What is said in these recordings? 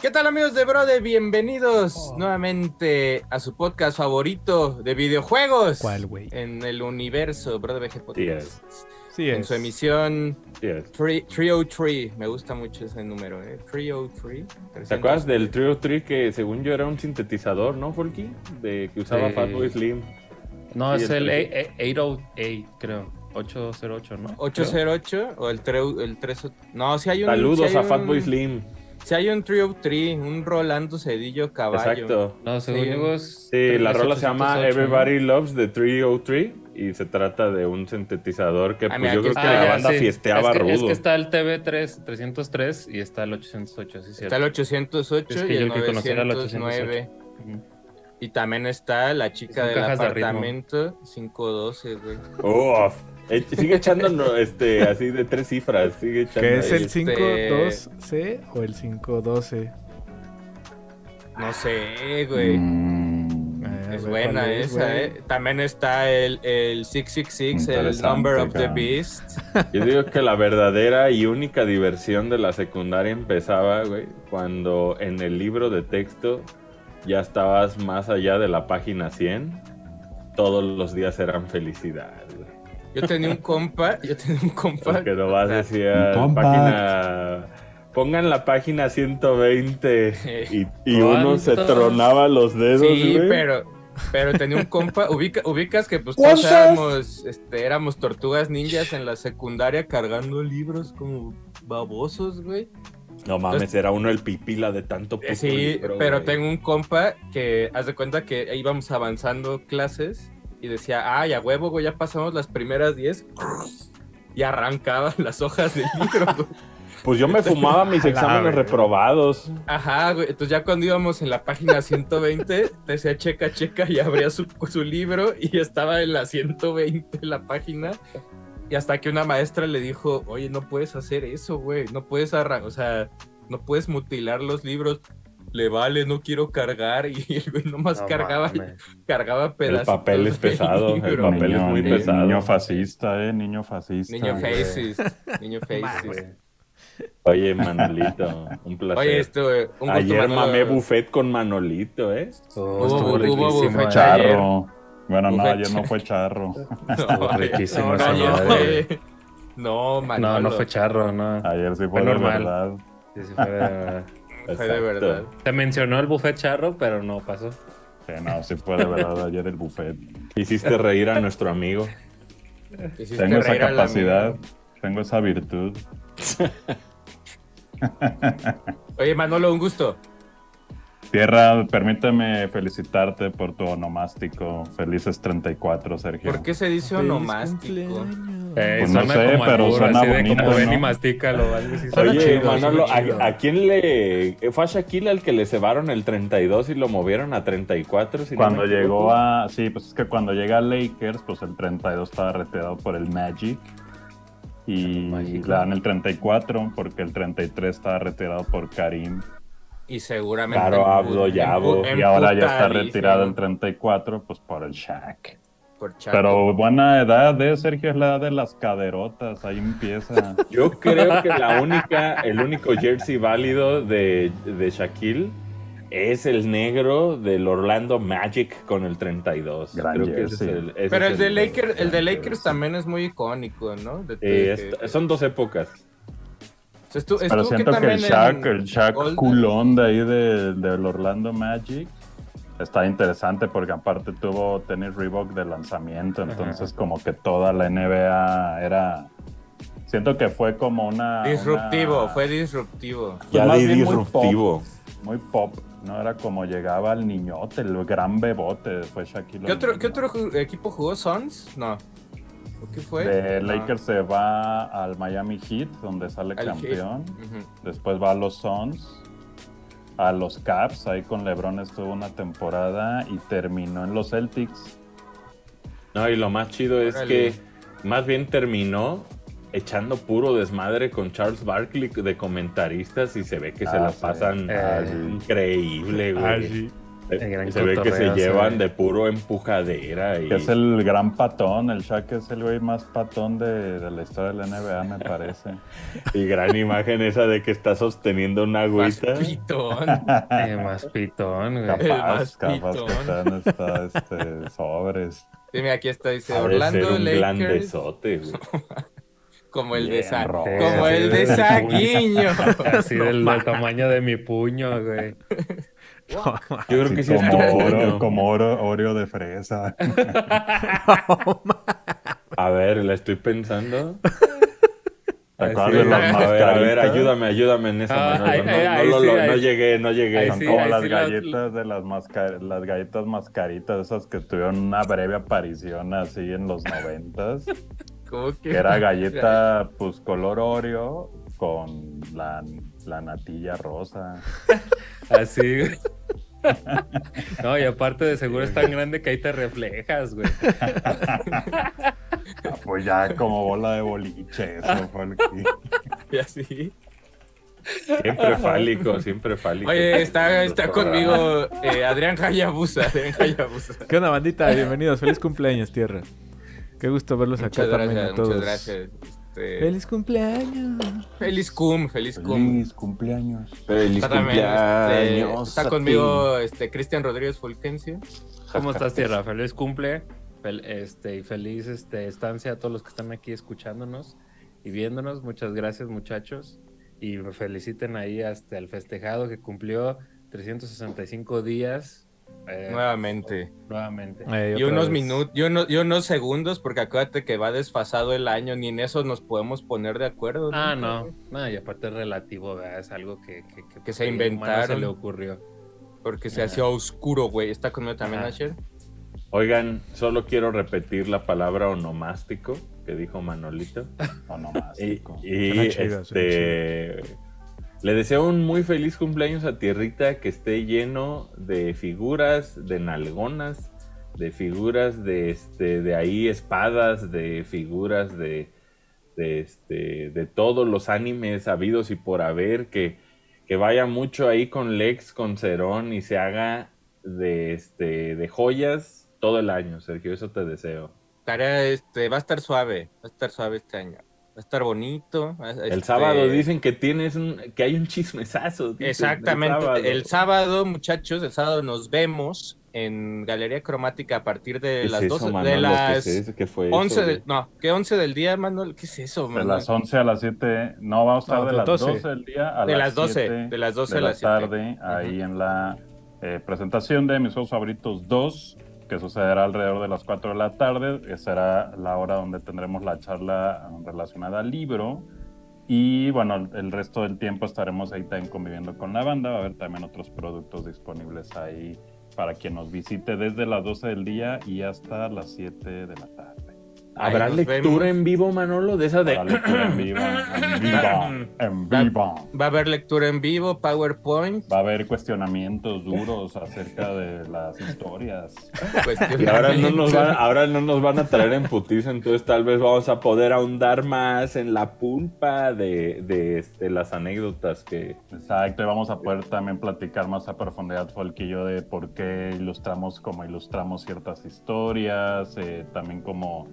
¿Qué tal amigos de Brode? Bienvenidos Oh. nuevamente a su podcast favorito de videojuegos. ¿Cuál, güey? En el universo, Brode VG Podcast. Sí, En es. su emisión Sí es. Three- 303. Me gusta mucho ese número, ¿eh? 303. ¿Te acuerdas del Trio 3 que según yo era un sintetizador, no, Folky? De que usaba Sí. Fatboy Slim. No, Sí, es el el precio. 808, creo. 808, ¿no? 808 o el, tre- el 3... No, si hay un... Saludos sí hay a Fatboy Slim. Si hay un 303, un Rolando Cedillo Caballo. Exacto. No, según Sí. yo es Sí, la rola se llama 808, ¿no? Everybody Loves the 303 y se trata de un sintetizador que Ah, pues mira, yo creo que está. la Ah, ya, banda sí. fiesteaba es que, es rudo. que está el TV3 303 y está el 808, sí, Está el 808 Es que y el yo que conocía era el 909. Ujú. Y también está la chica Son del cajas de ritmo. apartamento 512, güey. Oh, eh, sigue echando este, así de tres cifras. Sigue echando ¿Qué es ahí. el 52C o el 512? No sé, güey. Mm, Eh, Es buena ¿cuál es, esa, güey? eh. También está el, el 666, el Number of the. Beast. Yo digo que la verdadera y única diversión de la secundaria empezaba, güey, cuando en el libro de texto ya estabas más allá de la página 100. Todos los días eran felicidad. Yo tenía un compa, yo tenía un compa. Porque nomás decía Un compa. página... Pongan la página 120 y, y uno se tronaba los dedos, Sí, güey. pero, pero tenía un compa. Ubica, ubicas que pues todos éramos, este, éramos tortugas ninjas en la secundaria cargando libros como babosos, güey. No mames, era uno el pipila de tanto Eh, puto Sí, libro, pero güey. tengo un compa que haz de cuenta que íbamos avanzando clases y decía, ay, a huevo, güey, ya pasamos las primeras 10 y arrancaba las hojas del libro, güey. Pues yo me fumaba mis exámenes reprobados. Ajá, güey. Entonces ya cuando íbamos en la página 120, te decía checa, checa y abría su, su libro y estaba en la 120 la página. Y hasta que una maestra le dijo, oye, no puedes hacer eso, güey. No puedes arrancar, o sea, no puedes mutilar los libros. Le vale, no quiero cargar. Y el güey nomás No cargaba, mames. cargaba El pedacitos. papel es pesado, el papel es muy pesado. Niño fascista, eh, niño fascista. Niño güey. faces. Niño faces. Oye, Manolito, un placer. Oye, esto, güey, un gusto, Ayer Manolo. mamé buffet con Manolito, ¿eh? Oh, estuvo hubo riquísimo ayer. Charro. Bueno, no, ayer no fue charro. Estuvo riquísimo No, esa no, madre. fue- no, Manolo. No, no fue charro, no. Ayer sí fue, Fue de normal. verdad. Sí, sí fue de- Fue de verdad. Se mencionó el buffet charro, pero no pasó. Sí, no, sí fue de verdad ayer el buffet. Hiciste reír a nuestro amigo. Hiciste Tengo esa capacidad, tengo esa virtud. Oye, Manolo, un gusto. Tierra, permíteme felicitarte por tu onomástico. Felices 34, Sergio. ¿Por qué se dice onomástico? Eh, Pues no sé, como pero albur, suena así de bonito, como ven y ¿no? mastícalo algo así. Oye, chido, Manolo. ¿a, a quién le... Fue a Shaquille al que le cebaron el 32 y lo movieron a 34? si no Cuando llegó a. Sí, pues es que cuando llega a Lakers, pues el 32 estaba retirado por el Magic. Y le dan el 34 porque el 33 estaba retirado por Karim. Y seguramente. Claro, en hablo, pu- ya en pu- hablo. en Y ahora ya está retirado el 34, pues por el Shaq. por. Pero buena edad de Sergio es la edad de las caderotas, ahí empieza. Yo creo que la única, el único jersey válido de, de Shaquille es el negro del Orlando Magic con el 32. Gran creo que ese es jersey. el, ese Pero es el de Lakers, el de Lakers también es muy icónico, ¿no? De- Sí, de- est- que- son dos épocas. Estu- Pero estuvo siento que, el Shaq, el Shaq Golden- culón de ahí de- del Orlando Magic está interesante porque aparte tuvo tenis Reebok de lanzamiento, entonces como que toda la NBA era... Siento que fue como una... Disruptivo, una- fue disruptivo. Ya más muy disruptivo. Muy pop, ¿no? Era como llegaba el niñote, el gran bebote, fue Shaquille ¿Qué otro, ¿Qué otro equipo jugó? ¿Sons? No. ¿O ¿Qué fue? De No. Lakers se va al Miami Heat, donde sale Al campeón. Después va a los Suns, a los Caps, ahí con LeBron estuvo una temporada y terminó en los Celtics. No, y lo más chido es Órale. que más bien terminó echando puro desmadre con Charles Barkley de comentaristas y se ve que se Ah, la sí. pasan Eh, increíble, güey. Ah, sí. El Se ve que se llevan de puro empujadera y Que es el gran patón, el Shaq es el güey más patón de, de la historia de la NBA, me parece. Y gran imagen esa de que está sosteniendo una Más agüita. pitón. Eh, más pitón, güey. Más Capaz, capaz que pitón. están está, este, sobres. Sí, mira, aquí está, dice de ser Orlando un Lakers. Como el de Sa- rojo. como el de. Saguiño. Así del, del tamaño de mi puño, güey. Yo creo que sí es como como oro, como oro, Oreo de fresa. A ver, la estoy pensando. ¿Te Ay, acuerdas sí. de las A ver, a ver, mascaritas? ayúdame, ayúdame en eso, Ah, Manolo. No, ahí- no ahí lo- sí, no ahí- llegué, no llegué. Son sí, como las galletas de las masca- las galletas mascaritas, esas que tuvieron una breve aparición así en los noventas. ¿Cómo que? Que era galleta, pues, color Oreo con la, la natilla rosa. Así, güey. No, y aparte de seguro es tan grande que ahí te reflejas, güey. Ah, Pues ya como bola de boliche, eso fue el que- Y así. Siempre fálico, siempre fálico. Oye, está, está conmigo eh, Adrián Hayabusa. Adrián Hayabusa. ¿Qué onda, bandita? Bienvenidos. Feliz cumpleaños, tierra. Qué gusto verlos acá también a todos. muchas gracias. Este, Feliz cumpleaños. feliz cum, feliz cum. Feliz cumpleaños. Feliz Está, también, este, cumpleaños. está a ti. conmigo este, Cristian Rodríguez Fulgencio. ¿Cómo estás, Tierra? Feliz cumple. Fel- este, y feliz este, estancia a todos los que están aquí escuchándonos y viéndonos. Muchas gracias, muchachos. Y me feliciten ahí hasta el festejado que cumplió 365 días. Eh, Nuevamente. Nuevamente. Eh, Y unos minutos, y, unos- y unos segundos, porque acuérdate que va desfasado el año, ni en eso nos podemos poner de acuerdo. Ah, no. No, y aparte es relativo, ¿verdad? Es algo que, que, que, Que se inventaron. se le ocurrió. Porque se Ah. hacía oscuro, güey. ¿Está conmigo también, Ajá. Asher? Oigan, solo quiero repetir la palabra onomástico que dijo Manolito. O nomás. Y, y, chido, este, le deseo un muy feliz cumpleaños a Tierrita que esté lleno de figuras, de nalgonas, de figuras de este, de ahí espadas, de figuras de, de este, de todos los animes habidos y por haber, que, que vaya mucho ahí con Lex, con Cerón y se haga de este, de joyas todo el año, Sergio, eso te deseo. Tarea, este, va a estar suave. Va a estar suave este año. Va a estar bonito. a- El este, sábado dicen que tienes un, que hay un chismesazo. dicen, Exactamente. El sábado. muchachos, el sábado nos vemos en Galería Cromática a partir de ¿Qué es las eso, 12, Manolo? de ¿Qué las es? ¿Qué fue 11 eso, no, ¿qué 11 del día, Manuel? ¿Qué es eso, De Manuel? las 11 a las 7, no, vamos a estar No, de de las 12. 12 del día a De las las 12, 7 de las 12 de a la las 7. tarde, ahí en la eh, presentación de Mis Juegos Favoritos 2, que sucederá alrededor de las 4 de la tarde, que será la hora donde tendremos la charla relacionada al libro. Y bueno, el resto del tiempo estaremos ahí también conviviendo con la banda. Va a haber también otros productos disponibles ahí para quien nos visite desde las 12 del día y hasta las 7 de la tarde. ¿Habrá Ahí lectura vemos. en vivo, Manolo? De esa de. En vivo, en vivo, en vivo. Va a haber lectura en vivo, PowerPoint. Va a haber cuestionamientos duros acerca de las historias. Y ahora no, nos van, ahora no nos van a traer en putiza, entonces tal vez vamos a poder ahondar más en la pulpa de, de, este, las anécdotas que... Exacto, y vamos a poder también platicar más a profundidad, yo, de por qué ilustramos como ilustramos ciertas historias, eh, también como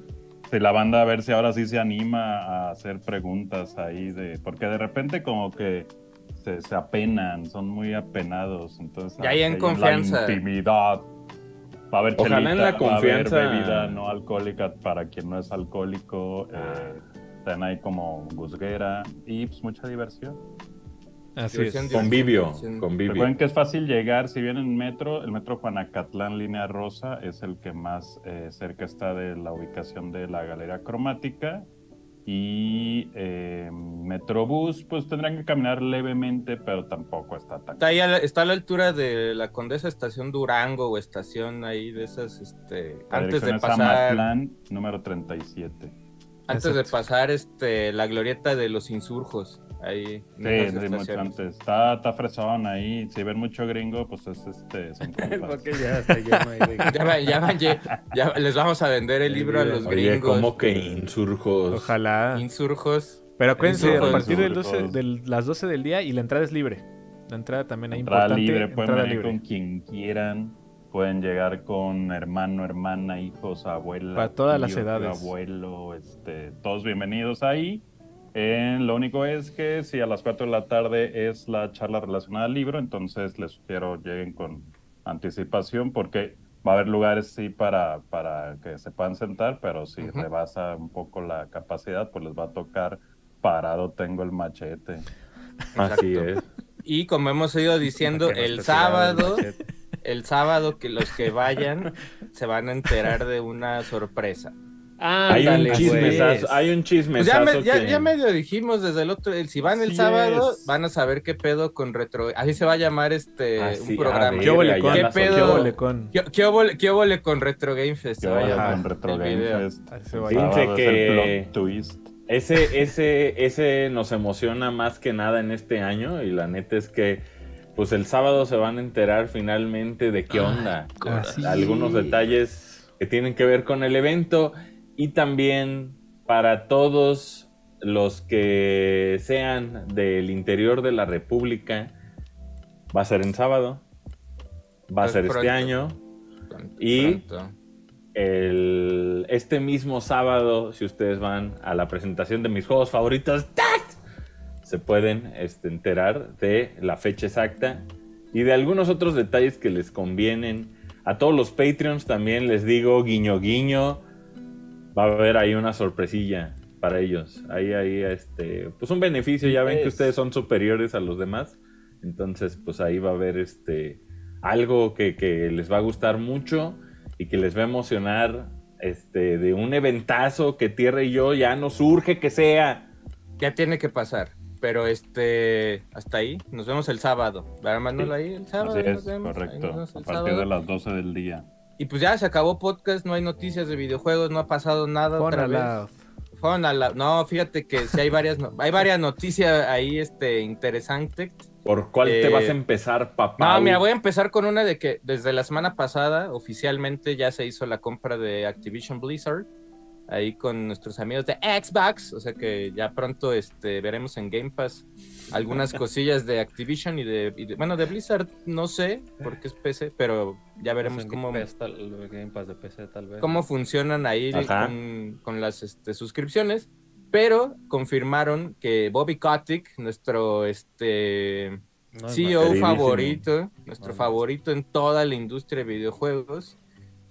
si la banda a ver si ahora sí se anima a hacer preguntas ahí, de porque de repente como que se, se apenan, son muy apenados, entonces Ya hay en ahí confianza. la intimidad. Va a haber Ojalá chelita, en la va a haber bebida no alcohólica para quien no es alcohólico, eh, están ahí como gusguera y pues mucha diversión. Así Diversión, es. diversión. Convivio. Recuerden que es fácil llegar, si vienen en metro, el metro Juanacatlán línea rosa es el que más eh, cerca está de la ubicación de la galería cromática y eh, Metrobús pues tendrán que caminar levemente, pero tampoco está tan... Está, ahí a la, está a la altura de la Condesa Estación Durango o estación ahí de esas, este, La antes de pasar, Amatlán, número 37. antes de pasar, este, la glorieta de los insurjos, ahí. Sí, sí, mucho antes. Está, está fresón ahí. Si ven mucho gringo, pues es este. Porque ya está Ya, ya, van- ya- ya les vamos a vender el libro a los Oye, gringos. como que insurjos. Ojalá. Insurjos. Pero acuérdense, Insurgos, a partir del 12 insurgos. del- las 12 del día y la entrada es libre. La entrada también es Entrada importante. libre, pueden entrada venir libre. con quien quieran. Pueden llegar con hermano, hermana, hijos, abuela. Para todas las tío, tío, edades. abuelo, este, todos bienvenidos ahí. Eh, lo único es que si a las 4 de la tarde es la charla relacionada al libro, entonces les sugiero lleguen con anticipación porque va a haber lugares sí para, para que se puedan sentar, pero si rebasa un poco la capacidad, pues les va a tocar parado tengo el machete. Así es. Y como hemos ido diciendo, el sábado, el sábado que los que vayan se van a enterar de una sorpresa. Hay un Ándale, chismesazo, pues. hay un Pues ya, chismesazo me- ya, que- ya medio dijimos desde el otro, el, si van el Así sábado, es. van a saber qué pedo con retro, así se va a llamar este Así, un programa. ¿Qué ver, con? ¿Qué pedo? ¿Qué con? ¿Qué, qué qué con Retro Game Fest? se Que va a vaya llamar con Retro Game. Fest. Se va el plot twist. Ese, ese, ese nos emociona más que nada en este año y la neta es que pues el sábado se van a enterar finalmente de qué onda. Así Algunos detalles que tienen que ver con el evento y también para todos los que sean del interior de la República va a ser en sábado, va a Pues ser este año. Pronto, Y- pronto. El, este mismo sábado, si ustedes van a la presentación de mis juegos favoritos, ¡tac! se pueden este, enterar de la fecha exacta y de algunos otros detalles que les convienen. A todos los Patreons también les digo, guiño guiño, va a haber ahí una sorpresilla para ellos. Ahí, ahí, este, pues un beneficio, ya ven que Es. ustedes son superiores a los demás. Entonces, pues ahí va a haber este algo que, que les va a gustar mucho y que les va a emocionar este, de un eventazo que Tierra y yo ya nos urge que sea. Ya tiene que pasar. Pero este, hasta ahí, nos vemos el sábado. ¿Verdad, Manuel? Ahí el sábado. Así es, nos vemos, ahí nos correcto. vemos A partir de las 12 del día. Y pues ya se acabó podcast, no hay noticias de videojuegos, no ha pasado nada Fun otra vez. Aloud. Fueron a la- No, fíjate que sí hay varias, no- hay varias noticias ahí este, interesantes. ¿Por cuál te Eh, vas a empezar, papá? No, mira, voy a empezar con una de que desde la semana pasada oficialmente ya se hizo la compra de Activision Blizzard. Ahí con nuestros amigos de Xbox. O sea que ya pronto este, veremos en Game Pass algunas cosillas de Activision y de, y de- Bueno, de Blizzard no sé, porque es PC, pero ya veremos Pues en cómo, Game Pass, tal- el Game Pass de PC, tal vez. cómo funcionan ahí con, con las este, suscripciones. Pero confirmaron que Bobby Kotick, nuestro este, No, CEO queridísimo. favorito, nuestro No, favorito en toda la industria de videojuegos,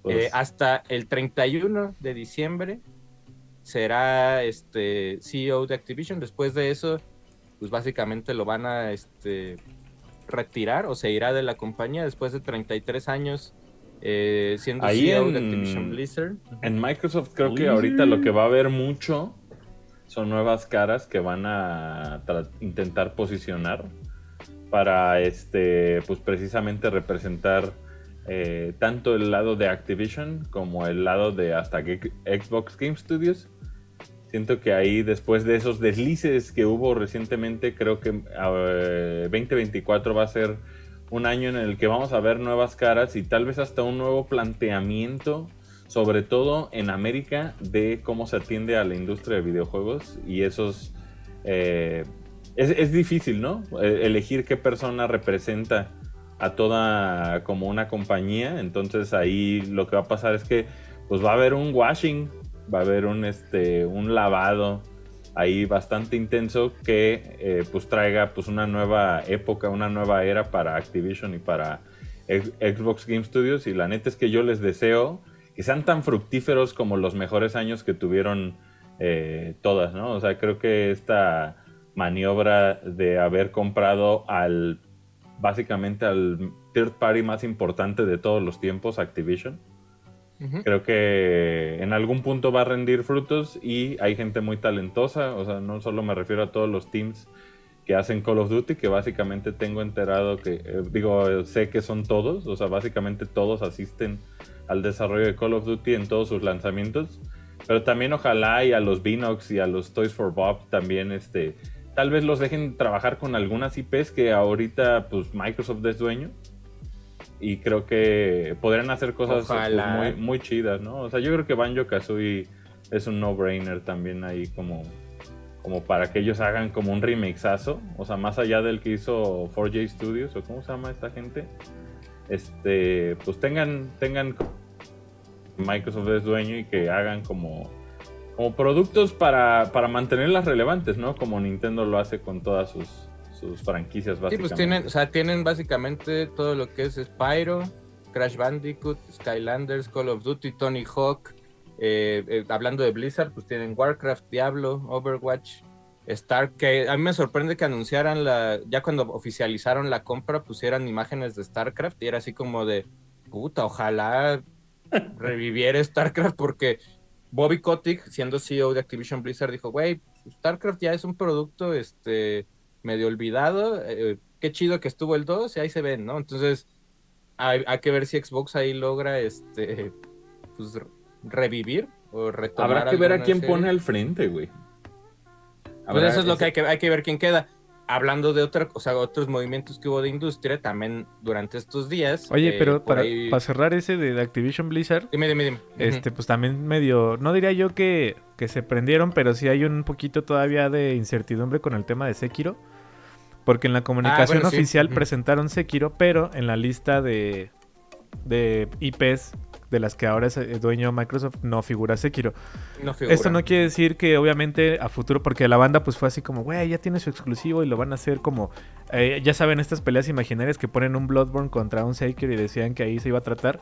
Pues, eh, hasta el 31 de diciembre será este CEO de Activision. Después de eso, pues básicamente lo van a este, retirar o se irá de la compañía después de 33 años eh, siendo Ahí CEO de en- Activision Blizzard. En Microsoft creo que ahorita lo que va a haber mucho son nuevas caras que van a intentar posicionar para este pues precisamente representar eh, tanto el lado de Activision como el lado de hasta Ge- Xbox Game Studios. Siento que ahí después de esos deslices que hubo recientemente, creo que eh, 2024 va a ser un año en el que vamos a ver nuevas caras y tal vez hasta un nuevo planteamiento, sobre todo en América, de cómo se atiende a la industria de videojuegos y esos... eh, es, es difícil, ¿no? Eh, Elegir qué persona representa a toda como una compañía, entonces ahí lo que va a pasar es que pues va a haber un washing, va a haber un, este, un lavado ahí bastante intenso que eh, pues traiga pues una nueva época, una nueva era para Activision y para Xbox Game Studios y la neta es que yo les deseo que sean tan fructíferos como los mejores años que tuvieron eh, todas, ¿no? O sea, creo que esta maniobra de haber comprado al básicamente al third party más importante de todos los tiempos, Activision, Creo que en algún punto va a rendir frutos y hay gente muy talentosa, o sea, no solo me refiero a todos los teams que hacen Call of Duty, que básicamente tengo enterado que, eh, digo, sé que son todos, o sea, básicamente todos asisten al desarrollo de Call of Duty en todos sus lanzamientos, pero también ojalá y a los Binox y a los Toys for Bob también, este, tal vez los dejen trabajar con algunas IPs que ahorita, pues, Microsoft es dueño y creo que podrían hacer cosas pues, muy, muy chidas, ¿no? O sea, yo creo que Banjo Kazooie es un no-brainer también ahí como, como para que ellos hagan como un remixazo, o sea, más allá del que hizo 4J Studios o cómo se llama esta gente, este, pues tengan, tengan Microsoft es dueño y que hagan como, como productos para, para mantenerlas relevantes, ¿no? Como Nintendo lo hace con todas sus, sus franquicias Sí, básicamente. pues tienen, o sea, tienen básicamente todo lo que es Spyro, Crash Bandicoot, Skylanders, Call of Duty, Tony Hawk. eh, eh, hablando de Blizzard, pues tienen Warcraft, Diablo, Overwatch, Star. Que a mí me sorprende que anunciaran la. Ya cuando oficializaron la compra, pusieran imágenes de StarCraft y era así como de. Puta, ojalá reviviera StarCraft porque Bobby Kotick, siendo CEO de Activision Blizzard, dijo: Güey, StarCraft ya es un producto este medio olvidado. eh, qué chido que estuvo el 2 y ahí se ven, ¿no? Entonces, hay, hay que ver si Xbox ahí logra este pues re- revivir o retomar. Habrá que ver a quién serie. pone al frente, güey. Pues eso es lo que hay que hay que ver quién queda. Hablando de otra, o sea, otros movimientos que hubo de industria también durante estos días. Oye, eh, pero para, ahí- para cerrar ese de Activision Blizzard, Dime, dime, dime. este, pues también medio, no diría yo que, que se prendieron, pero sí hay un poquito todavía de incertidumbre con el tema de Sekiro. Porque en la comunicación Ah, bueno, sí. oficial presentaron Sekiro, pero en la lista de, de IPs de las que ahora es eh, dueño Microsoft no figura Sekiro. Ujú. No figura. Esto no quiere decir que obviamente a futuro, porque la banda pues fue así como, güey, ya tiene su exclusivo y lo van a hacer como, eh, ya saben, estas peleas imaginarias que ponen un Bloodborne contra un Sekiro y decían que ahí se iba a tratar.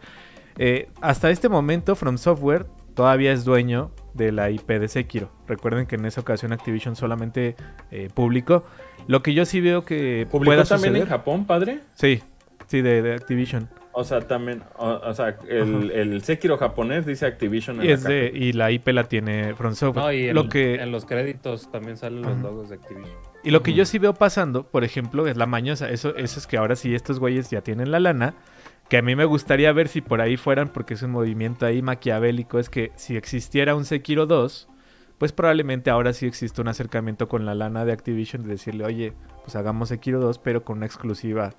Eh, hasta este momento From Software todavía es dueño de la IP de Sekiro. Recuerden que en esa ocasión Activision solamente eh, publicó. Lo que yo sí veo que ¿Publicó pueda también suceder... en Japón, padre? Sí, sí, de, de Activision. O sea, también, o, o sea, el, el Sekiro japonés dice Activision en Y, la es de, y la IP la tiene From Software. No, y en, lo que... en los créditos también salen los Ajá. logos de Activision. Y lo que yo sí veo pasando, por ejemplo, es la mañosa. Eso, eso es que ahora sí estos güeyes ya tienen la lana. Que a mí me gustaría ver si por ahí fueran, porque es un movimiento ahí maquiavélico. Es que si existiera un Sekiro 2, pues probablemente ahora sí existe un acercamiento con la lana de Activision de decirle, oye, pues hagamos Sekiro 2, pero con una exclusiva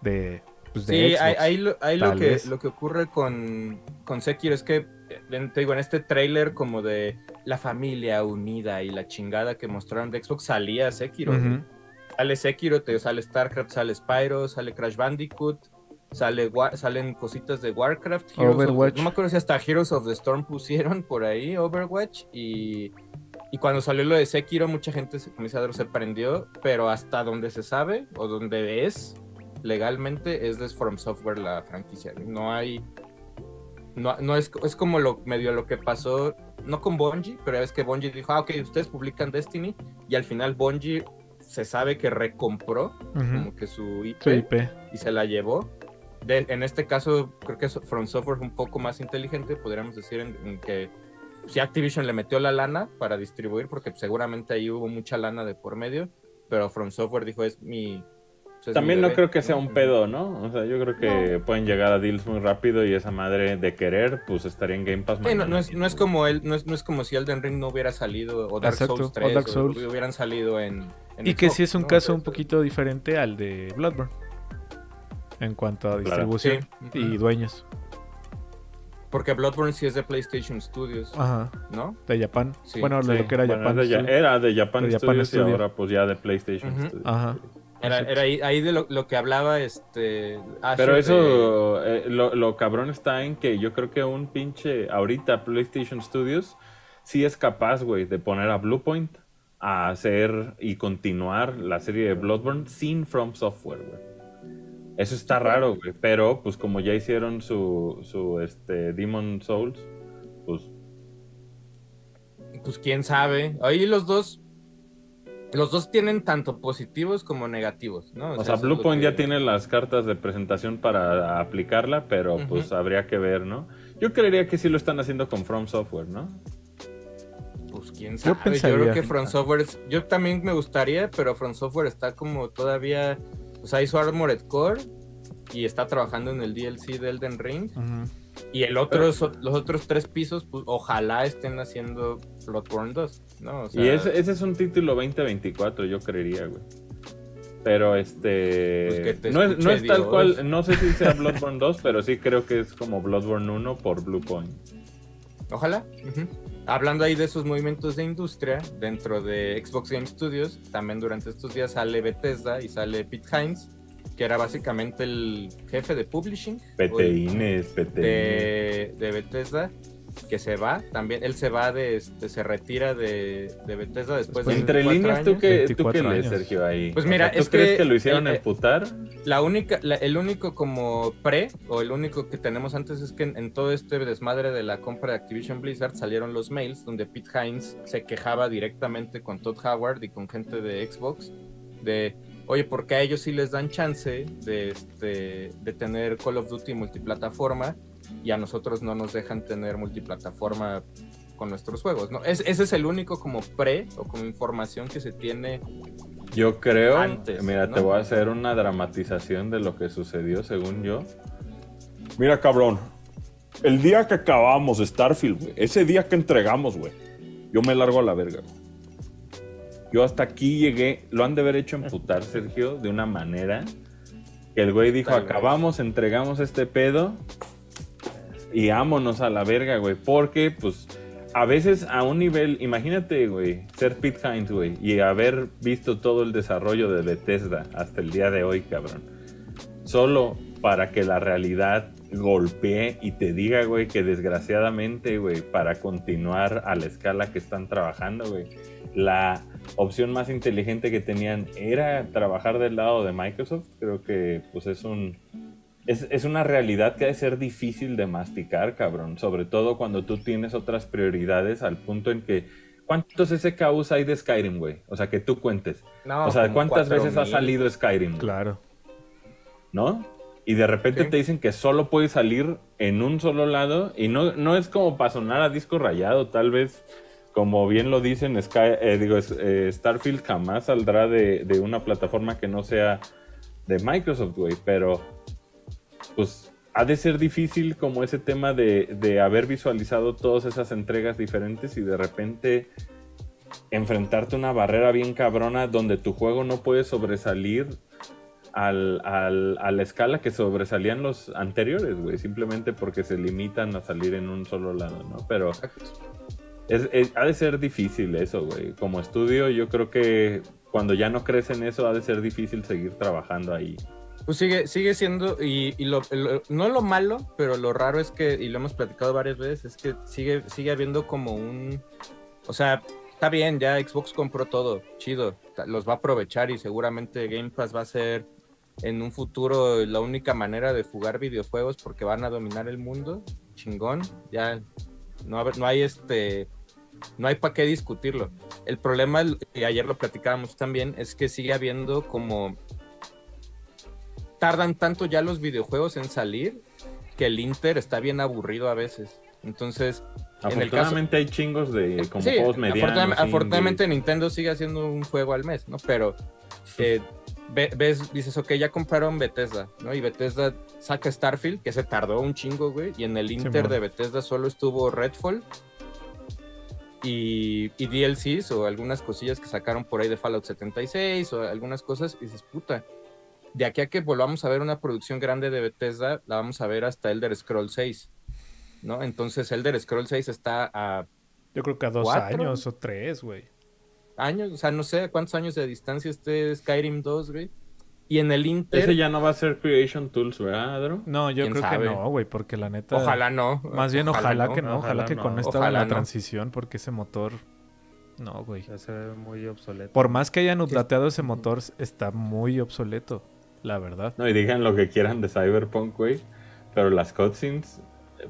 de, pues, de Sí, Xbox. ahí, ahí lo, ahí lo que, vez. lo que ocurre con, con Sekiro es que, te digo, en este tráiler como de la familia unida y la chingada que mostraron de Xbox, salía Sekiro. Sale Sekiro, te sale StarCraft, sale Spyro, sale Crash Bandicoot, sale salen cositas de Warcraft, Heroes of the- Overwatch. no me acuerdo si hasta Heroes of the Storm pusieron por ahí, Overwatch, y, y cuando salió lo de Sekiro, mucha gente, se- como dice Adro, se prendió, pero hasta donde se sabe, o donde es, legalmente, es de From Software la franquicia. No hay... No, no es, es como lo medio lo que pasó, no con Bungie, pero ya ves que Bungie dijo, ah, ok, ustedes publican Destiny, y al final Bungie se sabe que recompró como que su IP, Su IP. y se la llevó. De- en este caso, creo que From Software es un poco más inteligente, podríamos decir, en, en que si Activision le metió la lana para distribuir, porque seguramente ahí hubo mucha lana de por medio, pero From Software dijo, es mi... pues, es También mi no bebé", creo que sea un pedo, ¿no? O sea, yo creo que pueden llegar a deals muy rápido y esa madre de querer, pues estaría en Game Pass. Sí, no, es, no es como él, no es, no es como si Elden Ring no hubiera salido, o Dark Exacto, Souls o 3, Dark o hubieran salido en... en Y que sí es un ¿no? caso un poquito diferente al de Bloodborne. En cuanto a Claro. distribución Sí. y dueños. Porque Bloodborne sí es de PlayStation Studios, Ajá. ¿no? De Japan. Sí, bueno, Sí, lo que era bueno, Japan. de era de Japan, De Japan Studios Studio. y ahora pues ya de PlayStation. Studios. Ajá. Era, ahí, ahí de lo, lo que hablaba este... Asher Pero de- eso, eh, lo, lo cabrón está en que yo creo que un pinche, ahorita PlayStation Studios sí es capaz, güey, de poner a Bluepoint a hacer y continuar la serie de Bloodborne sin From Software, güey. Eso está raro, güey, pero pues como ya hicieron su, su este, Demon Souls, pues Pues quién sabe. Ahí los dos. Los dos tienen tanto positivos como negativos, ¿no? O sea, lo Bluepoint ya tiene las cartas de presentación para aplicarla, pero pues habría que ver, ¿no? Yo creería que sí lo están haciendo con From Software, ¿no? Pues quién sabe. Yo, pensaría. creo que From Software. es- Yo también me gustaría, pero From Software está como todavía. O sea, hizo Armored Core y está trabajando en el DLC de Elden Ring. Y el otro, los otros tres pisos, pues ojalá estén haciendo Bloodborne 2, ¿no? O sea, y ese, ese es un título 2024, yo creería, güey. Pero este. Pues que te no, es, no es tal Dios. cual, no sé si sea Bloodborne 2, pero sí creo que es como Bloodborne 1 por Bluepoint. Ojalá. ujú. Hablando ahí de esos movimientos de industria dentro de Xbox Game Studios, también durante estos días sale Bethesda y sale Pete Hines, que era básicamente el jefe de publishing PTINES. de, de Bethesda, que se va también. Él se va de, este, se retira de, de Bethesda después de Entre 24 líneas, ¿tú qué, tú 24 qué lees. Sergio, ahí? Pues O mira, sea, ¿tú es crees que que, lo hicieron el- emputar? La única, la- el único como pre, o el único que tenemos antes es que en, en todo este desmadre de la compra de Activision Blizzard salieron los mails donde Pete Hines se quejaba directamente con Todd Howard y con gente de Xbox de, oye, porque a ellos sí les dan chance de, este, de tener Call of Duty multiplataforma y a nosotros no nos dejan tener multiplataforma con nuestros juegos, ¿no? Es- ese es el único como pre o como información que se tiene Yo creo, Antes, mira, ¿no? te voy a hacer una dramatización de lo que sucedió según yo. Mira, cabrón, el día que acabamos Starfield, güey, ese día que entregamos, güey, yo me largo a la verga. güey. Yo hasta aquí llegué, lo han de haber hecho emputar, Sergio, de una manera que el güey dijo, acabamos, entregamos este pedo y ámonos a la verga, güey, porque, pues, a veces a un nivel, imagínate, güey, ser Pete Hines, güey, y haber visto todo el desarrollo de Bethesda hasta el día de hoy, cabrón. Solo para que la realidad golpee y te diga, güey, que desgraciadamente, güey, para continuar a la escala que están trabajando, güey, la opción más inteligente que tenían era trabajar del lado de Microsoft. Creo que, pues, es un, es, es una realidad que ha de ser difícil de masticar, cabrón. Sobre todo cuando tú tienes otras prioridades al punto en que. ¿Cuántos SKUs hay de Skyrim, güey? O sea, que tú cuentes. No, o sea, ¿cuántas veces ha 4000. salido Skyrim? güey? Claro. ¿No? Y de repente Sí. te dicen que solo puede salir en un solo lado. Y no, no es como para sonar a disco rayado, tal vez. Como bien lo dicen, Sky, eh, digo, eh, Starfield jamás saldrá de, de una plataforma que no sea de Microsoft, güey. Pero pues ha de ser difícil como ese tema de, haber visualizado todas esas entregas diferentes y de repente enfrentarte a una barrera bien cabrona donde tu juego no puede sobresalir al, a la escala que sobresalían los anteriores, güey, simplemente porque se limitan a salir en un solo lado, ¿no? Pero ha de ser difícil eso, güey. Como estudio, yo creo que cuando ya no crees en eso, ha de ser difícil seguir trabajando ahí. Pues sigue, sigue siendo, y, y lo, lo- no lo malo, pero lo raro es que, y lo hemos platicado varias veces, es que sigue, sigue habiendo como un, o sea, está bien, ya Xbox compró todo, chido, los va a aprovechar y seguramente Game Pass va a ser en un futuro la única manera de jugar videojuegos porque van a dominar el mundo, chingón, ya no, no hay este, no hay para qué discutirlo. El problema, y ayer lo platicábamos también, es que sigue habiendo como tardan tanto ya los videojuegos en salir que el Inter está bien aburrido a veces. Entonces, en el caso... Afortunadamente hay chingos de como Sí, juegos medianos. afortunadamente, afortunadamente. Nintendo sigue haciendo un juego al mes, ¿no? Pero eh, ve- ves, dices, ok, ya compraron Bethesda, ¿no? Y Bethesda saca Starfield, que se tardó un chingo, güey, y en el Inter de Bethesda solo estuvo Redfall y, y DLCs o algunas cosillas que sacaron por ahí de Fallout 76 o algunas cosas, y dices, puta, de aquí a que volvamos a ver una producción grande de Bethesda, la vamos a ver hasta Elder Scroll 6, ¿no? Entonces Elder Scroll 6 está a Yo creo que a dos ¿Cuatro? años o tres, güey. años, o sea, no sé cuántos años de distancia esté Skyrim 2, güey. Y en el Inter, Ese ya no va a ser Creation Tools, ¿verdad, Adro? No, yo ¿Quién creo sabe? que no, güey, porque la neta. ojalá no. Más bien, ojalá, no. que no, ojalá, ojalá que no, con esta ojalá la no. transición, porque ese motor. No, güey. Ya se ve muy obsoleto. Por más que hayan updateado ese motor, está muy obsoleto, la verdad. No, y digan lo que quieran de Cyberpunk, güey. Pero las cutscenes,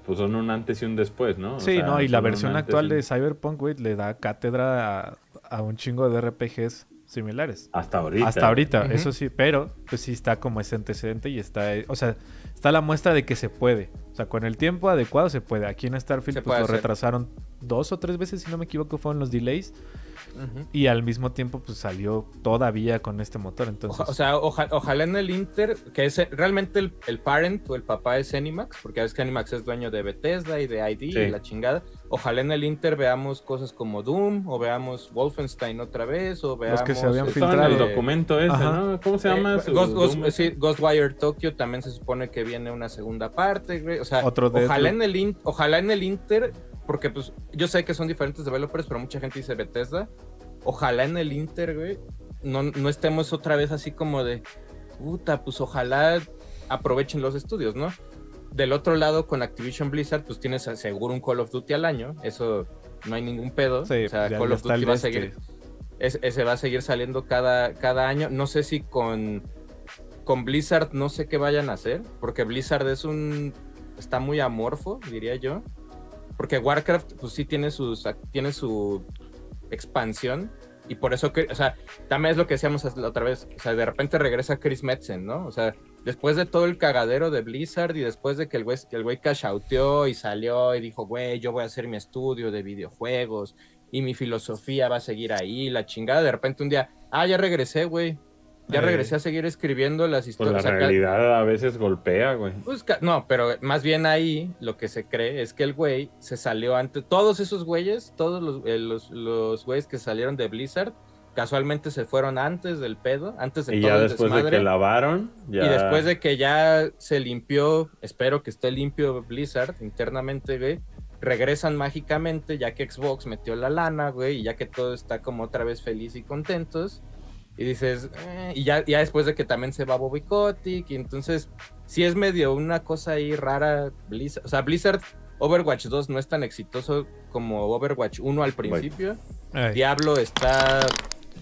pues son un antes y un después, ¿no? O Sí, sea, no, y la versión actual y de Cyberpunk, güey, le da cátedra a, a un chingo de RPGs similares. Hasta ahorita. Hasta ahorita, eso sí, pero pues sí está como ese antecedente y está, o sea, está la muestra de que se puede. O sea, con el tiempo adecuado se puede. Aquí en Starfield Se pues lo hacer. retrasaron dos o tres veces, si no me equivoco, fueron los delays. Y al mismo tiempo pues salió todavía con este motor. Entonces, Oja- o sea, oja- ojalá en el Inter, que es realmente el, el parent o el papá es Animax, porque ves que Animax es dueño de Bethesda y de ID Sí. y la chingada. Ojalá en el Inter veamos cosas como Doom, o veamos Wolfenstein otra vez, o veamos... que se habían este, Estaba en el filtrado. documento ese, Ajá. ¿no? ¿Cómo se llama? Eh, su Ghost, Ghost- sí, Ghostwire Tokyo también se supone que viene una segunda parte, güey. O sea, Otro ojalá en, el in- ojalá en el Inter porque pues yo sé que son diferentes developers, pero mucha gente dice Bethesda. Ojalá en el Inter, güey, no, no estemos otra vez así como de, puta, pues ojalá aprovechen los estudios, ¿no? Del otro lado, con Activision Blizzard, pues tienes seguro un Call of Duty al año, eso no hay ningún pedo. Sí, o sea, ya- Call ya of Duty va a este. seguir, es- ese va a seguir saliendo cada, cada año. No sé si con, con Blizzard no sé qué vayan a hacer, porque Blizzard es un. está muy amorfo, diría yo. Porque Warcraft, pues sí tiene sus tiene su expansión. Y por eso o sea, también es lo que decíamos la otra vez. O sea, de repente regresa Chris Metzen, ¿no? O sea, después de todo el cagadero de Blizzard y después de que el güey, el güey cash outeó y salió y dijo, güey, yo voy a hacer mi estudio de videojuegos y mi filosofía va a seguir ahí, la chingada, de repente un día, ah, ya regresé, güey. Ya Eh. regresé a seguir escribiendo las Pues historias. la sea, ca- realidad a veces golpea, güey. pues, ca- no, pero más bien ahí lo que se cree es que el güey se salió antes. Todos esos güeyes, todos los, eh, los, los güeyes que salieron de Blizzard, casualmente se fueron antes del pedo, antes de Y todo ya el después de desmadre. que lavaron, ya... Y después de que ya se limpió, espero que esté limpio Blizzard internamente, güey, regresan mágicamente ya que Xbox metió la lana, güey, y ya que todo está como otra vez feliz y contentos. Y dices, eh, y ya, ya después de que también se va Bobby Kotick, y entonces sí es medio una cosa ahí rara Blizzard. O sea, Blizzard Overwatch 2 no es tan exitoso como Overwatch 1 al principio. Diablo está,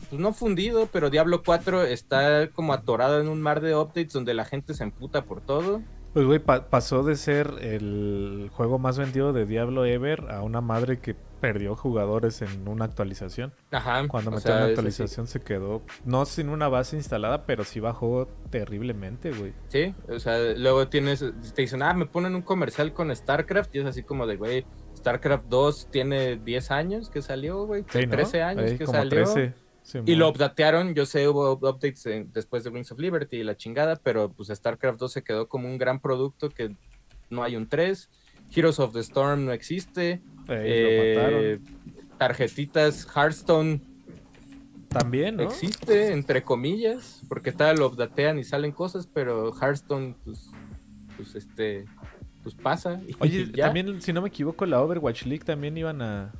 pues no fundido, pero Diablo 4 está como atorado en un mar de updates donde la gente se emputa por todo. Pues, güey, pa- pasó de ser el juego más vendido de Diablo Ever a una madre que perdió jugadores en una actualización. Ajá. Cuando metió sea, una actualización se quedó, no sin una base instalada, pero sí bajó terriblemente, güey. Sí, o sea, luego tienes, te dicen, ah, me ponen un comercial con StarCraft y es así como de, güey, StarCraft 2 tiene 10 años que salió, güey, Sí, ¿no? 13 años que como salió. 13, Y lo updatearon, yo sé, hubo updates en- después de Wings of Liberty y la chingada, pero pues StarCraft 2 se quedó como un gran producto que no hay un 3. Heroes of the Storm no existe. Lo Eh, tarjetitas Hearthstone También, ¿no? existe, entre comillas, porque tal lo updatean y salen cosas, pero Hearthstone, pues, pues este, pues pasa. y Oye, ya. también, si no me equivoco, la Overwatch League también iban a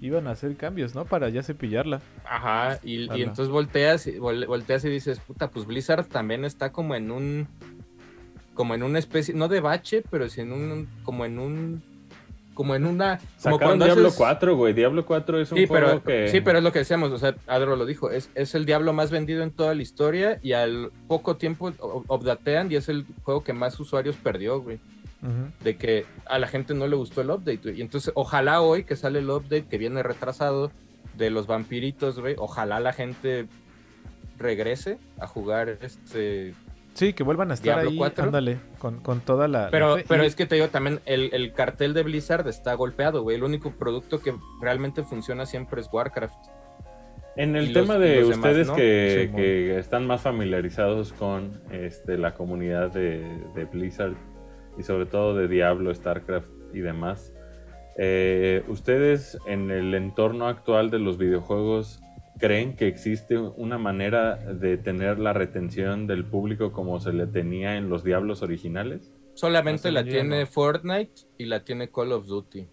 iban a hacer cambios, ¿no? Para ya cepillarla. Ajá, y, entonces volteas, y- vol- volteas y dices, puta, pues Blizzard también está como en un, como en una especie, no de bache, pero sí en un, como en un, como en una, como cuando Diablo haces- 4, güey. Diablo 4 es un Sí juego pero, que... sí, pero es lo que decíamos, o sea, Adro lo dijo, es, es el diablo más vendido en toda la historia y al poco tiempo updatean y es el juego que más usuarios perdió, güey. De que a la gente no le gustó el update, güey. Y entonces, ojalá hoy que sale el update que viene retrasado de los vampiritos, güey, ojalá la gente regrese a jugar este... Sí, que vuelvan a estar Diablo ahí, 4. ándale, con, con toda la... Pero, la fe. pero es que te digo también, el, el cartel de Blizzard está golpeado, güey. El único producto que realmente funciona siempre es Warcraft. En el y los- tema de los demás, ustedes ¿no? que, que están más familiarizados con este, la comunidad de, de Blizzard y sobre todo de Diablo, StarCraft y demás, eh, ¿ustedes en el entorno actual de los videojuegos creen que existe una manera de tener la retención del público como se le tenía en los Diablos originales? Solamente la tiene no. Fortnite y la tiene Call of Duty.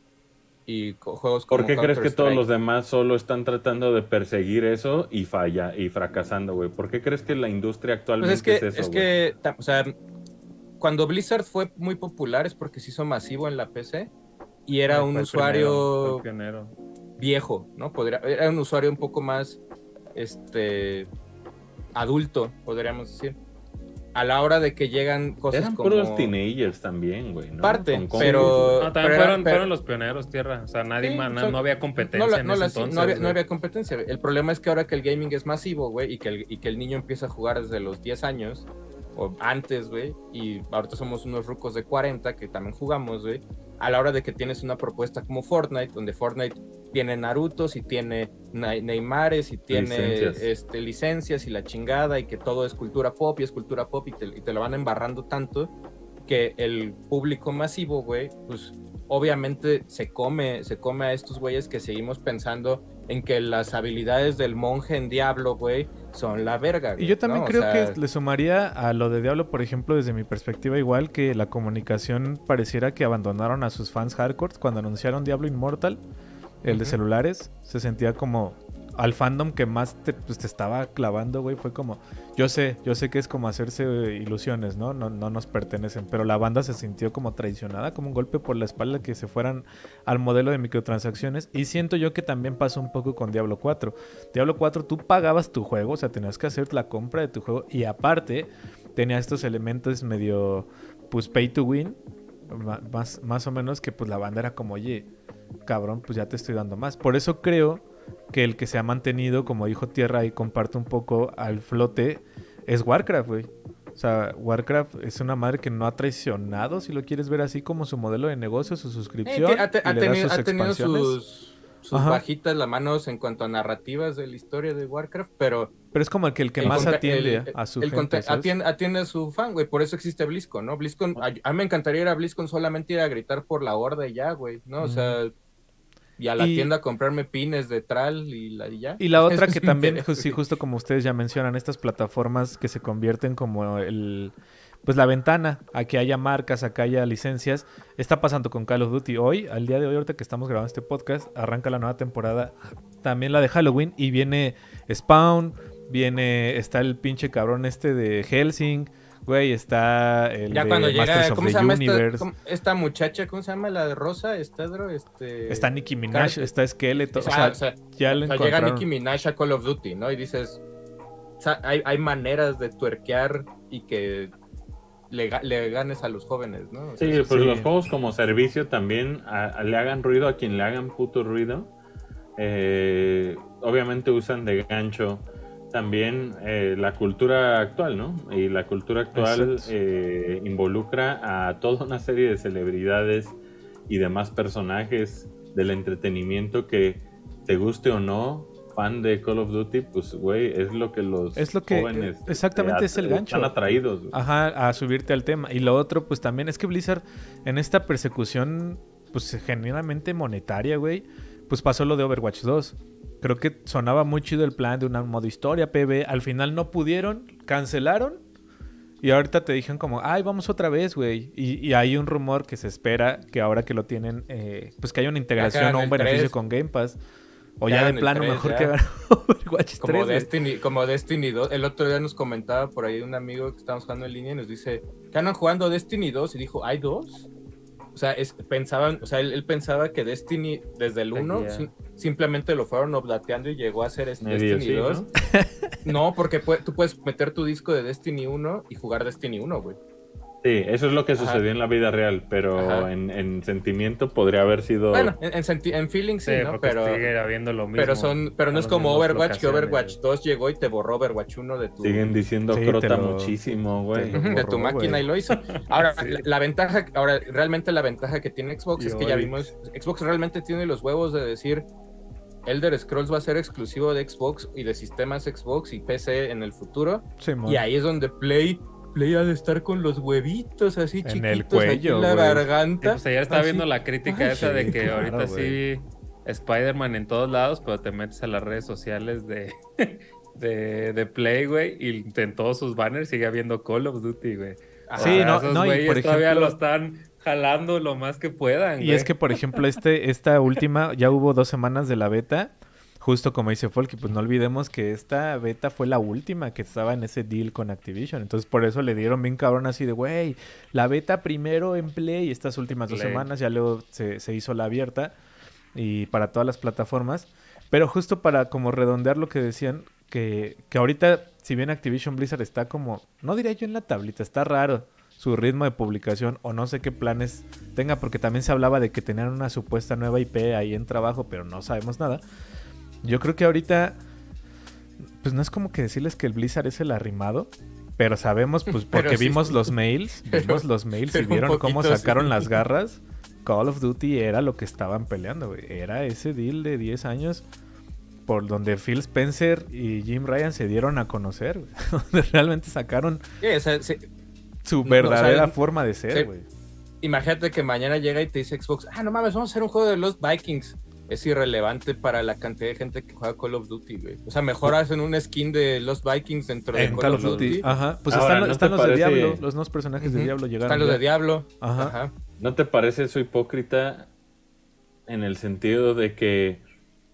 Y juegos como ¿Por qué crees que todos los demás solo están tratando de perseguir eso y falla y fracasando, güey? ¿Por qué crees que la industria Pues actualmente es que, es eso, es que, o sea, cuando Blizzard fue muy popular es porque se hizo masivo en la PC y era Fue un usuario pionero. Viejo, ¿no? Podría, era un usuario un poco más, este, adulto, podríamos decir. A la hora de que llegan cosas Eran como... puros teenagers también, güey, ¿no? Parte, Con- pero- No, también pero- fueron, pero- fueron los pioneros, tierra. O sea, nadie Sí, más, son- no había competencia no, la- en no ese la- entonces. no había, no güey. había competencia. El problema es que ahora que el gaming es masivo, güey, y, que el, y que el niño empieza a jugar desde los 10 años, o antes, güey, y ahorita somos unos rucos de 40 que también jugamos, güey, a la hora de que tienes una propuesta como Fortnite, donde Fortnite tiene Narutos y tiene Ne- Neymares y tiene Licencias. este, licencias y la chingada y que todo es cultura pop y es cultura pop y te, y te lo van embarrando tanto que el público masivo, güey, pues obviamente se come, se come a estos güeyes que seguimos pensando en que las habilidades del monje en Diablo, güey, son la verga. Y yo también ¿no? O creo sea, que le sumaría a lo de Diablo, por ejemplo, desde mi perspectiva, igual que la comunicación pareciera que abandonaron a sus fans hardcore cuando anunciaron Diablo Immortal, el de celulares, se sentía como al fandom que más te, pues, te estaba clavando, güey, fue como, yo sé, yo sé que es como hacerse ilusiones, ¿no? ¿no? No nos pertenecen, pero la banda se sintió como traicionada, como un golpe por la espalda que se fueran al modelo de microtransacciones y siento yo que también pasó un poco con Diablo 4. Diablo 4 tú pagabas tu juego, o sea, tenías que hacer la compra de tu juego y aparte tenía estos elementos medio, pues, pay to win, más, más o menos que pues la banda era como, oye, cabrón, pues ya te estoy dando más. Por eso creo que el que se ha mantenido, como dijo Tierra y comparte un poco al flote, es Warcraft, güey. O sea, Warcraft es una madre que no ha traicionado, si lo quieres ver así, como su modelo de negocio, su eh, suscripción. te- ha, te- tenido, sus ha tenido expansiones. sus, bajitas las manos en cuanto a narrativas de la historia de Warcraft, pero Pero es como el que, el que el más atiende el- a su el gente, atiende, atiende a su fan, güey. Por eso existe BlizzCon, ¿no? BlizzCon, a, a mí me encantaría ir a BlizzCon solamente ir a gritar por la horda y ya, güey, ¿no? O sea, y a la Y- tienda a comprarme pines de Tral y, la, y ya. Y la otra que también, sí, justo como ustedes ya mencionan, estas plataformas que se convierten como el, pues la ventana a que haya marcas, a que haya licencias, está pasando con Call of Duty. Hoy, al día de hoy, ahorita que estamos grabando este podcast, arranca la nueva temporada, también la de Halloween, y viene Spawn, viene, está el pinche cabrón este de Helsing, güey, está el Ya de cuando Masters llega, of ¿cómo the se llama esta, Universe. cómo- esta muchacha? ¿Cómo se llama la de Rosa? Estedro, este... Está Nicki Minaj, Car- está Skeleton, o Ah, sea, o sea, ya le o sea, llega. Nicki Minaj a Call of Duty, ¿no? Y dices, o sea, hay, hay maneras de tuerquear y que le, ga- le ganes a los jóvenes, ¿no? O sea, Sí, pues sí. los juegos como servicio también a- a- le hagan ruido a quien le hagan puto ruido. Eh, obviamente usan de gancho también eh, la cultura actual, ¿no? Y la cultura actual eh, involucra a toda una serie de celebridades y demás personajes del entretenimiento que te guste o no, fan de Call of Duty, pues güey, es lo que los Es lo que- jóvenes exactamente eh, es el están gancho. Ah, atraídos. güey. Ajá, a subirte al tema. Y lo otro, pues también es que Blizzard, en esta persecución, pues genuinamente monetaria, güey, pues pasó lo de Overwatch 2. Creo que sonaba muy chido el plan de una modo historia, PB. Al final no pudieron, cancelaron. Y ahorita te dijeron como, ay, vamos otra vez, güey. Y, y hay un rumor que se espera que ahora que lo tienen, eh, pues que haya una integración o un beneficio 3. con Game Pass. O ya de plano 3 mejor ya. que Overwatch 3. como güey. Destiny, como Destiny 2. El otro día nos comentaba por ahí un amigo que estábamos jugando en línea y nos dice que andan jugando Destiny 2 y dijo, ¿hay dos? O sea, es- pensaban, o sea, él, él pensaba que Destiny desde el 1 Seguía. sim- simplemente lo fueron oblateando y llegó a ser este Destiny sí, 2. ¿no? ¿no? porque pu- tú puedes meter tu disco de Destiny 1 y jugar Destiny 1, güey. Sí, eso es lo que Ajá. sucedió en la vida real, pero en, en sentimiento podría haber sido... Bueno, en, en, senti- en feeling sí, Sí, ¿no? Pero, sigue habiendo lo mismo. pero, son, pero no es como Overwatch, que. Overwatch 2 llegó y te borró Overwatch 1 de tu, Siguen diciendo Sí, crota lo- muchísimo, güey. de tu máquina y lo hizo. Ahora, Sí. la, la ventaja, ahora, realmente la ventaja que tiene Xbox Y es que ya vimos, Xbox realmente tiene los huevos de decir, Elder Scrolls va a ser exclusivo de Xbox y de sistemas Xbox y PC en el futuro. Simón. Y ahí es donde Play, Play ha de estar con los huevitos así En chiquitos el cuello, en la güey. Garganta. pues ayer estaba así. viendo la crítica Ay, esa de que claro, ahorita güey. sí Spider-Man en todos lados, pero te metes a las redes sociales de, de, de Play, güey, y en todos sus banners sigue habiendo Call of Duty, güey. Ajá. Sí, no, esos no, y por todavía ejemplo- lo están jalando lo más que puedan, Y güey. es que, por ejemplo, este, esta última, ya hubo dos semanas de la beta, justo como dice Folk, y pues no olvidemos que esta beta fue la última que estaba en ese deal con Activision. Entonces, por eso le dieron bien cabrón así de, güey, la beta primero en Play, estas últimas dos semanas ya luego se, se hizo la abierta y para todas las plataformas. Pero justo para como redondear lo que decían, que, que ahorita, si bien Activision Blizzard está como, no diría yo en la tablita, está raro su ritmo de publicación o no sé qué planes tenga, porque también se hablaba de que tenían una supuesta nueva IP ahí en trabajo, pero no sabemos nada. Yo creo que ahorita, pues no es como que decirles que el Blizzard es el arrimado, pero sabemos, pues Pero porque sí. vimos los mails, vimos los mails y pero vieron cómo sacaron sí. las garras. Call of Duty era lo que estaban peleando, güey. Era ese deal de 10 años por donde Phil Spencer y Jim Ryan se dieron a conocer, güey. donde realmente sacaron Sí, o sea, sí, su no, verdadera o sea, forma de ser, güey. imagínate que mañana llega y te dice Xbox, ah, no mames, vamos a hacer un juego de los Vikings. Es irrelevante para la cantidad de gente que juega Call of Duty, güey. O sea, mejor hacen un skin de los Vikings dentro de En Call of Duty. Ajá. Pues Ahora, están, ¿no están te los de Diablo. Los nuevos personajes de. Diablo llegaron. Están los ya. de Diablo. Ajá. Ajá. ¿No te parece eso hipócrita en el sentido de que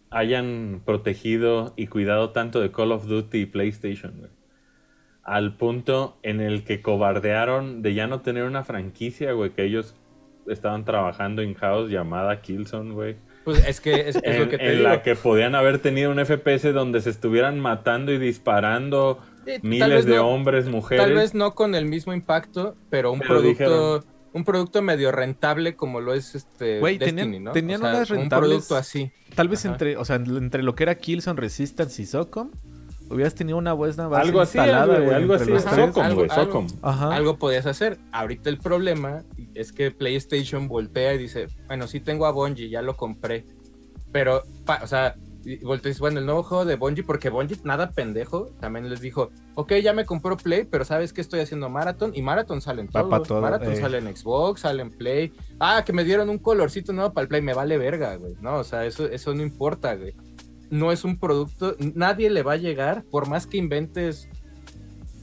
hayan protegido y cuidado tanto de Call of Duty y PlayStation, güey? Al punto en el que cobardearon de ya no tener una franquicia, güey, que ellos estaban trabajando in-house llamada Killzone, güey. Pues es que es, es En, lo que te en digo. la que podían haber tenido un FPS donde se estuvieran matando y disparando Sí, miles de no- hombres, mujeres. Tal vez no con el mismo impacto, pero un Pero producto dijeron- un producto medio rentable como lo es este Güey, Destiny, tenían- ¿no? tenían O sea, unas Un rentables- producto así. Tal vez Ajá. entre, o sea, entre lo que era Killzone, Resistance y Socom, hubieras tenido una buena base Algo así, instalada, güey, güey, algo así. Socom, algo- Socom. Ajá. Algo podías hacer. Ahorita el problema es que PlayStation voltea y dice, bueno, sí tengo a Bungie, ya lo compré. Pero, pa- o sea, y voltea y dice, bueno, el nuevo juego de Bungie, porque Bungie, nada pendejo, también les dijo, ok, ya me compró Play, pero ¿sabes qué estoy haciendo Marathon? Y Marathon sale en todo. todo, Marathon eh. sale en Xbox, sale en Play. Ah, que me dieron un colorcito nuevo para el Play, me vale verga, güey. No, o sea, eso, eso no importa, güey. No es un producto, nadie le va a llegar, por más que inventes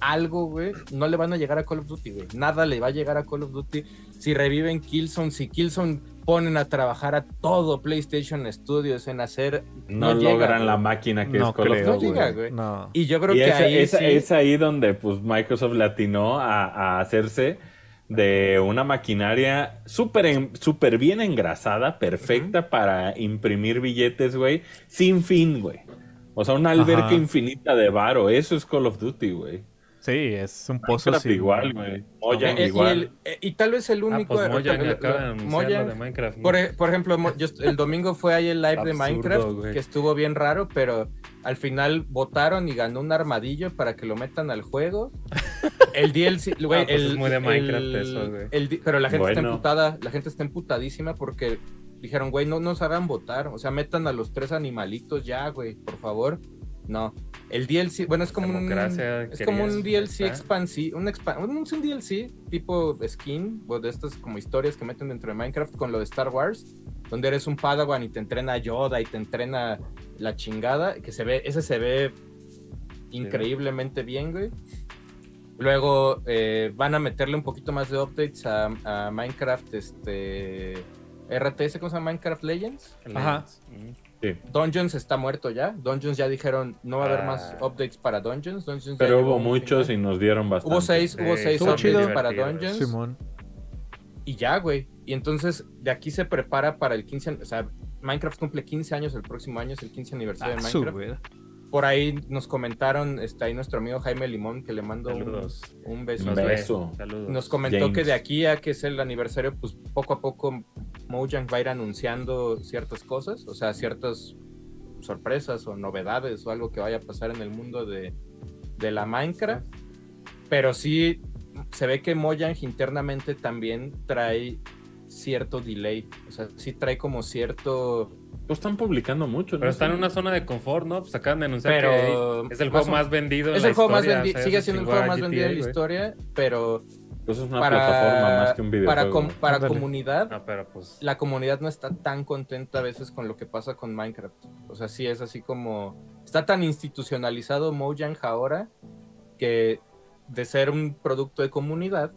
algo, güey, no le van a llegar a Call of Duty, güey. Nada le va a llegar a Call of Duty. Si reviven Killzone, si Killzone ponen a trabajar a todo PlayStation Studios en hacer... No, logran la máquina que No es Call of creo, No Duty. llega, güey. güey. No. Y yo creo Y que es, ahí es- sí- es ahí donde pues Microsoft le atinó a, a hacerse de una maquinaria súper súper bien engrasada, perfecta para imprimir billetes, güey, sin fin, güey. O sea, una alberca Ajá. infinita de varo. Eso es Call of Duty, güey. Sí, es un pozo sin- igual, güey. Mojang Eh, eh, y, igual. el- eh, y tal vez el Ah, único... pues Mojang lo- acaba de Mojang- Minecraft. ¿no? Por, por ejemplo, yo- el domingo fue ahí el live de Minecraft, que estuvo bien raro, pero al final votaron y ganó un armadillo para que lo metan al juego. El DLC, güey, Ah, pues el, es muy de Minecraft el- eso, güey. el pero la gente está emputada, la gente está emputadísima porque dijeron, güey, no nos hagan votar, o sea, metan a los tres animalitos ya, güey, por favor. No, el DLC, bueno, es como Democracia, un es como un DLC expansivo, un, un, es un DLC tipo skin, o de estas como historias que meten dentro de Minecraft con lo de Star Wars, donde eres un Padawan y te entrena Yoda y te entrena la chingada, que se ve, ese se ve increíblemente bien, güey. Luego eh, van a meterle un poquito más de updates a, a Minecraft, este RTS, ¿cómo se llama? Minecraft Legends. Ajá. Mm. Sí. Dungeons está muerto ya. Dungeons ya dijeron no va a haber Ah. más updates para Dungeons. Dungeons Pero hubo muchos final. y nos dieron bastante. Hubo seis, hubo Sí, seis updates chido. para. Dungeons. Simón. Y ya, güey. Y entonces de aquí se prepara para el 15, an- o sea, Minecraft cumple 15 años el próximo año, es el 15 aniversario Ah, de Minecraft. Por ahí nos comentaron, está ahí nuestro amigo Jaime Limón, que le mando un, Saludos. un beso. Un beso. Saludos. Nos comentó James. que de aquí a que es el aniversario, pues poco a poco Mojang va a ir anunciando ciertas cosas, o sea, ciertas sorpresas o novedades o algo que vaya a pasar en el mundo de, de la Minecraft. Pero sí se ve que Mojang internamente también trae cierto delay, o sea, sí trae como cierto... Pues están publicando mucho, ¿no? Pero está en una zona de confort, ¿no? Pues acaban de anunciar Pero que es el juego más vendido. en Es la el juego más vendido, sigue siendo el juego más vendido de la historia, pero Pues es una para, plataforma más que un videojuego. para, com- para Ándale. comunidad No, pero pues. la comunidad no está tan contenta a veces con lo que pasa con Minecraft. O sea, sí es así como. Está tan institucionalizado Mojang ahora que de ser un producto de comunidad,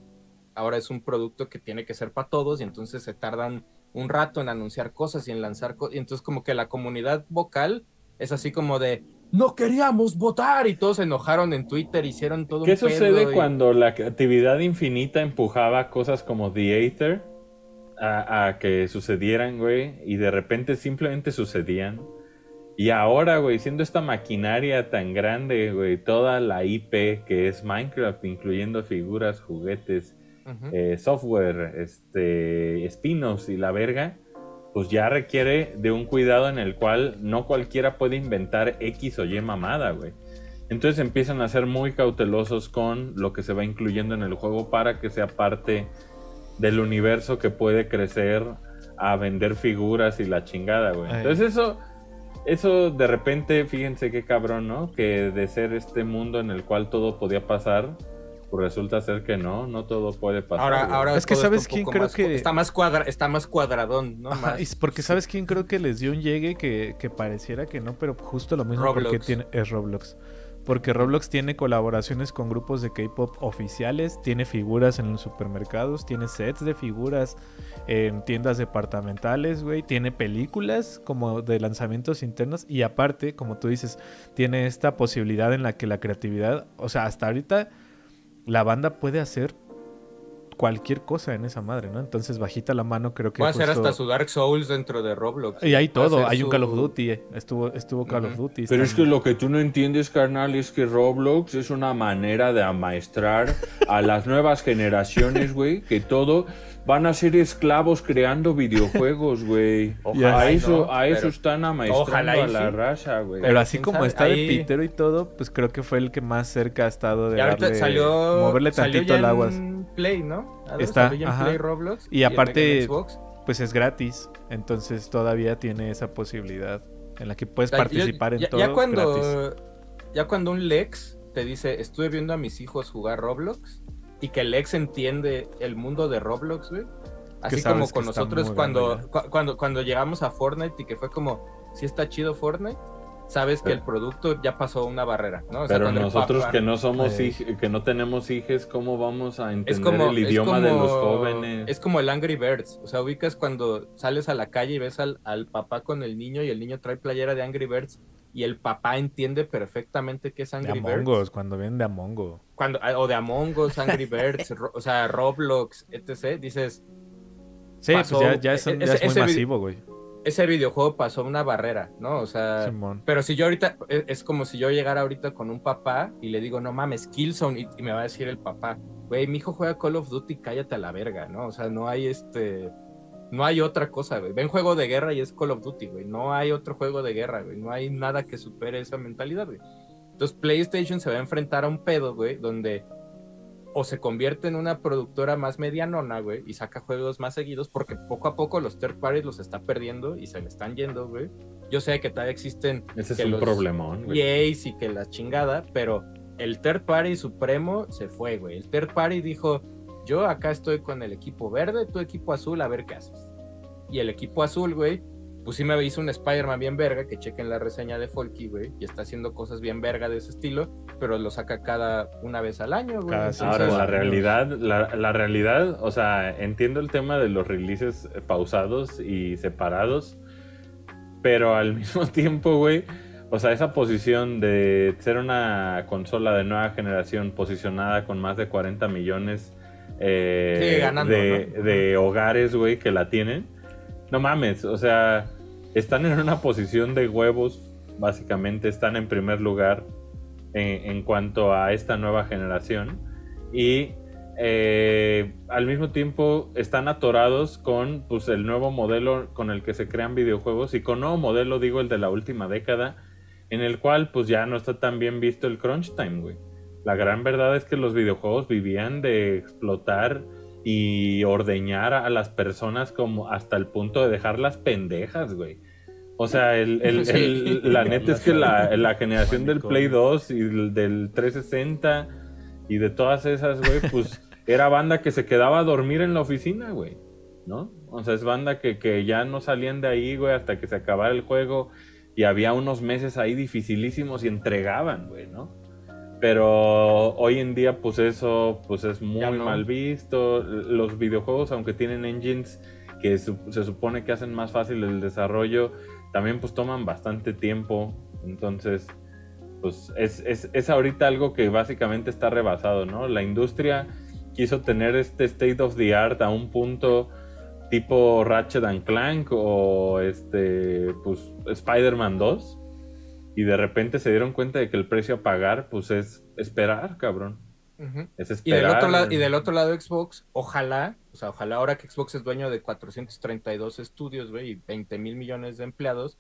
ahora es un producto que tiene que ser para todos y entonces se tardan un rato en anunciar cosas y en lanzar cosas. Y entonces, como que la comunidad vocal es así como de. No queríamos votar y todos se enojaron en Twitter, hicieron todo ¿Qué un pedo sucede y- cuando la actividad infinita empujaba cosas como The Aether a, a que sucedieran, güey? Y de repente simplemente sucedían. Y ahora, güey, siendo esta maquinaria tan grande, güey, toda la IP que es Minecraft, incluyendo figuras, juguetes, Eh, software, este, spin-offs y la verga, pues ya requiere de un cuidado en el cual no cualquiera puede inventar X o Y mamada, güey. Entonces empiezan a ser muy cautelosos con lo que se va incluyendo en el juego para que sea parte del universo que puede crecer a vender figuras y la chingada, güey. Entonces eso, eso de repente, fíjense qué cabrón, ¿no? Que de ser este mundo en el cual todo podía pasar, pues resulta ser que no, no todo puede pasar. Ahora, ahora Es que ¿sabes quién creo más- que- está más cuadra, está más cuadradón, ¿no? Ajá, Más- porque sabes quién creo que les dio un llegue que, que pareciera que no, pero justo lo mismo porque Roblox. tiene es Roblox. Porque Roblox tiene colaboraciones con grupos de K-pop oficiales, tiene figuras en los supermercados, tiene sets de figuras en tiendas departamentales, güey, tiene películas como de lanzamientos internos y aparte, como tú dices, tiene esta posibilidad en la que la creatividad, o sea, hasta ahorita la banda puede hacer cualquier cosa en esa madre, ¿no? Entonces, bajita la mano, creo que Puede hacer justo- hasta su Dark Souls dentro de Roblox. y hay Puede todo, hacer hay un su- Call of Duty, eh, estuvo, estuvo Call of. Duty. Pero es que lo que tú no entiendes, carnal, es que Roblox es una manera de amaestrar a las nuevas generaciones, güey, que todo van a ser esclavos creando videojuegos, güey. Ojalá A y eso, no, a eso están amaestrando y a la sí. raza, güey. Pero así como sabe, está de ahí- pitero y todo, pues creo que fue el que más cerca ha estado de Y darle- salió, moverle salió tantito ya el aguas. en Play, ¿no? Está, salió ya en ajá. Play Roblox. Y en- aparte-. Pues es gratis, entonces todavía tiene esa posibilidad en la que puedes participar yo- en ya, todo ya cuando, gratis. ya cuando un Lex te dice, estuve viendo a mis hijos jugar Roblox, y que el Lex entiende el mundo de Roblox, güey. Así como con nosotros cuando, cu- cuando, cuando llegamos a Fortnite y que fue como, si está chido Fortnite, sabes que el producto ya pasó una barrera, ¿no? O sea, Pero nosotros papá- que no somos Eh. hij- que no tenemos hijos, ¿cómo vamos a entender es como, el es idioma de los jóvenes? Es como el Angry Birds. O sea, ubicas cuando sales a la calle y ves al, al papá con el niño y el niño trae playera de Angry Birds y el papá entiende perfectamente qué es De Angry Among Birds. Us, cuando vienen de Among Us. Cuando, ah, o de Among Us, Angry Birds, ro- o sea, Roblox, etc. Dices, Sí, Pasó- pues ya, ya es, e- ya ese- es muy masivo, güey. Ese videojuego pasó una barrera, ¿no? O sea, Simón. pero si yo ahorita, es, es como si yo llegara ahorita con un papá y le digo, no mames, Killzone, y, y me va a decir el papá, güey, mi hijo juega Call of Duty, cállate a la verga, ¿no? O sea, no hay este, no hay otra cosa, güey. Ven juego de guerra y es Call of Duty, güey. No hay otro juego de guerra, güey. No hay nada que supere esa mentalidad, güey. Entonces PlayStation se va a enfrentar a un pedo, güey, donde o se convierte en una productora más medianona, güey, y saca juegos más seguidos, porque poco a poco los third parties los está perdiendo y se le están yendo, güey. Yo sé que todavía existen Ese es que un los problemón, güey. EAs y que la chingada, pero el third party supremo se fue, güey. El third party dijo, yo acá estoy con el equipo verde, tu equipo azul, a ver qué haces. Y el equipo azul, güey, pues sí me hizo un Spider-Man bien verga, que chequen la reseña de Folky, güey, y está haciendo cosas bien verga de ese estilo, pero lo saca cada una vez al año, güey. Entonces, Ahora, la realidad, la, la realidad, o sea, entiendo el tema de los releases pausados y separados, pero al mismo tiempo, güey, o sea, esa posición de ser una consola de nueva generación posicionada con más de 40 millones eh, Sigue ganando, de, ¿no? de hogares, güey, que la tienen, no mames, o sea, están en una posición de huevos, básicamente, están en primer lugar en, en cuanto a esta nueva generación y eh, al mismo tiempo están atorados con pues, el nuevo modelo con el que se crean videojuegos y con nuevo modelo digo el de la última década en el cual pues ya no está tan bien visto el crunch time, güey. La gran verdad es que los videojuegos vivían de explotar y ordeñar a las personas como hasta el punto de dejarlas pendejas, güey. O sea, el, el- Sí. el- la neta es que la, la generación del. Play 2 y del, del 360 y de todas esas, güey, pues era banda que se quedaba a dormir en la oficina, güey. ¿No? O sea, es banda que, que ya no salían de ahí, güey, hasta que se acabara el juego y había unos meses ahí dificilísimos y entregaban, güey, ¿no? Pero hoy en día, pues eso pues es muy no. mal visto. Los videojuegos, aunque tienen engines que su- se supone que hacen más fácil el desarrollo, también pues toman bastante tiempo. Entonces, pues es, es, es ahorita algo que básicamente está rebasado, ¿no? La industria quiso tener este state of the art a un punto tipo Ratchet and Clank o este, pues Spider-Man 2 y de repente se dieron cuenta de que el precio a pagar pues es esperar, cabrón. Es Y del, esperar. otro lado, y del otro lado Xbox, ojalá, o sea, ojalá ahora que Xbox es dueño de 432 estudios, güey, y 20 mil millones de empleados,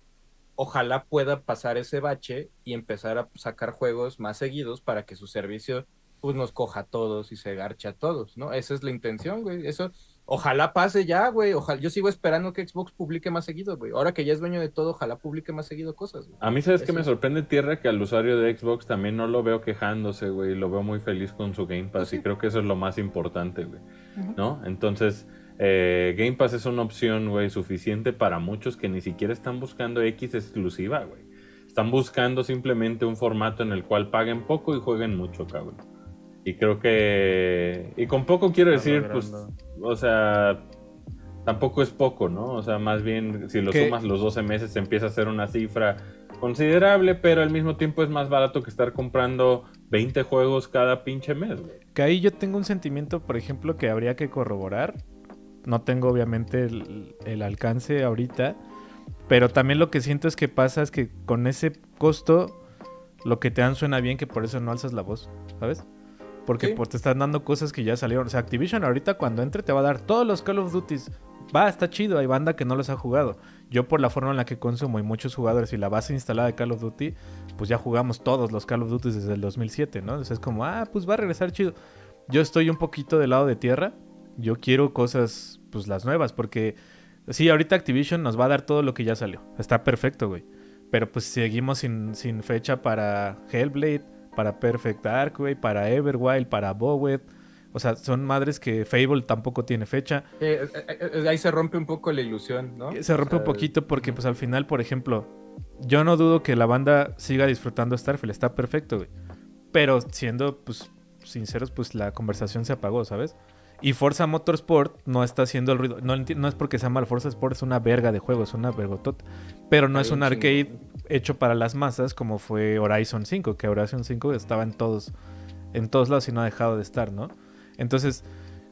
ojalá pueda pasar ese bache y empezar a sacar juegos más seguidos para que su servicio pues nos coja a todos y se garche a todos, ¿no? Esa es la intención, güey. Eso, ojalá pase ya, güey. Ojalá, yo sigo esperando que Xbox publique más seguido, güey. Ahora que ya es dueño de todo, ojalá publique más seguido cosas, güey. A mí, ¿sabes que me sorprende, Tierra? Que al usuario de Xbox también no lo veo quejándose, güey. Lo veo muy feliz con su Game Pass. Pues sí. Y creo que eso es lo más importante, güey. ¿No? Entonces, eh, Game Pass es una opción, güey, suficiente para muchos que ni siquiera están buscando X exclusiva, güey. Están buscando simplemente un formato en el cual paguen poco y jueguen mucho, cabrón. Y creo que... Y con poco quiero Está decir, pues, o sea, tampoco es poco, ¿no? O sea, más bien, si lo ¿Qué? sumas los 12 meses, empieza a ser una cifra considerable, pero al mismo tiempo es más barato que estar comprando 20 juegos cada pinche mes, güey. Que ahí yo tengo un sentimiento, por ejemplo, que habría que corroborar. No tengo obviamente el, el alcance ahorita. Pero también lo que siento es que pasa es que con ese costo lo que te dan suena bien que por eso no alzas la voz, ¿sabes? Porque Sí. por- te están dando cosas que ya salieron. O sea, Activision ahorita cuando entre te va a dar todos los Call of Duties. Va, está chido, hay banda que no los ha jugado. Yo por la forma en la que consumo y muchos jugadores y la base instalada de Call of Duty, pues ya jugamos todos los Call of Duty desde el 2007, ¿no? Entonces es como, ah, pues va a regresar chido. Yo estoy un poquito del lado de tierra. Yo quiero cosas, pues las nuevas, porque sí, ahorita Activision nos va a dar todo lo que ya salió. Está perfecto, güey. Pero pues seguimos sin, sin fecha para Hellblade, para Perfect Dark, güey, para Everwild, para Bowed. O sea, son madres que Fable tampoco tiene fecha. Eh, eh, eh, ahí se rompe un poco la ilusión, ¿no? Se rompe O un poquito porque pues al final, por ejemplo, yo no dudo que la banda siga disfrutando Starfield, está perfecto, güey. Pero siendo pues sinceros, pues la conversación se apagó, ¿sabes? Y Forza Motorsport no está haciendo el ruido. No, es porque sea mal, Forza Sport es una verga de juego, es una vergotota. Pero no es un arcade hecho para las masas como fue Horizon 5, que Horizon 5 estaba en todos, en todos lados y no ha dejado de estar, ¿no? Entonces,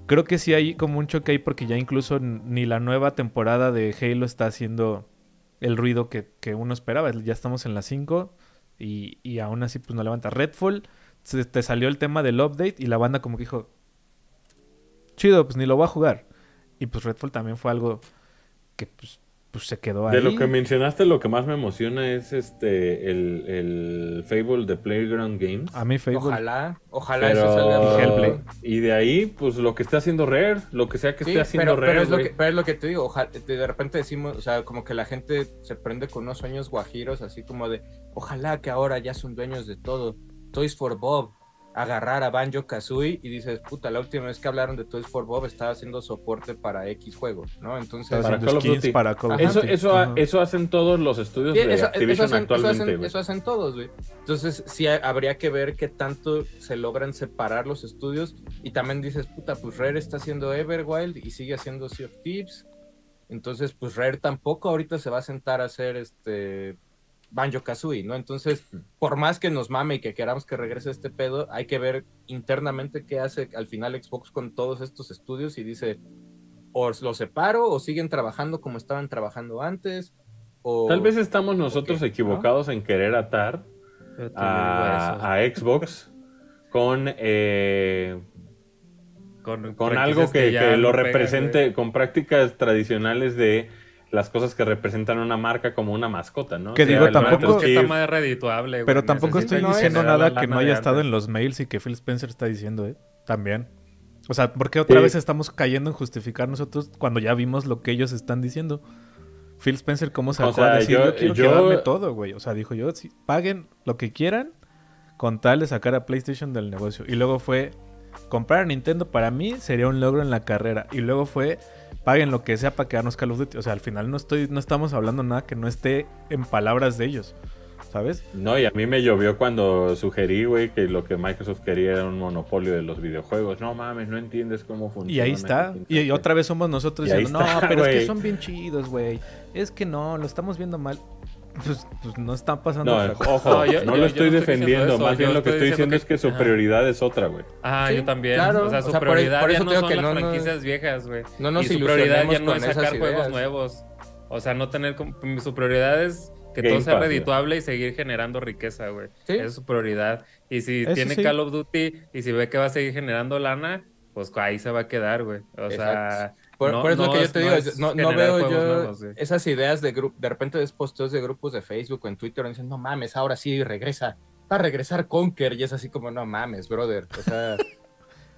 creo que sí hay como un choque ahí porque ya incluso ni la nueva temporada de Halo está haciendo el ruido que, que uno esperaba. Ya estamos en la 5 y, y aún así pues no levanta. Redfall, se- te salió el tema del update y la banda como que dijo, chido, pues ni lo voy a jugar. Y pues Redfall también fue algo que pues, pues se quedó ahí. De lo que mencionaste, lo que más me emociona es este el, el Fable de Playground Games. A mí Fable... Ojalá, ojalá Pero... eso salga pronto. Hellblade. Y de ahí, pues lo que esté haciendo Rare, lo que sea que Sí, esté haciendo pero, Rare, pero es lo que, pero es lo que te digo, ojalá, de de repente decimos, o sea, como que la gente se prende con unos sueños guajiros, así como de, ojalá que ahora ya son dueños de todo. Toys for Bob, agarrar a Banjo Kazooie y dices, puta, la última vez que hablaron de Toys for Bob estaba haciendo soporte para X juego, ¿no? Entonces, Para Call of Duty. para Call of Ajá. Eso, Duty. eso, Ajá. eso hacen todos los estudios Sí, de eso, eso Activision eso actualmente, hacen- güey. eso hacen todos, güey. Entonces, sí ha- habría que ver qué tanto se logran separar los estudios. Y también dices, puta, pues Rare está haciendo Everwild y sigue haciendo Sea of Thieves. Entonces, pues Rare tampoco ahorita se va a sentar a hacer este Banjo Kazooie, ¿no? Entonces, por más que nos mame y que queramos que regrese este pedo, hay que ver internamente qué hace al final Xbox con todos estos estudios y dice, o los separo o siguen trabajando como estaban trabajando antes. O... Tal vez estamos nosotros equivocados en querer atar eso. a, a Xbox con, eh, con, algo que, lo represente, con prácticas tradicionales de las cosas que representan una marca como una mascota, ¿no? Que Sea digo, tampoco- Master Es que está más redituable, güey. Pero tampoco estoy diciendo nada la que no haya estado en los mails y que Phil Spencer está diciendo, ¿eh? También. O sea, ¿por qué otra Sí. vez estamos cayendo en justificar nosotros cuando ya vimos lo que ellos están diciendo? Phil Spencer, ¿cómo sea, a decir? Yo, yo- quiero yo- quedarme todo, güey. O sea, dijo yo, sí, paguen lo que quieran con tal de sacar a PlayStation del negocio. Y luego fue, comprar a Nintendo para mí sería un logro en la carrera. Y luego fue, paguen lo que sea para quedarnos Call of Duty. O sea, al final no, estoy, no estamos hablando nada que no esté en palabras de ellos, ¿sabes? No, y a mí me llovió cuando sugerí, güey, que lo que Microsoft quería era un monopolio de los videojuegos. No mames, no entiendes cómo funciona. Y ahí está. Y, otra vez somos nosotros Y diciendo, está, no, pero es que son bien chidos, güey. Es que no, lo estamos viendo mal. Pues, pues no están pasando. No, otra ojo, No, no, yo- lo yo estoy no estoy defendiendo. Más bien lo que estoy diciendo es que su prioridad es otra, güey. Ah, Sí, yo también. claro. O sea, O su sea, por- prioridad por ya eso no son que las franquicias viejas, güey. No nos y su prioridad ya no es sacar juegos nuevos. O sea, no tener... Su prioridad es que Game todo sea redituable y seguir generando riqueza, güey. Sí. Esa es su prioridad. Y si Eso tiene sí. Call of Duty y si ve que va a seguir generando lana, pues ahí se va a quedar, güey. O sea... Por, no- por eso no lo que yo te no digo, es no, veo yo nuevos, esas ideas de grupo, de repente ves posteos de grupos de Facebook o en Twitter y dicen, no mames, ahora sí regresa, va a regresar Conker y es así como, no mames, brother, o sea,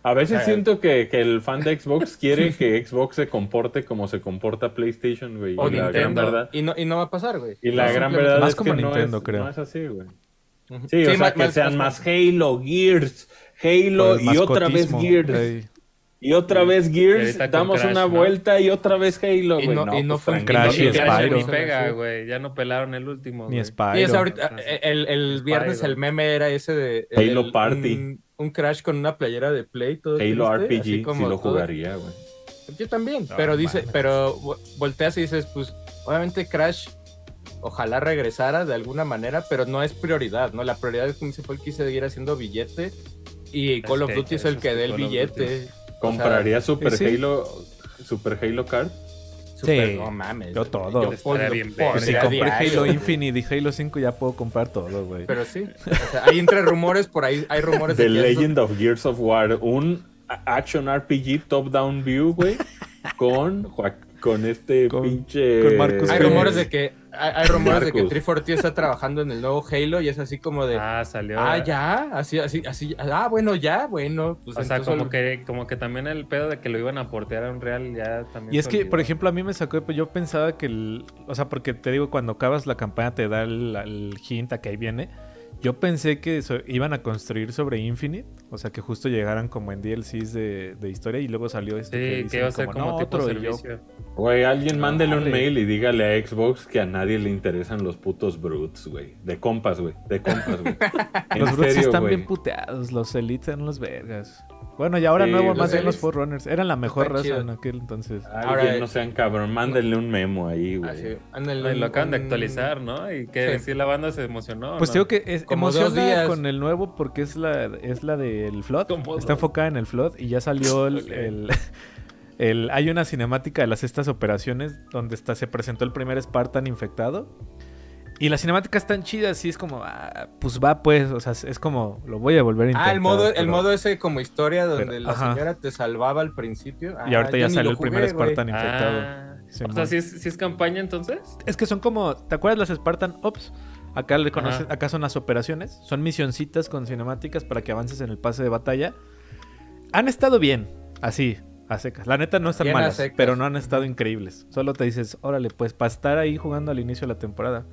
A veces siento que, que el fan de Xbox quiere que Xbox se comporte como se comporta PlayStation, güey. O y la gran verdad. Y no, y no va a pasar, güey. Y la No, gran verdad Más es como que Nintendo, no es, creo. no es así, güey. Sí, o sea, más- que sean más- más Halo, Gears, Halo el y otra vez Gears. ey. Y otra vez Gears, damos Crash, una ¿no? vuelta y otra vez Halo, Y güey. no- y no pues, fue. Crash y Y Crash Spyro. ni pega, güey. Ya no pelaron el último. Ni güey. Spyro. Y es ahorita, Ajá. el, el viernes Spyro. el meme era ese de Halo Party. Un, un Crash con una playera de Play todo Halo triste, RPG, así sí como lo jugaría, güey. Yo también, No, pero dice, pero vo- volteas y dices, pues, obviamente Crash, ojalá regresara de alguna manera, pero no es prioridad, ¿no? La prioridad es como si fue el que seguir haciendo billete y Call of que- Duty es el que que dé el Call ¿Compraría Super sí. Halo Super Halo Card? Super, Sí, no mames. yo todo. Yo bien si compré diario, Halo. Infinite y Halo 5 ya puedo comprar todo, güey. Pero sí, o sea, hay entre rumores por ahí, hay rumores The de que eso- Legend of Gears of War, un action RPG top-down view, güey, con, con este Con- pinche... con Marcus Hay rumores de que hay, hay rumores de que Marcus. 340 está trabajando en el nuevo Halo y es así como de ah, Ah, salió. ya, así así así ah bueno, ya, bueno, pues O sea, entonces como que, como que también el pedo de que lo iban a portear a un real ya también. Y es que, olvidó. por ejemplo, a mí me sacó, yo pensaba que el, o sea, porque te digo, cuando acabas la campaña te da el, el hint a que ahí viene. Yo pensé que so- iban a construir sobre Infinite, o sea, que justo llegaran como en DLCs de, de historia y luego salió esto Sí, que iba a ser como, "No, tipo otro", yo, servicio. Güey, alguien mándele un mail y dígale a Xbox que a nadie le interesan los putos brutes, güey. De compas, güey. De compas, güey. Los Brutes serio, están güey. bien puteados, los Elites eran los vergas. Bueno, y ahora Sí, nuevo más bien los Forerunners. Eran la mejor raza en aquel entonces. Alguien Ahora- no sean cabrón, mándenle un memo ahí, güey. así, ándale, Ay, Lo acaban de actualizar, ¿no? Y que Sí. sí. la banda se emocionó. Pues ¿no? digo que es, Como emociona días. con el nuevo porque es la, es la del Flood. Como Está dos. enfocada en el Flood y ya salió el, el- el- Hay una cinemática de las estas operaciones donde está, se presentó el primer Spartan infectado. Y las cinemáticas están chidas y es como, ah, pues va pues, o sea, es como, lo voy a volver a intentar. Ah, el modo, el modo ese como historia donde pero- la ajá. señora te salvaba al principio. Y Ah, ahorita yo ya salió el primer jugué. Spartan infectado. Ah, o Simón. sea, ¿sí es, sí es campaña entonces? Es que son como, ¿te acuerdas las Spartan Ops? Acá le conocen, acá son las operaciones, son misioncitas con cinemáticas para que avances en el pase de batalla. Han estado bien, así, a secas. La neta no están Bien malas, pero no han estado increíbles. Solo te dices, órale, pues para estar ahí jugando al inicio de la temporada.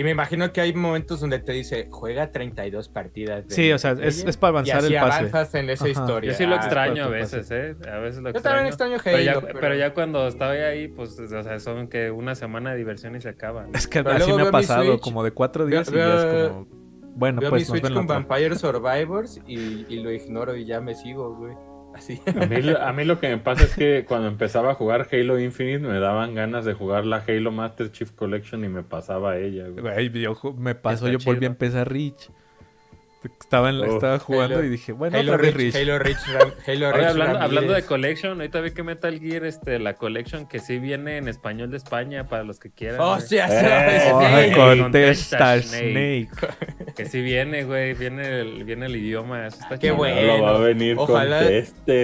Y me imagino que hay momentos donde te dice, juega 32 partidas. de Sí, o sea, es, League", es para y avanzar así el pase. avanzas en esa Ajá. historia. Yo sí lo Ah, extraño a pues, veces, ¿eh? A veces lo Yo extraño. también extraño pero, ya, Halo, pero... pero- ya cuando estaba ahí, pues, o sea, son que una semana de diversión y se acaba. ¿no? Es que Pero así me ha veo pasado, Switch, como de cuatro veo- días y ya es veo- como... Bueno, Veo pues mi nos Switch ven con. Vampire Survivors y, y lo ignoro y ya me sigo, güey. Así. A mí, a mí lo que me pasa es que cuando empezaba a jugar Halo Infinite me daban ganas de jugar la Halo Master Chief Collection y me pasaba a ella, güey. Güey, yo ju- me pasó, Está yo volví a empezar Reach. Estaba, en la- Uf. estaba jugando Halo- y dije, bueno, Halo otra vez Reach. Halo Ram- Halo Oye, Reach hablando, de Collection, ahorita vi que Metal Gear, este, la Collection, que sí viene en español de España para los que quieran. Oh, sí, así Eh, contesta Contesta Snake. Que sí viene, güey, viene el, viene el idioma, eso está Qué bueno. Ahora va a venir Ojalá-.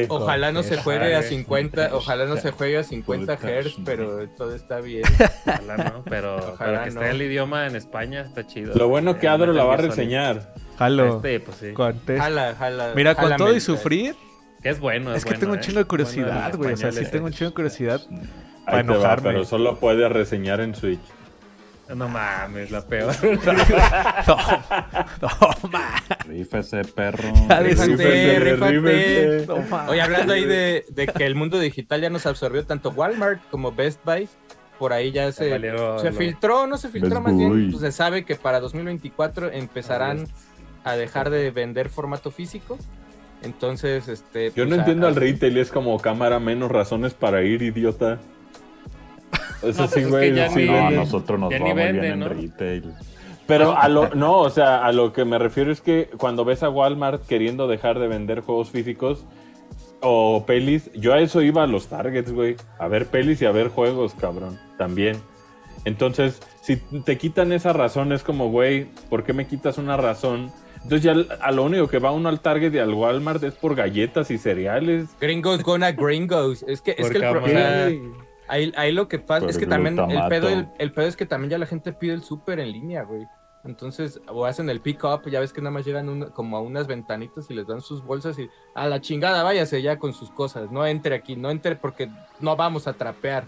Ojalá no se juegue a Ay, 50, ojalá no se juegue a 50 Puta Hz, pero todo está bien. Ojalá no, pero, Ojalá pero que no. esté el idioma en España está chido. Lo bueno que Eh, Adro la va a reseñar. Jalo. Este, pues sí. Jala, jala. Mira, con todo y sufrir, Que es bueno. es que bueno, tengo un ¿eh? chingo de curiosidad, güey. O sea, sí es- tengo un chingo de curiosidad para va, enojarme. pero solo puede reseñar en Switch. No mames, la peor. Toma. Rífese, perro. De Rífate. Oye, hablando ahí de, de que el mundo digital ya nos absorbió tanto Walmart como Best Buy, por ahí ya se, se lo- filtró, no se filtró Best más bien, pues se sabe que para 2024 empezarán a dejar de vender formato físico. Entonces, este... Yo no pues, entiendo a- al retail es como cámara menos razones para ir, idiota. Eso No, sí, pues es güey. que sí No, venden. nosotros nos Ya va ni muy bien en retail. Pero a lo, no, o sea, a lo que me refiero es que cuando ves a Walmart queriendo dejar de vender juegos físicos o pelis, yo a eso iba a los targets, güey. A ver pelis y a ver juegos, cabrón. También. Entonces, si te quitan esa razón, es como, güey, ¿por qué me quitas una razón? Entonces ya a lo único que va uno al Target y al Walmart es por galletas y cereales. Gringos gonna gringos. Es que, es que el pro- o cámara. sea, Güey. ahí, ahí lo que pasa Por es que también el pedo, el, el pedo es que también ya la gente pide el súper en línea, güey. Entonces, o hacen el pick-up, ya ves que nada más llegan un- como a unas ventanitas y les dan sus bolsas y a la chingada, váyase ya con sus cosas, no entre aquí, no entre porque no vamos a trapear.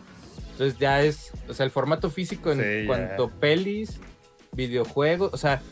Entonces ya es, o sea, el formato físico en Sí, cuanto pelis, videojuegos, o sea,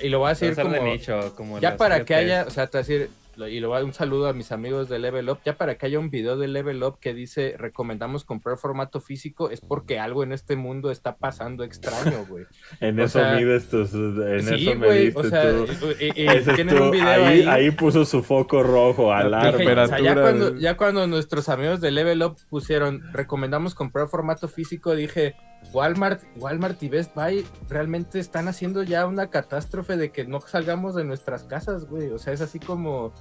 y lo voy a Va a decir como... de nicho, como Ya para que haya, o sea, te voy a decir, y lo un saludo a mis amigos de Level Up, ya para que haya un video de Level Up que dice recomendamos comprar formato físico, es porque algo en este mundo está pasando extraño, güey. En O eso sea, mides tus. En sí, eso me güey, diste o sea, tú. y, y- y Ese es tienen tú. un video ahí, ahí. ahí puso su foco rojo, alarma. O sea, ya, cuando, ya cuando nuestros amigos de Level Up pusieron recomendamos comprar formato físico, dije Walmart, Walmart y Best Buy realmente están haciendo ya una catástrofe de que no salgamos de nuestras casas, güey. O sea, es así como.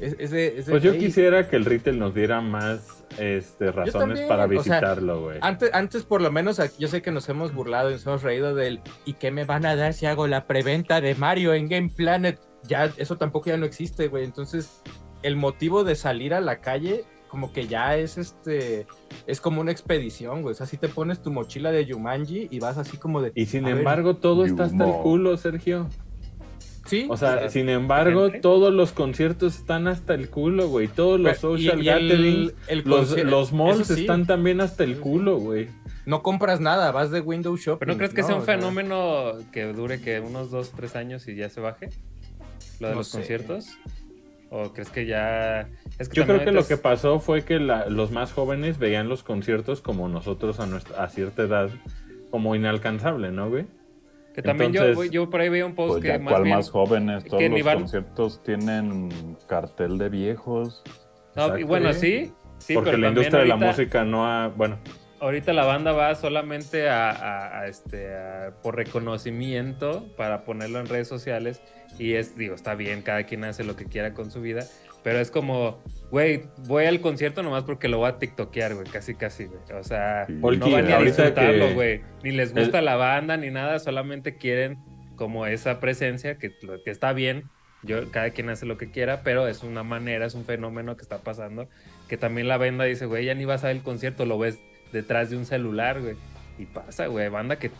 Es, es de- es de, Pues yo "Ey, quisiera que el retail nos diera más este, razones también, para o sea, visitarlo, güey. Antes, antes, por lo menos, aquí- yo sé que nos hemos burlado y nos hemos reído del ¿y qué me van a dar si hago la preventa de Mario en Game Planet? Ya, eso tampoco ya no existe, güey. Entonces, el motivo de salir a la calle, como que ya es este, es como una expedición, güey. O sea, si te pones tu mochila de Yumanji y vas así como de. Y sin ver, embargo, todo está hasta el culo, Sergio. Sí. O sea, sea, sin embargo, gente. todos los conciertos están hasta el culo, güey. Todos los Pero- social y el- gatherings, el los, los malls sí, están también hasta el culo, güey. No compras nada, vas de window shopping. ¿Pero no crees que sea un o sea, fenómeno que dure que unos dos, tres años y ya se baje? Lo de No los sé. conciertos. ¿O crees que ya.? Es Yo creo que lo que pasó fue que la- los más jóvenes veían los conciertos como nosotros a, nuestra, a cierta edad, como inalcanzable, ¿no, güey? Que también Entonces- yo, yo por ahí veía un post Pues que ya más cual bien. más jóvenes, todos los conciertos tienen cartel de viejos. No, y bueno, Sí. Porque pero la industria de la ahorita- música no ha... Bueno, ahorita la banda va solamente a, a- a este a- por reconocimiento para ponerlo en redes sociales y es digo está bien cada quien hace lo que quiera con su vida pero es como güey voy al concierto nomás porque lo voy a tiktokear güey casi casi güey. O sea no van ni a disfrutarlo güey. Ni les gusta la banda ni nada solamente quieren como esa presencia que, está bien. Yo cada quien hace lo que quiera pero es una manera es un fenómeno que está pasando que también la banda dice güey ya ni vas a ver el concierto lo ves detrás de un celular, güey. Y pasa, güey, banda que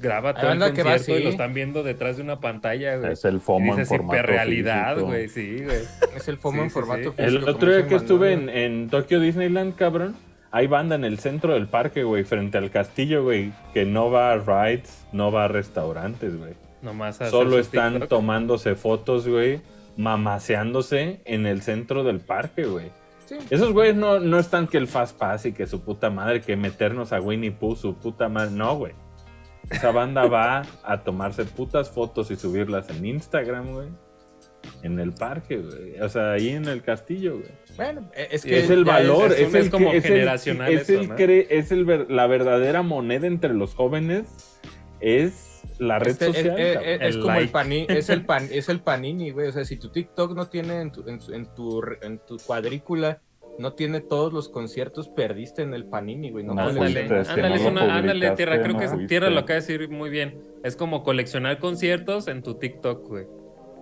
graba todo el banda que va concierto y lo están viendo detrás de una pantalla, güey. Es el FOMO en formato físico. güey, sí, güey. Es el FOMO Sí, en sí, formato sí. físico. el otro día que estuve en, en Tokio Disneyland, cabrón, hay banda en el centro del parque, güey, frente al castillo, güey, que no va a rides, no va a restaurantes, güey. Nomás Solo están TikTok. tomándose fotos, güey, mamaseándose en el centro del parque, güey. Sí. Esos güeyes no, no están que el Fast Pass y que su puta madre, que meternos a Winnie Pooh, su puta madre. No, güey. Esa banda va a tomarse putas fotos y subirlas en Instagram, güey. En el parque, güey. O sea, ahí en el castillo, güey. Bueno, e- es que Es el valor, es como que- es el- generacional es eso, el es el ver- la verdadera moneda entre los jóvenes. Es la red Este, social. eh, eh, eh, es El como el like. panini, es el pan, es el panini, güey. O sea, si tu TikTok no tiene en tu, en, en tu, en tu cuadrícula, no tiene todos los conciertos, perdiste en el panini, güey. No No. Ándale, es que ándale, no es una- ándale, Tierra, creo no que es- fuiste. Tierra lo acaba de decir muy bien. Es como coleccionar conciertos en tu TikTok, güey.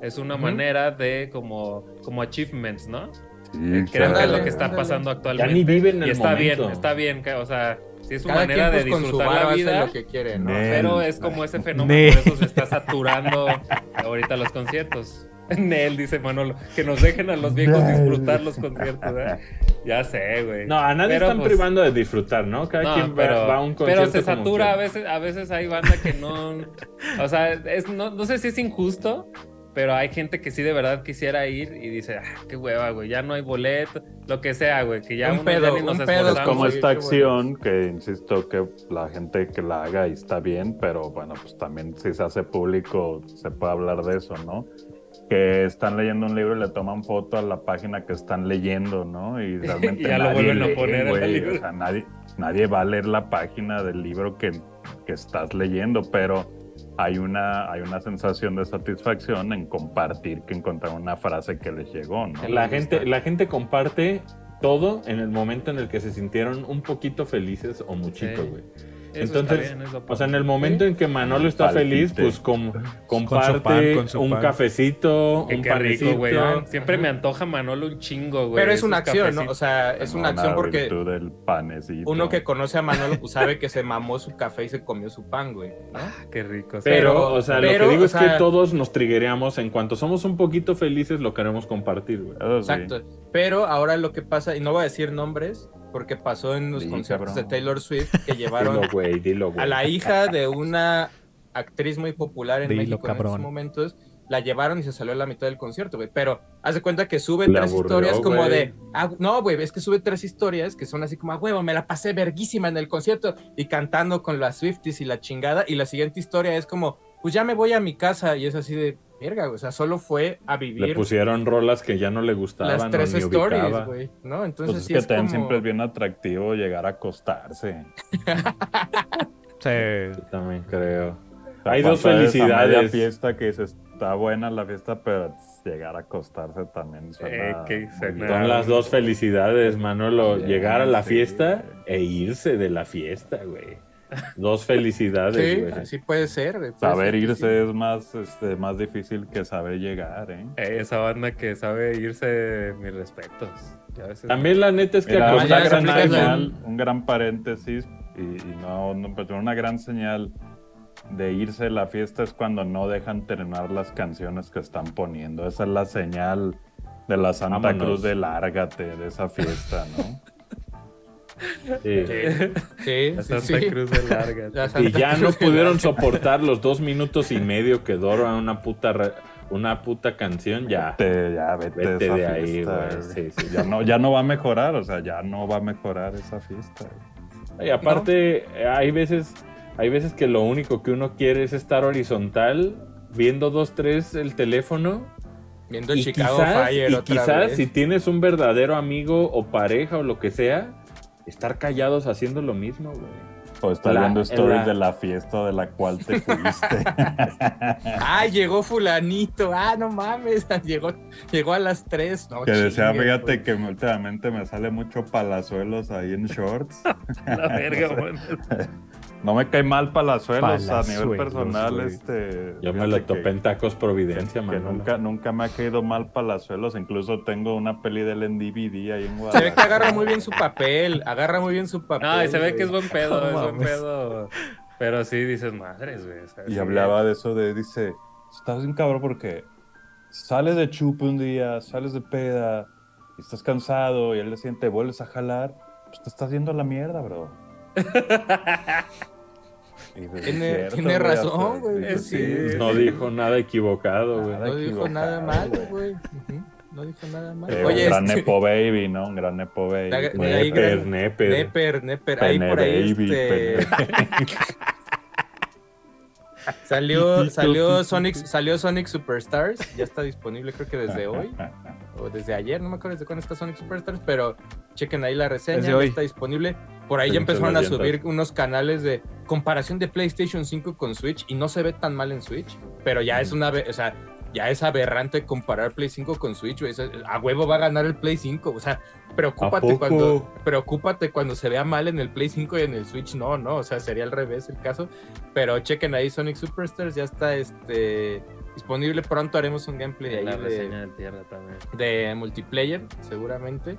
Es una Ujú. manera de como, como achievements, ¿no? Sí, Creo que es lo que está pasando Ya actualmente. ni viven el y está momento. bien, está bien, que- o sea, sí es una Cada manera quien de pues, con su disfrutar la vida, lo que quiere, ¿no? Ne- pero es como ese fenómeno, Nel. por eso se está saturando ahorita los conciertos. Nel, dice Manolo, que nos dejen a los viejos Nel. disfrutar los conciertos, ¿eh? Ya sé, güey. No, a nadie Pero, están pues, privando de disfrutar, ¿no? Cada no, quien va- pero, va, a un pero concierto. se como satura, a veces, a veces hay banda que no, o sea, es, no, no sé si es injusto, pero hay gente que sí de verdad quisiera ir y dice, ah, qué hueva, güey, ya no hay boleto, lo que sea, güey, que ya Un uno ya pedo, ni nos un pedo como esta acción que insisto que la gente que la haga y está bien, pero bueno, pues también si se hace público se puede hablar de eso, ¿no? Que están leyendo un libro y le toman foto a la página que están leyendo, ¿no? Y realmente Y ya lo nadie vuelven a poner en el güey, libro. O sea, nadie, nadie va a leer la página del libro que, que estás leyendo, pero hay una, hay una sensación de satisfacción en compartir que encontraron una frase que les llegó, ¿no? La gente, la gente comparte todo en el momento en el que se sintieron un poquito felices o muchito, güey. Entonces, bien, O sea, en el momento en que Manolo está Palpite. feliz, pues com- pan, comparte con su un pan. cafecito, Qué, un rico, güey. Siempre me antoja Manolo un chingo, güey. Pero es una acción, ¿no? O sea, es una acción porque virtud del panecito. uno que conoce a Manolo pues sabe que se mamó su café y se comió su pan, güey. ¿no? Ah, qué rico. Pero, Pero- o sea, lo que digo o es sea- que todos nos triguereamos. En cuanto somos un poquito felices, lo queremos compartir, güey. Sí. Exacto. Pero ahora lo que pasa, y no voy a decir nombres, porque pasó en los Sí, conciertos cabrón. de Taylor Swift que llevaron Dilo, dilo, a la hija de una actriz muy popular en Dilo, México en estos momentos. La llevaron y se salió a la mitad del concierto, güey. Pero haz de cuenta que sube La tres aburrió, historias como de. ah, no, güey, es que sube tres historias que son así como, a huevo, me la pasé verguísima en el concierto y cantando con las Swifties y la chingada. Y la siguiente historia es como, pues ya me voy a mi casa y es así de, verga, güey. O sea, solo fue a Le vivir pusieron rolas que ya no le gustaban. las tres ni stories, güey. ¿No? Entonces Pues es sí que es también como... siempre es bien atractivo llegar a acostarse. Sí. Yo también creo. Hay dos felicidades. fiesta que dices, está buena la fiesta, pero llegar a acostarse también suena Eh. Son las dos felicidades, Manolo. Llegar a la sí. fiesta e irse de la fiesta, güey. Dos felicidades, Sí, güey. así puede ser. puede Saber ser irse sí. es más, este, más difícil que saber llegar, ¿eh? Eh, esa banda que sabe irse, mis respetos. A veces- También la neta es que Mira, una gran señal, un gran paréntesis, y, y no, no, pero una gran señal de irse de la fiesta es cuando no dejan terminar las canciones que están poniendo. Esa es la señal de la Santa Vámonos. Cruz de lárgate de esa fiesta, ¿no? Sí. Sí, sí, La Santa sí. Cruz de larga. La Y ya no Cruz de pudieron la- soportar los dos minutos y medio que dura una puta, re- una puta canción, ya. Te- ya vete, Vete esa de ahí, güey. Sí, sí. Ya no, ya no va a mejorar, o sea, ya no va a mejorar esa fiesta. Y aparte, eh, hay veces, hay veces que lo único que uno quiere es estar horizontal, viendo dos, tres el teléfono. Viendo Y Chicago quizás, Fire y otra quizás vez. si tienes un verdadero amigo o pareja o lo que sea, estar callados haciendo lo mismo, güey. O La- viendo stories la- de la fiesta de la cual te fuiste. Ay, llegó fulanito. Ah, no mames. Llegó, llegó a las 3. No, que decía, fíjate que últimamente me sale mucho palazuelos ahí en shorts. La verga, güey. No me cae mal palazuelos a nivel Palazuelos, personal, güey. este. Yo me lo que- topé en Tacos Providencia, que Manolo. nunca, nunca me ha caído mal palazuelos. Incluso tengo una peli de él en DVD ahí en Se Guadalajara. ve que agarra muy bien su papel. Agarra muy bien su papel. No, y se ve que es buen pedo, es buen pedo. Pero sí dices, madres, güey. Y hablaba de eso de, dice, estás bien cabrón porque sales de chupe un día, sales de peda, y estás cansado, y al día siguiente vuelves a jalar, pues te estás yendo a la mierda, bro. Dices, Tiene- "Es cierto, tiene razón, güey, pues sí. No dijo nada equivocado, güey. No dijo nada malo, güey. No dijo nada malo. Eh, Oye, un gran este- Nepo Baby, ¿no? Un gran Nepo Baby. La- Neper, gran- neper. Neper, Neper. Ahí por ahí Baby, este, salió, salió. Sonic, salió Sonic Superstars. Ya está disponible, creo que desde hoy. o desde ayer, no me acuerdo desde cuándo está Sonic Superstars, pero chequen ahí la reseña, ya está disponible. Por ahí ya empezaron a subir unos canales de comparación de PlayStation 5 con Switch y no se ve tan mal en Switch, pero ya es una, o sea, ya es aberrante comparar Play 5 con Switch, güey. Eso- a huevo va a ganar el Play 5, o sea, ¿A preocúpate cuando preocúpate cuando se vea mal en el Play 5 y en el Switch no, no, o sea, sería al revés el caso, pero chequen ahí Sonic Superstars ya está este disponible, pronto haremos un gameplay ahí La de, reseña de tierra también. de multiplayer, seguramente.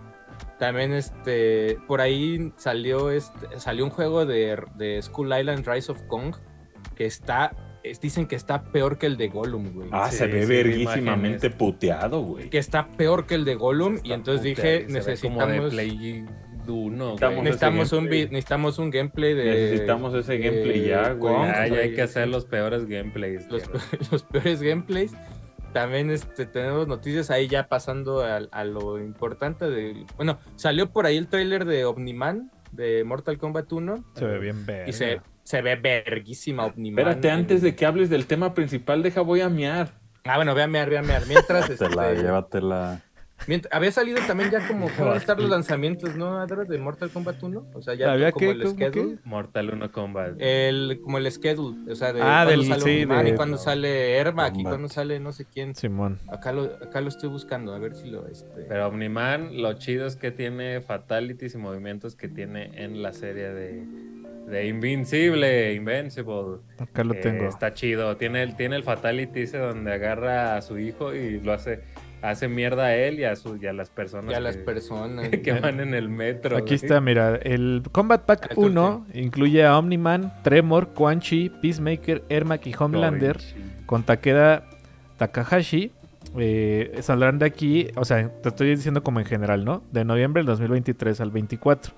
También este por ahí salió este salió un juego de, de Skull Island Rise of Kong que está es- dicen que está peor que el de Gollum, güey. Ah, Sí, se ve sí, verguísimamente puteado, güey. Que está peor que el de Gollum y entonces puteado, dije, necesitamos 1, Necesitamos necesitamos un necesitamos un gameplay de Necesitamos ese gameplay ya, güey. Ya, ya hay que hacer los peores gameplays. los, peores gameplays. También este, tenemos noticias ahí ya pasando a, a lo importante de... Bueno, salió por ahí el tráiler de Omniman, de Mortal Kombat 1. Se ve bien verga. Y se, se ve verguísima Omniman. Espérate, en- antes de que hables del tema principal, deja voy a miar. Ah, bueno, ve a mear, ve a mear. Mientras... Llévatela, este, llévatela. mient- Había salido también ya como cómo van a estar los lanzamientos, ¿no? Adra, de Mortal Kombat 1. O sea, ya ¿Había como qué? el ¿Cómo schedule. Mortal 1 Combat. El, como el schedule, o sea, de Ah, cuándo del- sale sí, Omniman y cuando sale Ermac y cuando sale no sé quién. Simón. Acá lo, acá lo estoy buscando, a ver si lo... Este... Pero Omniman, lo chido es que tiene fatalities y movimientos que tiene en la serie de, de Invincible, Invincible. Acá lo Eh, tengo. está chido. Tiene el, tiene el Fatality ese donde agarra a su hijo y lo hace, hace mierda a él y a, su, y a las personas Ya que, las personas. que van en el metro. Aquí güey. está, mira, el Combat Pack Ah, tú 1 incluye a Omniman, Tremor, Quan Chi, Peacemaker, Ermac y Homelander con Takeda Takahashi. eh, saldrán de aquí, o sea, te estoy diciendo como en general, ¿no? De noviembre del 2023 al 24.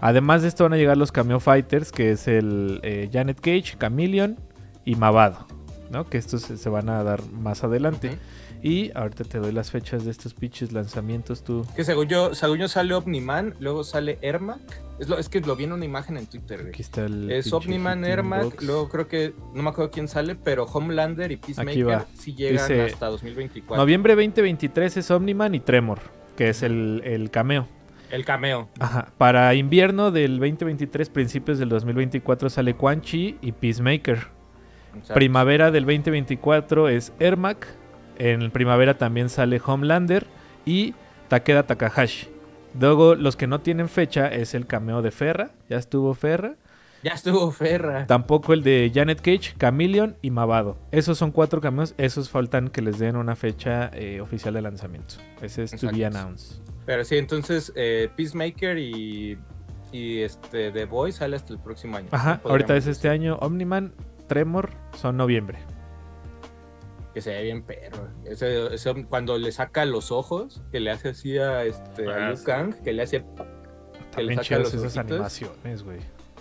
Además de esto van a llegar los Cameo Fighters, que es el eh, Janet Cage, Chameleon y Mavado, ¿no? Que estos se, van a dar más adelante. Y ahorita te doy las fechas de estos pinches lanzamientos, tú. Que según yo, según yo sale Omniman, luego sale Ermac. Es, lo, es que lo vi en una imagen en Twitter. Aquí está el. Es Omniman, Ermac, Box. luego creo que, no me acuerdo quién sale, pero Homelander y Aquí Peacemaker va. sí llegan Dice, hasta 2024. Noviembre 2023 es Omniman y Tremor, que es el, el cameo. El cameo. Ajá. Para invierno del 2023, principios del 2024 sale Quan Chi y Peacemaker. Primavera del 2024 es Ermac. En primavera también sale Homelander y Takeda Takahashi. Luego, los que no tienen fecha es el cameo de Ferra. Ya estuvo Ferra. Ya estuvo Ferra. Tampoco el de Janet Cage, Chameleon y Mavado. Esos son cuatro cameos. Esos faltan que les den una fecha eh, oficial de lanzamiento. Ese es to be Exacto. announced. Pero sí, entonces eh, Peacemaker y, y este The Boy sale hasta el próximo año. Ajá, ahorita es decir. este año. Omniman, Tremor son noviembre. Que se ve bien perro. Ese, ese- cuando le saca los ojos, que le hace así a, este, a Ah, Liu sí. Kang, que le hace... Que le saca los esas ojitos. animaciones, güey.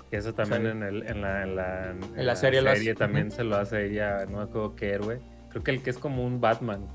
Que eso también Sí. en, el, en, la, en, la, en la serie lo hace. también se lo hace ella, no me acuerdo qué héroe. Creo que el que es como un Batman.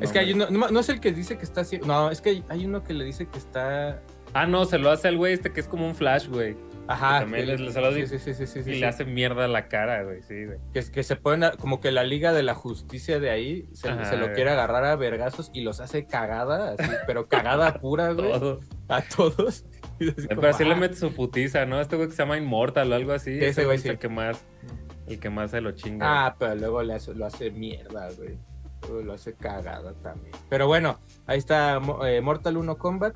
Es que hay uno, no, no es el que dice que está así, no, es que hay, uno que le dice que está, Ah, no, se lo hace el güey este que es como un Flash, güey. ajá, también que le- se lo sí, dice. sí, sí, sí, sí, y le hace mierda la cara, güey. Sí, güey. que, que se ponen a- como que la Liga de la Justicia de ahí se, Ajá, se lo güey. quiere agarrar a vergazos y los hace cagada, así, pero cagada pura, güey, Todo. a todos. Así Pero sí le ah, mete su putiza, ¿no? Este güey que se llama Immortal o algo así. Sí, ese güey es sí. el que más, el que más se lo chinga. Ah, pero luego le hace- lo hace mierda, güey. Lo hace cagada también. Pero bueno, ahí está eh, Mortal 1 Combat.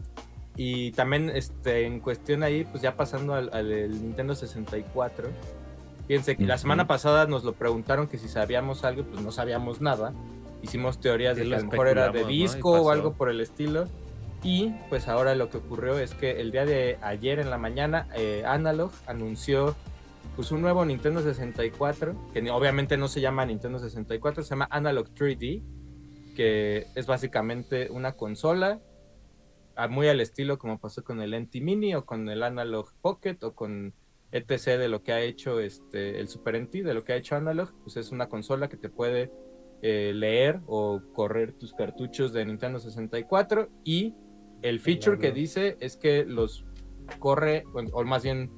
Y también este, en cuestión ahí, pues ya pasando al, Nintendo 64. Fíjense que la semana pasada nos lo preguntaron que si sabíamos algo, pues no sabíamos nada. Hicimos teorías Sí, de que a lo mejor era de disco o algo por el estilo. Y pues ahora lo que ocurrió es que el día de ayer en la mañana, eh, Analog anunció pues un nuevo Nintendo 64, que obviamente no se llama Nintendo 64, se llama Analog 3D, que es básicamente una consola ah, muy al estilo como pasó con el NT Mini o con el Analog Pocket o con etc de lo que ha hecho este el Super NT, de lo que ha hecho Analog, pues es una consola que te puede eh, leer o correr tus cartuchos de Nintendo 64 y el feature que dice es que los corre, o más bien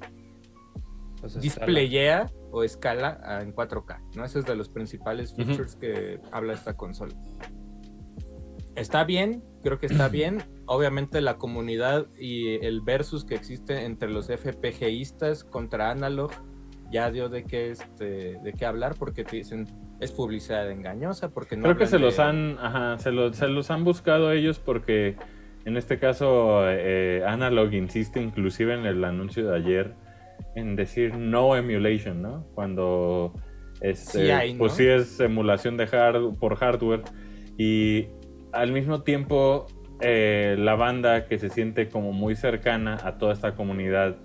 Pues, displayea o escala en 4K, ¿no? Ese es de los principales features que habla esta consola. Está bien, creo que está bien. Obviamente la comunidad y el versus que existe entre los FPGistas contra Analog ya dio de qué este de qué hablar porque te dicen es publicidad engañosa porque no Creo que se los han, ajá, se, se los han buscado ellos porque en este caso eh, Analog insiste inclusive en el anuncio de ayer en decir no emulation, ¿no? Cuando este, Sí hay, ¿no? pues sí es emulación de hard, por hardware y al mismo tiempo eh, la banda que se siente como muy cercana a toda esta comunidad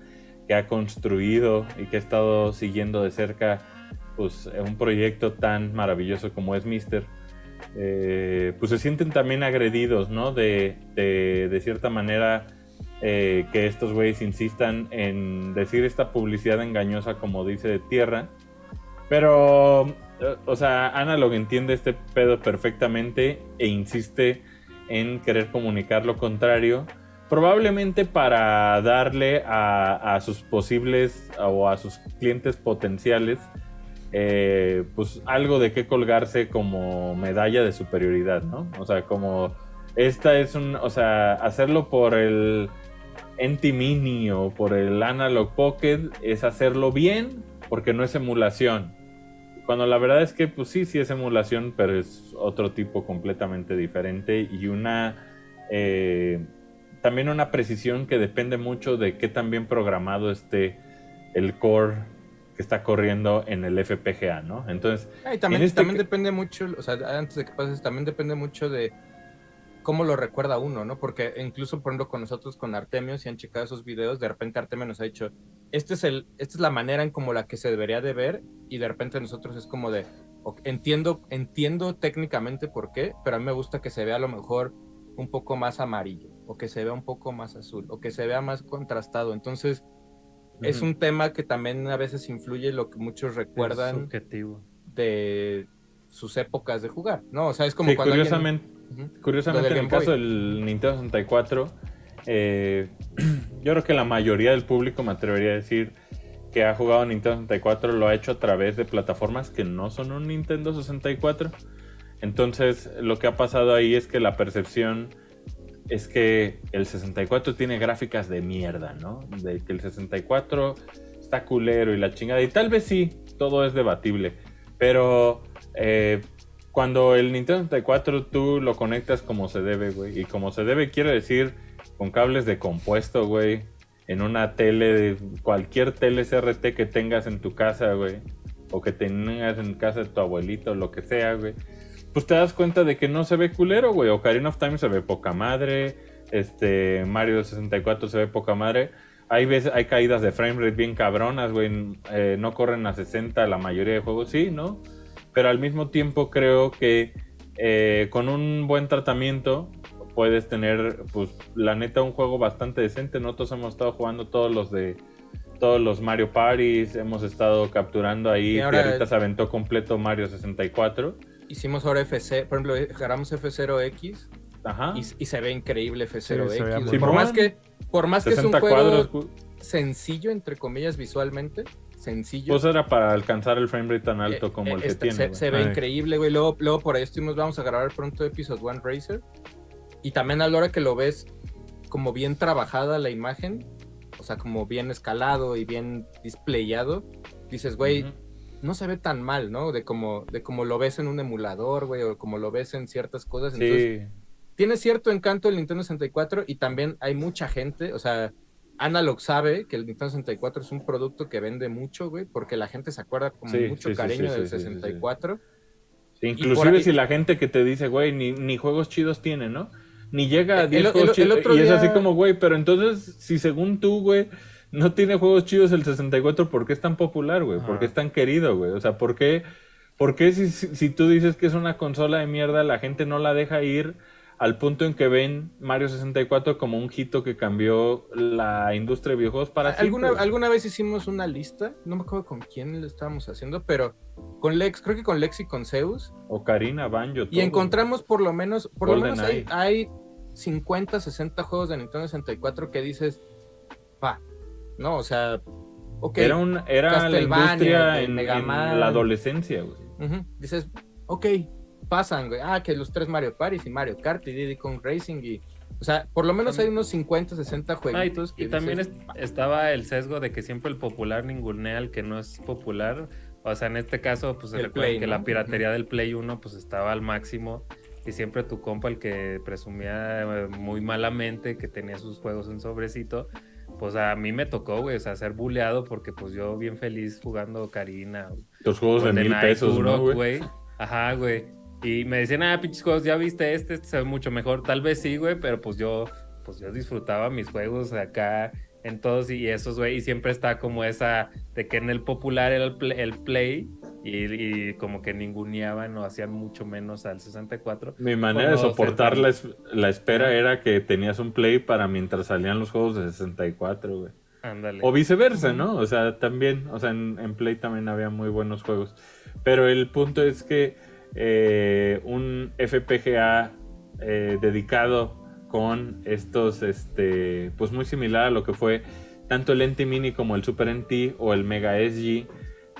que ha construido y que ha estado siguiendo de cerca pues un proyecto tan maravilloso como es Mister, eh, pues se sienten también agredidos, ¿no? De, de, de cierta manera eh, que estos güeyes insistan en decir esta publicidad engañosa como dice de tierra. Pero, o sea, Analog entiende este pedo perfectamente e insiste en querer comunicar lo contrario. Probablemente para darle a, a sus posibles o a sus clientes potenciales eh, pues algo de qué colgarse como medalla de superioridad, ¿no? O sea, como esta es un, o sea, hacerlo por el NT Mini o por el Analog Pocket es hacerlo bien porque no es emulación. Cuando la verdad es que pues sí, sí es emulación, pero es otro tipo completamente diferente y una eh, también una precisión que depende mucho de qué tan bien programado esté el core que está corriendo en el FPGA, ¿no? Entonces, Ah, y también, en este también depende mucho, o sea, antes de que pases, también depende mucho de cómo lo recuerda uno, ¿no? Porque incluso, por ejemplo, con nosotros, con Artemio, si han checado esos videos, de repente Artemio nos ha dicho, este es el, esta es la manera en como la que se debería de ver, y de repente nosotros es como de, entiendo, entiendo técnicamente por qué, pero a mí me gusta que se vea a lo mejor un poco más amarillo, o que se vea un poco más azul, o que se vea más contrastado. Entonces, es un tema que también a veces influye lo que muchos recuerdan de sus épocas de jugar, ¿no? O sea, es como sí, cuando alguien- curiosamente, en el caso del Nintendo 64, eh, yo creo que la mayoría del público me atrevería a decir que ha jugado Nintendo 64 lo ha hecho a través de plataformas que no son un Nintendo 64. Entonces, lo que ha pasado ahí es que la percepción es que el 64 tiene gráficas de mierda, ¿no? De que el 64 está culero y la chingada. Y tal vez sí, todo es debatible. Pero eh, cuando el Nintendo 64 tú lo conectas como se debe, güey. Y como se debe quiere decir con cables de compuesto, güey. En una tele, de cualquier tele CRT que tengas en tu casa, güey. O que tengas en casa de tu abuelito, lo que sea, güey. Pues te das cuenta de que no se ve culero, güey. Ocarina of Time se ve poca madre. Este, Mario 64 se ve poca madre. Hay veces, hay caídas de frame rate bien cabronas, güey. Eh, no corren a 60 la mayoría de juegos, sí, ¿no? Pero al mismo tiempo creo que eh, con un buen tratamiento puedes tener, pues, la neta, un juego bastante decente. Nosotros hemos estado jugando todos los de todos los Mario Parties, hemos estado capturando ahí. Y Y ahora- ahorita se aventó completo Mario 64. Hicimos ahora FC, por ejemplo, agarramos F0X Ajá. y, y se ve increíble Sí, se F0X. ve güey. muy por más que, por más que es un 60 juego cuadros. sencillo, entre comillas, visualmente, sencillo. Pues era para alcanzar el frame rate tan alto eh, como el eh, que está- tiene. Se, se ve Ay. increíble, güey. Luego, luego por ahí estuvimos, vamos a grabar pronto Episode One Racer. Y también a la hora que lo ves como bien trabajada la imagen, o sea, como bien escalado y bien displayado, dices, güey, no se ve tan mal, ¿no? De como, de como lo ves en un emulador, güey, o como lo ves en ciertas cosas. Entonces, Sí. tiene cierto encanto el Nintendo 64 y también hay mucha gente, o sea, Analog sabe que el Nintendo 64 es un producto que vende mucho, güey, porque la gente se acuerda con Sí, mucho sí, cariño sí, del sí, sí, sí. 64. Sí, Y por Inclusive ahí- si la gente que te dice, güey, ni, ni juegos chidos tiene, ¿no? Ni llega a El- 10 el- juegos el chidos. otro y es así como, güey, pero entonces, si según tú, güey, no tiene juegos chidos el 64, ¿por qué es tan popular, güey? ¿Por qué es tan querido, güey? O sea, ¿por qué, por qué si, si, si tú dices que es una consola de mierda, la gente no la deja ir al punto en que ven Mario 64 como un hito que cambió la industria de videojuegos para ¿Alguna, siempre? alguna vez hicimos una lista, no me acuerdo con quién lo estábamos haciendo, pero con Lex, creo que con Lex y con Zeus, Ocarina, Banjo, y encontramos por lo menos, por lo menos hay, hay 50, 60 juegos de Nintendo 64 que dices, pa, no, o sea, ok, Era, un, era la industria en, la adolescencia, güey. Dices, ok, pasan, güey. Ah, que los tres Mario Party y Mario Kart y Diddy Kong Racing y... O sea, por lo menos hay unos 50, 60 Ah, y, jueguitos. y que también es- estaba el sesgo de que siempre el popular ningunea al que no es popular. O sea, en este caso, pues se El recuerda Play, que ¿no? la piratería del Play 1 pues estaba al máximo. Y siempre tu compa, el que presumía eh, muy malamente que tenía sus juegos en sobrecito, pues a mí me tocó, güey, o sea, ser buleado porque pues yo bien feliz jugando Karina. Los juegos de mil pesos, ¿no, güey? Ajá, güey. Y me decían, ah, pinches juegos, ya viste este, este se ve mucho mejor. Tal vez sí, güey, pero pues yo, pues yo disfrutaba mis juegos acá en todos y esos, güey. Y siempre está como esa de que en el popular era el play, el play y, y como que ninguneaban o hacían mucho menos al 64. Mi manera de soportar la, es- la espera era que tenías un play para mientras salían los juegos de 64, güey. Ándale. O viceversa, ¿no? O sea, también, o sea, en, en Play también había muy buenos juegos. Pero el punto es que eh, un FPGA eh, dedicado con estos, este, pues muy similar a lo que fue tanto el NT Mini como el Super NT o el Mega SG,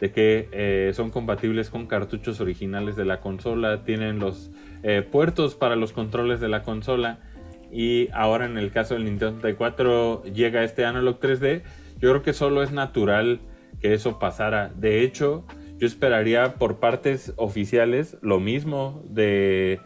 de que eh, son compatibles con cartuchos originales de la consola, tienen los puertos para los controles de la consola y ahora en el caso del Nintendo 64 llega este Analog 3D, yo creo que solo es natural que eso pasara. De hecho, yo esperaría por partes oficiales lo mismo de,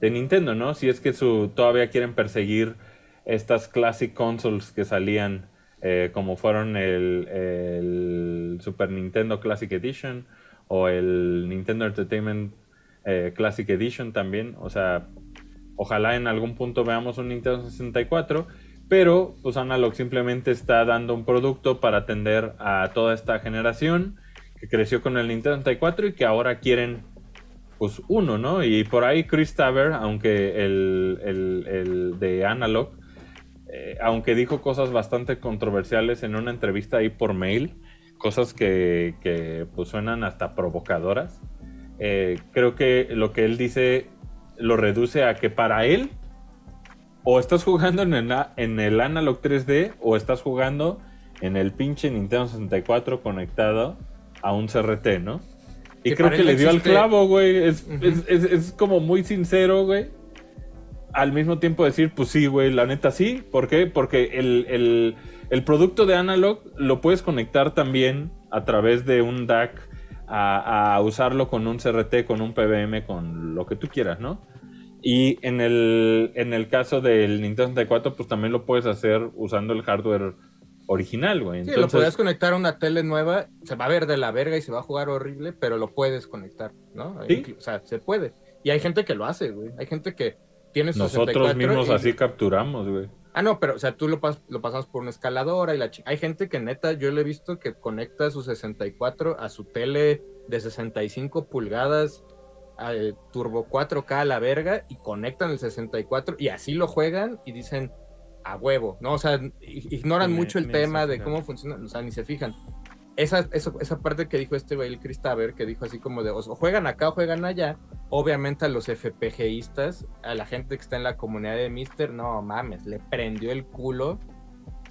Nintendo, ¿no? Si es que su, todavía quieren perseguir estas classic consoles que salían eh, como fueron el, el Super Nintendo Classic Edition o el Nintendo Entertainment eh, Classic Edition también. O sea, ojalá en algún punto veamos un Nintendo 64, pero pues Analog simplemente está dando un producto para atender a toda esta generación que creció con el Nintendo 64 y que ahora quieren pues uno, ¿no? Y por ahí Chris Taber, aunque el, el, el de Analog, eh, aunque dijo cosas bastante controversiales en una entrevista ahí por mail, cosas que, que pues suenan hasta provocadoras, eh, creo que lo que él dice lo reduce a que para él o estás jugando en el, en el Analog 3D o estás jugando en el pinche Nintendo 64 conectado a un CRT, ¿no? Y Que creo que le dio al clavo, güey. Es- es- es como muy sincero, güey. Al mismo tiempo decir, pues sí, güey, la neta sí. ¿Por qué? Porque el, el- el producto de Analog lo puedes conectar también a través de un DAC a, a usarlo con un CRT, con un PBM, con lo que tú quieras, ¿no? Y en el, en el caso del Nintendo 64, pues también lo puedes hacer usando el hardware original, güey. Sí, lo Entonces, podías conectar a una tele nueva, se va a ver de la verga y se va a jugar horrible, pero lo puedes conectar, ¿no? Sí. O sea, se puede. Y hay gente que lo hace, güey. Hay gente que tiene su nosotros 64 mismos y- así capturamos, güey. Ah, no, pero, o sea, tú lo, pas- lo pasas por una escaladora y la Hay gente que neta, yo le he visto que conecta su 64 a su tele de 65 pulgadas, al Turbo 4K a la verga, y conectan el 64 y así lo juegan y dicen a huevo, ¿no? O sea, ignoran mucho el tema de cómo funciona, o sea, ni se fijan. Esa, eso- esa parte que dijo este güey, el Chris Taber, que dijo así como de, o juegan acá o juegan allá, obviamente a los FPGistas, a la gente que está en la comunidad de Mister, no mames, le prendió el culo,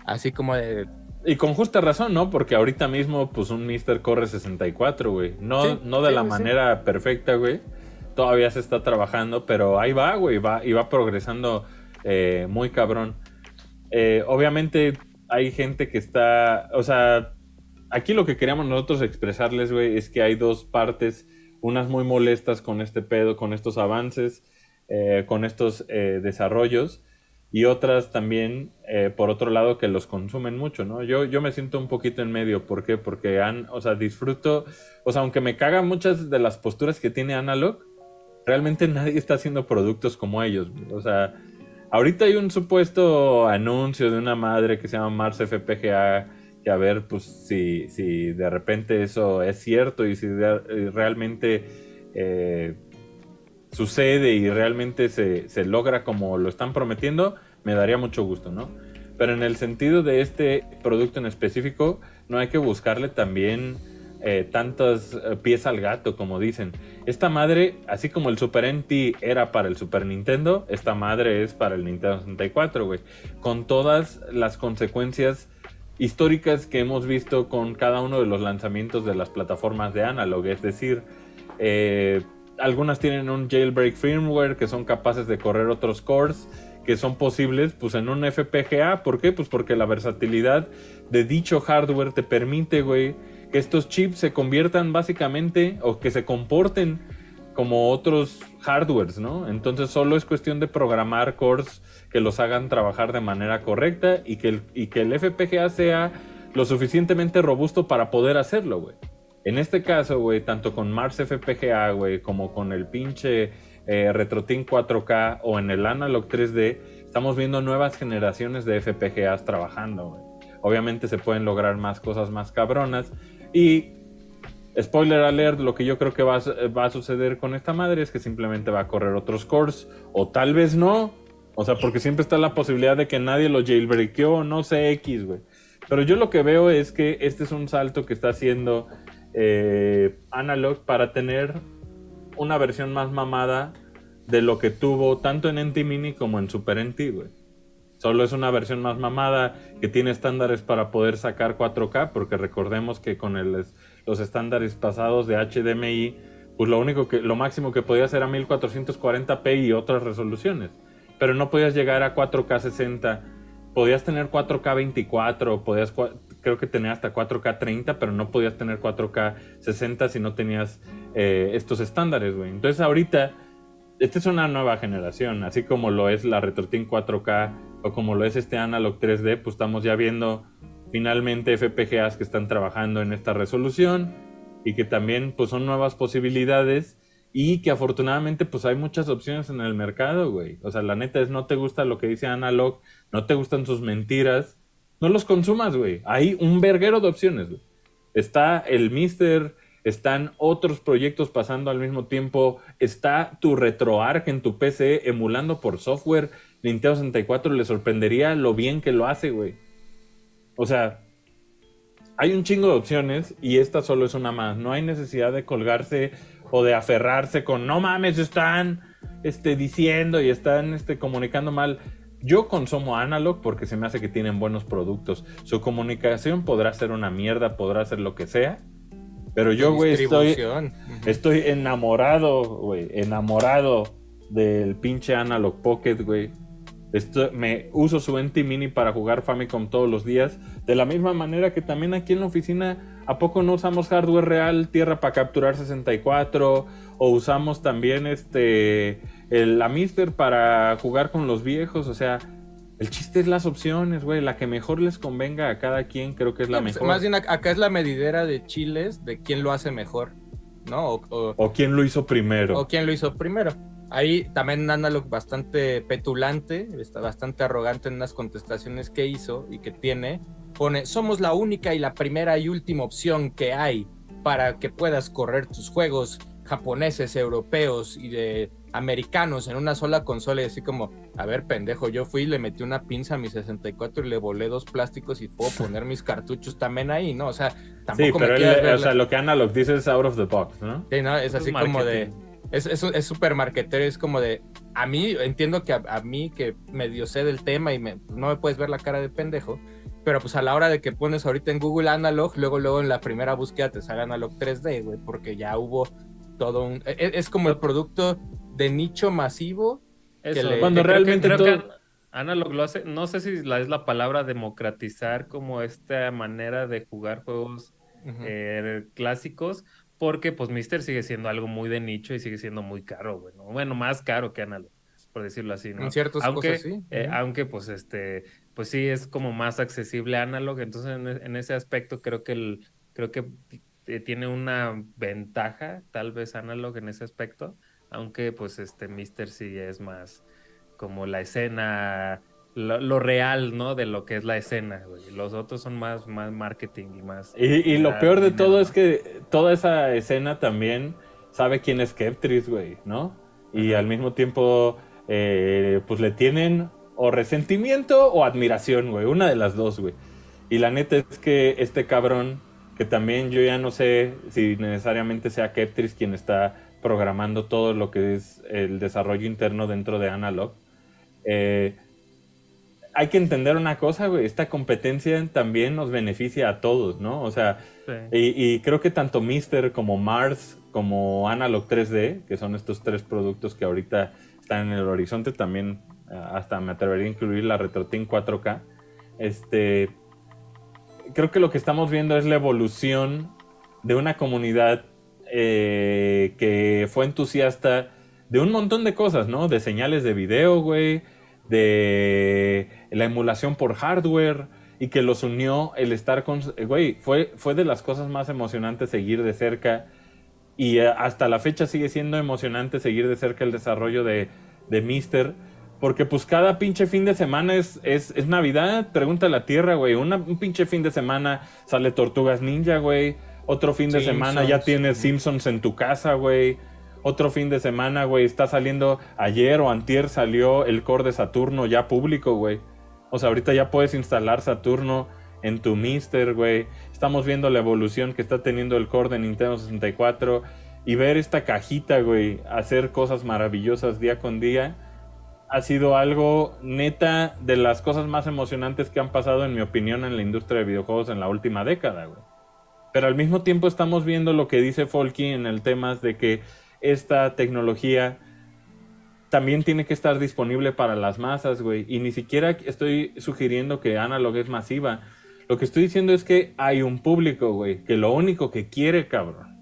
así como de, Y con justa razón, ¿no? Porque ahorita mismo, pues un Mister corre 64, güey. No, Sí, no de sí, la sí. manera perfecta, güey. Todavía se está trabajando, pero ahí va, güey. Va, y va progresando eh, muy cabrón. Eh, obviamente hay gente que está, o sea, aquí lo que queríamos nosotros expresarles, güey, es que hay dos partes, unas muy molestas con este pedo, con estos avances, eh, con estos eh, desarrollos, y otras también, por otro lado, que los consumen mucho, ¿no? Yo, yo me siento un poquito en medio, ¿por qué? Porque, han, o sea, disfruto, o sea, aunque me cagan muchas de las posturas que tiene Analog, realmente nadie está haciendo productos como ellos, o sea... Ahorita hay un supuesto anuncio de una madre que se llama Mars FPGA, que a ver, pues si, si de repente eso es cierto y si eh, realmente eh, sucede y realmente se, se logra como lo están prometiendo, me daría mucho gusto, ¿no? Pero en el sentido de este producto en específico, no hay que buscarle también eh, tantas eh, pies al gato, como dicen. Esta madre, así como el Super NT era para el Super Nintendo, esta madre es para el Nintendo 64, güey. Con todas las consecuencias históricas que hemos visto con cada uno de los lanzamientos de las plataformas de Analog. Es decir, eh, algunas tienen un jailbreak firmware que son capaces de correr otros cores que son posibles pues en un FPGA. ¿Por qué? Pues porque la versatilidad de dicho hardware te permite, güey, que estos chips se conviertan básicamente o que se comporten como otros hardwares, ¿no? Entonces solo es cuestión de programar cores que los hagan trabajar de manera correcta y que el, y que el FPGA sea lo suficientemente robusto para poder hacerlo, güey. En este caso, güey, tanto con Mars FPGA, güey, como con el pinche eh, RetroTin 4K o en el Analog 3D, estamos viendo nuevas generaciones de FPGAs trabajando, güey. Obviamente se pueden lograr más cosas más cabronas y Spoiler alert, lo que yo creo que va a, suceder con esta madre es que simplemente va a correr otros cores, o tal vez no. O sea, porque siempre está la posibilidad de que nadie lo jailbreakeó, no sé, X, güey. Pero yo lo que veo es que este es un salto que está haciendo eh, Analog para tener una versión más mamada de lo que tuvo tanto en NT Mini como en Super NT, güey. Solo es una versión más mamada que tiene estándares para poder sacar 4K, porque recordemos que con el, los estándares pasados de HDMI, pues lo único que, lo máximo que podías era 1440p y otras resoluciones. Pero no podías llegar a 4K 60. Podías tener 4K 24, podías, creo que tenía hasta 4K 30, pero no podías tener 4K 60 si no tenías eh, estos estándares, güey. Entonces ahorita esta es una nueva generación, así como lo es la RetroTin 4K o como lo es este Analog 3D, pues estamos ya viendo finalmente FPGAs que están trabajando en esta resolución y que también pues son nuevas posibilidades y que afortunadamente pues hay muchas opciones en el mercado, güey. O sea, la neta es no te gusta lo que dice Analog, no te gustan sus mentiras, no los consumas, güey. Hay un verguero de opciones. Está el Mister, están otros proyectos pasando al mismo tiempo, está tu RetroArch en tu PC emulando por software. Nintendo 64 le sorprendería lo bien que lo hace, güey. O sea, hay un chingo de opciones y esta solo es una más. No hay necesidad de colgarse o de aferrarse con no mames, están este, diciendo y están este, comunicando mal. Yo consumo analog porque se me hace que tienen buenos productos. Su comunicación podrá ser una mierda, podrá ser lo que sea. Pero yo, güey, estoy, estoy enamorado, güey, enamorado del pinche Analog Pocket, güey. Esto, me uso su NT Mini para jugar Famicom todos los días. De la misma manera que también aquí en la oficina, ¿a poco no usamos hardware real, tierra para capturar 64? O usamos también este la Mister para jugar con los viejos. O sea, el chiste es las opciones, güey. La que mejor les convenga a cada quien, creo que es la pues, mejor. Más bien acá es la medidera de chiles de quién lo hace mejor, ¿no? O, o quién lo hizo primero. O quién lo hizo primero. Ahí también Analog bastante petulante, está bastante arrogante en unas contestaciones que hizo y que tiene. Pone, somos la única y la primera y última opción que hay para que puedas correr tus juegos japoneses, europeos y de americanos en una sola consola y así como, a ver, pendejo, yo fui y le metí una pinza a mi 64 y le volé dos plásticos y puedo poner mis cartuchos también ahí, ¿no? O sea, tampoco sí, pero o sea, lo que Analog dice es out of the box, ¿no? Sí, ¿no? Es así como de es, es, súper marketero, es como de, a mí, entiendo que a, mí que medio sé del tema y me, no me puedes ver la cara de pendejo, pero pues a la hora de que pones ahorita en Google Analog, luego luego en la primera búsqueda te sale Analog 3D, güey, porque ya hubo todo un... Es, e, es como el producto de nicho masivo. Eso, cuando realmente todo... Analog lo hace, no sé si la, es la palabra democratizar como esta manera de jugar juegos eh, clásicos, porque pues Mister sigue siendo algo muy de nicho y sigue siendo muy caro, bueno, bueno, más caro que Analog, por decirlo así, ¿no? En ciertos aunque, cosas sí. Eh, aunque pues este, pues sí es como más accesible a Analog, entonces en, ese aspecto creo que el, creo que tiene una ventaja, tal vez Analog en ese aspecto, aunque pues este Mister sí es más como la escena lo, real, ¿no? De lo que es la escena, güey. Los otros son más, más marketing y más... Y, lo peor de todo es que toda esa escena también sabe quién es Keptris, güey, ¿no? Y al mismo tiempo, eh, pues le tienen o resentimiento o admiración, güey. Una de las dos, güey. Y la neta es que este cabrón, que también yo ya no sé si necesariamente sea Keptris quien está programando todo lo que es el desarrollo interno dentro de Analog, eh, hay que entender una cosa, güey, esta competencia también nos beneficia a todos, ¿no? O sea, y, creo que tanto Mister como Mars como Analog 3D, que son estos tres productos que ahorita están en el horizonte, también eh, hasta me atrevería a incluir la RetroTin 4K, este, creo que lo que estamos viendo es la evolución de una comunidad eh, que fue entusiasta de un montón de cosas, ¿no? De señales de video, güey, de la emulación por hardware y que los unió el estar con... Güey, fue, fue de las cosas más emocionantes seguir de cerca y eh, hasta la fecha sigue siendo emocionante seguir de cerca el desarrollo de, de Mister. Porque pues cada pinche fin de semana es, es, es Navidad, pregunta la Tierra, güey. un pinche fin de semana sale Tortugas Ninja, güey. Otro fin de semana ya tienes Simpsons en tu casa, güey otro fin de semana, güey, está saliendo, ayer o antier salió el core de Saturno ya público, güey. O sea, ahorita ya puedes instalar Saturno en tu Mister, güey. Estamos viendo la evolución que está teniendo el core de Nintendo 64 y ver esta cajita, güey, hacer cosas maravillosas día con día. Ha sido algo neta de las cosas más emocionantes que han pasado, en mi opinión, en la industria de videojuegos en la última década, güey. Pero al mismo tiempo estamos viendo lo que dice Folky en el tema de que esta tecnología también tiene que estar disponible para las masas, güey. Y ni siquiera estoy sugiriendo que Analog es masiva. Lo que estoy diciendo es que hay un público, güey, que lo único que quiere, cabrón,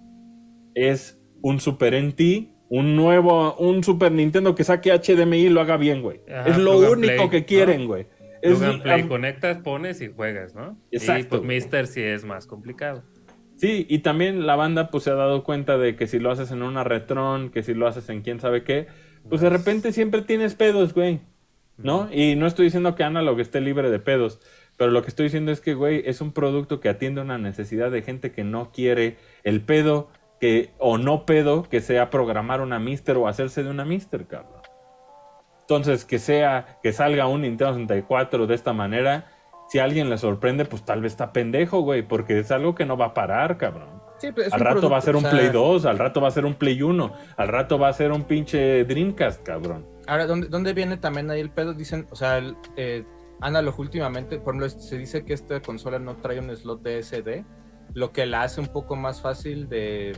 es un Super NT, un nuevo, un Super Nintendo que saque HDMI y lo haga bien, güey. es lo único que quieren, güey. Es- Play, am- conectas, pones y juegas, ¿no? Y Exacto. pues Mister sí es más complicado. Sí, y también la banda pues se ha dado cuenta de que si lo haces en una Retron, que si lo haces en quién sabe qué, pues de repente siempre tienes pedos, güey. ¿No? Y no estoy diciendo que Analog esté libre de pedos, pero lo que estoy diciendo es que, güey, es un producto que atiende una necesidad de gente que no quiere el pedo que o no pedo que sea programar una Mister o hacerse de una Mister, cabrón. Entonces, que sea, que salga un Nintendo 64 de esta manera, si a alguien le sorprende, pues tal vez está pendejo, güey, porque es algo que no va a parar, cabrón. Sí, pues, Al rato va a ser un o sea, Play 2, al rato va a ser un Play 1, al rato va a ser un pinche Dreamcast, cabrón. Ahora, ¿dónde, dónde viene también ahí el pedo? Dicen, o sea, el, eh, Analog últimamente, por ejemplo, se dice que esta consola no trae un slot de SD, lo que la hace un poco más fácil de...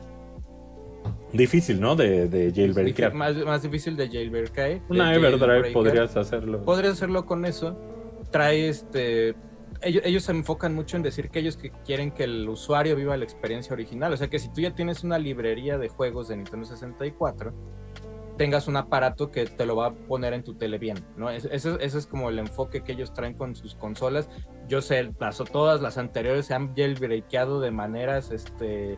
Difícil, ¿no? De, de jailbreakear. Más, más difícil de jailbreaker. Una Everdrive podrías hacerlo. Podrías hacerlo con eso. Trae este... Ellos, ellos se enfocan mucho en decir que ellos que quieren que el usuario viva la experiencia original. O sea que si tú ya tienes una librería de juegos de Nintendo 64, tengas un aparato que te lo va a poner en tu tele bien, ¿no? Es- Ese, ese es como el enfoque que ellos traen con sus consolas. Yo sé, las, todas las anteriores se han jailbreakeado de maneras, este,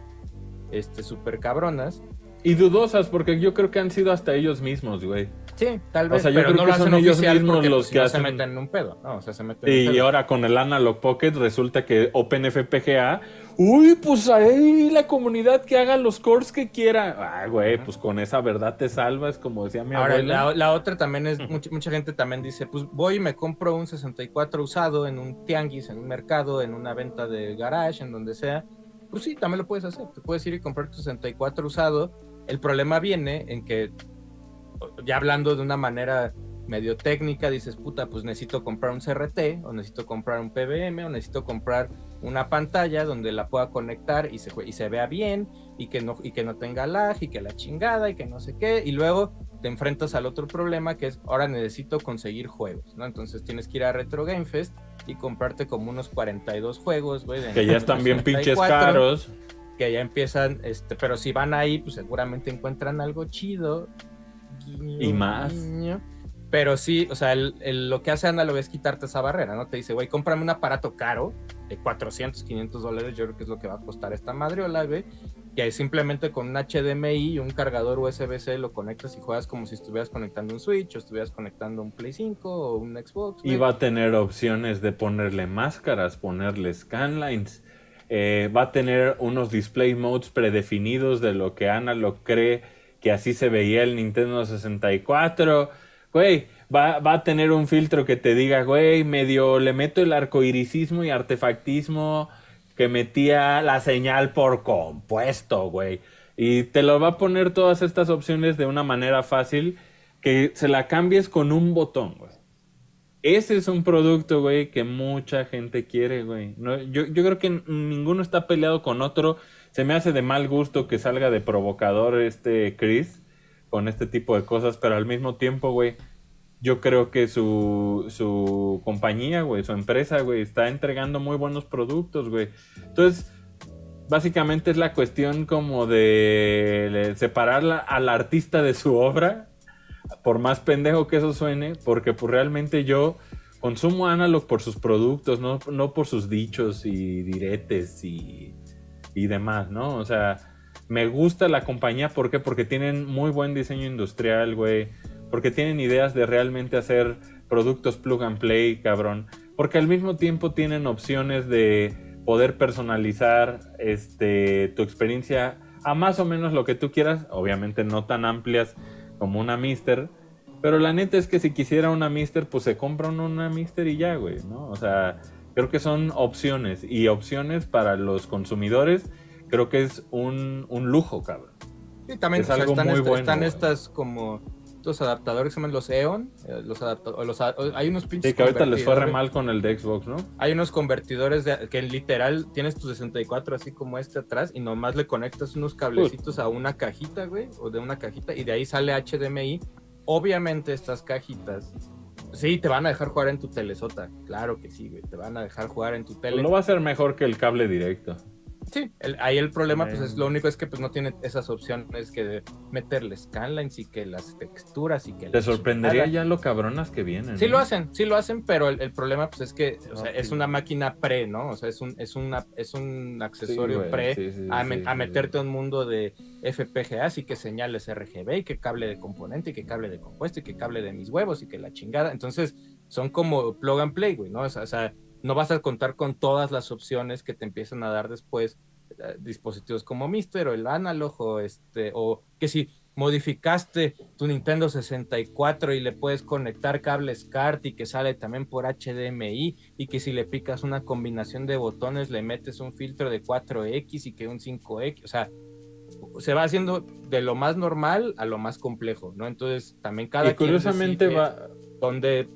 este, súper cabronas. Y dudosas, porque yo creo que han sido hasta ellos mismos, güey. Sí, tal O vez, sea, yo pero creo no que lo son ellos mismos porque los pues, que no hacen- se meten en un pedo, ¿no? O sea, se meten en Y un pedo. ahora con el Analog Pocket resulta que OpenFPGA, uy, pues ahí la comunidad que haga los cores que quiera. Ah, güey, pues con esa verdad te salvas, como decía mi Ahora, abuela. la, la otra también es, mucha, mucha gente también dice, pues voy y me compro un 64 usado en un tianguis, en un mercado, en una venta de garage, en donde sea. Pues sí, también lo puedes hacer. Te puedes ir y comprar tu 64 usado. El problema viene en que, ya hablando de una manera medio técnica, dices, puta, pues necesito comprar un CRT, o necesito comprar un PBM, o necesito comprar una pantalla donde la pueda conectar y se, vea bien, y que, no, y que no tenga lag, y que la chingada, y que no sé qué, y luego te enfrentas al otro problema que es, ahora necesito conseguir juegos, ¿no? Entonces tienes que ir a Retro Game Fest y comprarte como unos 42 juegos, güey. que ya están bien pinches 64, caros. Que ya empiezan, este, pero si van ahí, pues seguramente encuentran algo chido. Guiño, Y más. guiño. Pero sí, o sea, el- el- lo que hace Analog es quitarte esa barrera, ¿no? Te dice, güey, cómprame un aparato caro de 400, 500 dólares, yo creo que es lo que va a costar esta madriola, güey. Que ahí simplemente con un HDMI y un cargador USB-C lo conectas y juegas como si estuvieras conectando un Switch o estuvieras conectando un Play 5 o un Xbox. Y va a tener opciones de ponerle máscaras, ponerle scanlines. Eh, va a tener unos display modes predefinidos de lo que Analog cree que así se veía el Nintendo 64. Güey, va, va a tener un filtro que te diga, güey, medio le meto el arcoiricismo y artefactismo que metía la señal por compuesto, güey. Y te lo va a poner todas estas opciones de una manera fácil que se la cambies con un botón, güey. Ese es un producto, güey, que mucha gente quiere, güey. Yo, yo creo que ninguno está peleado con otro. Se me hace de mal gusto que salga de provocador este Chris con este tipo de cosas, pero al mismo tiempo, güey, yo creo que su, su compañía, güey, su empresa, güey, está entregando muy buenos productos, güey. Entonces, básicamente es la cuestión como de separar al artista de su obra, por más pendejo que eso suene, porque pues realmente yo consumo Analog por sus productos, no, no por sus dichos y diretes y, y demás, ¿no? O sea, me gusta la compañía, ¿por qué? Porque tienen muy buen diseño industrial, güey. Porque tienen ideas de realmente hacer productos plug and play, cabrón. Porque al mismo tiempo tienen opciones de poder personalizar este, tu experiencia a más o menos lo que tú quieras. Obviamente no tan amplias como una Mister. Pero la neta es que si quisiera una Mister, pues se compra una Mister y ya, güey, ¿no? O sea, creo que son opciones. Y opciones para los consumidores, creo que es un, un lujo, cabrón. Sí, también Es o sea, algo están, muy esta- bueno, están güey. estas como estos adaptadores que se llaman los EON, eh, los los hay unos pinches Sí, que ahorita les fue re mal con el de Xbox, ¿no? Hay unos convertidores de, que literal tienes tu 64 así como este atrás y nomás le conectas unos cablecitos a una cajita, güey, o de una cajita y de ahí sale HDMI. Obviamente estas cajitas sí te van a dejar jugar en tu telesota, claro que sí, güey, te van a dejar jugar en tu tele. Pues lo va a hacer mejor que el cable directo. Sí, el- ahí el problema, pues es Em. lo único es que pues no tiene esas opciones que de meterle scanlines y que las texturas y que Te sorprendería ya lo cabronas que vienen. Sí ¿no? lo hacen, sí lo hacen, pero el, el problema pues es que o sea, Ok. es una máquina pre, ¿no? O sea, es un, es una, es un Sí, accesorio güey, pre sí, a, me- a meterte a un mundo de FPGA, así que señales RGB y que cable de componente y que cable de compuesto y que cable de mis huevos y que la chingada. Entonces, son como plug and play, güey, ¿no? O sea, o sea, no vas a contar con todas las opciones que te empiezan a dar después eh, dispositivos como Mister o el Analog o este, o que si modificaste tu Nintendo 64 y le puedes conectar cables CART y que sale también por HDMI y que si le picas una combinación de botones le metes un filtro de 4X y que un 5X, o sea, se va haciendo de lo más normal a lo más complejo, ¿no? Entonces también cada Y curiosamente va. dónde,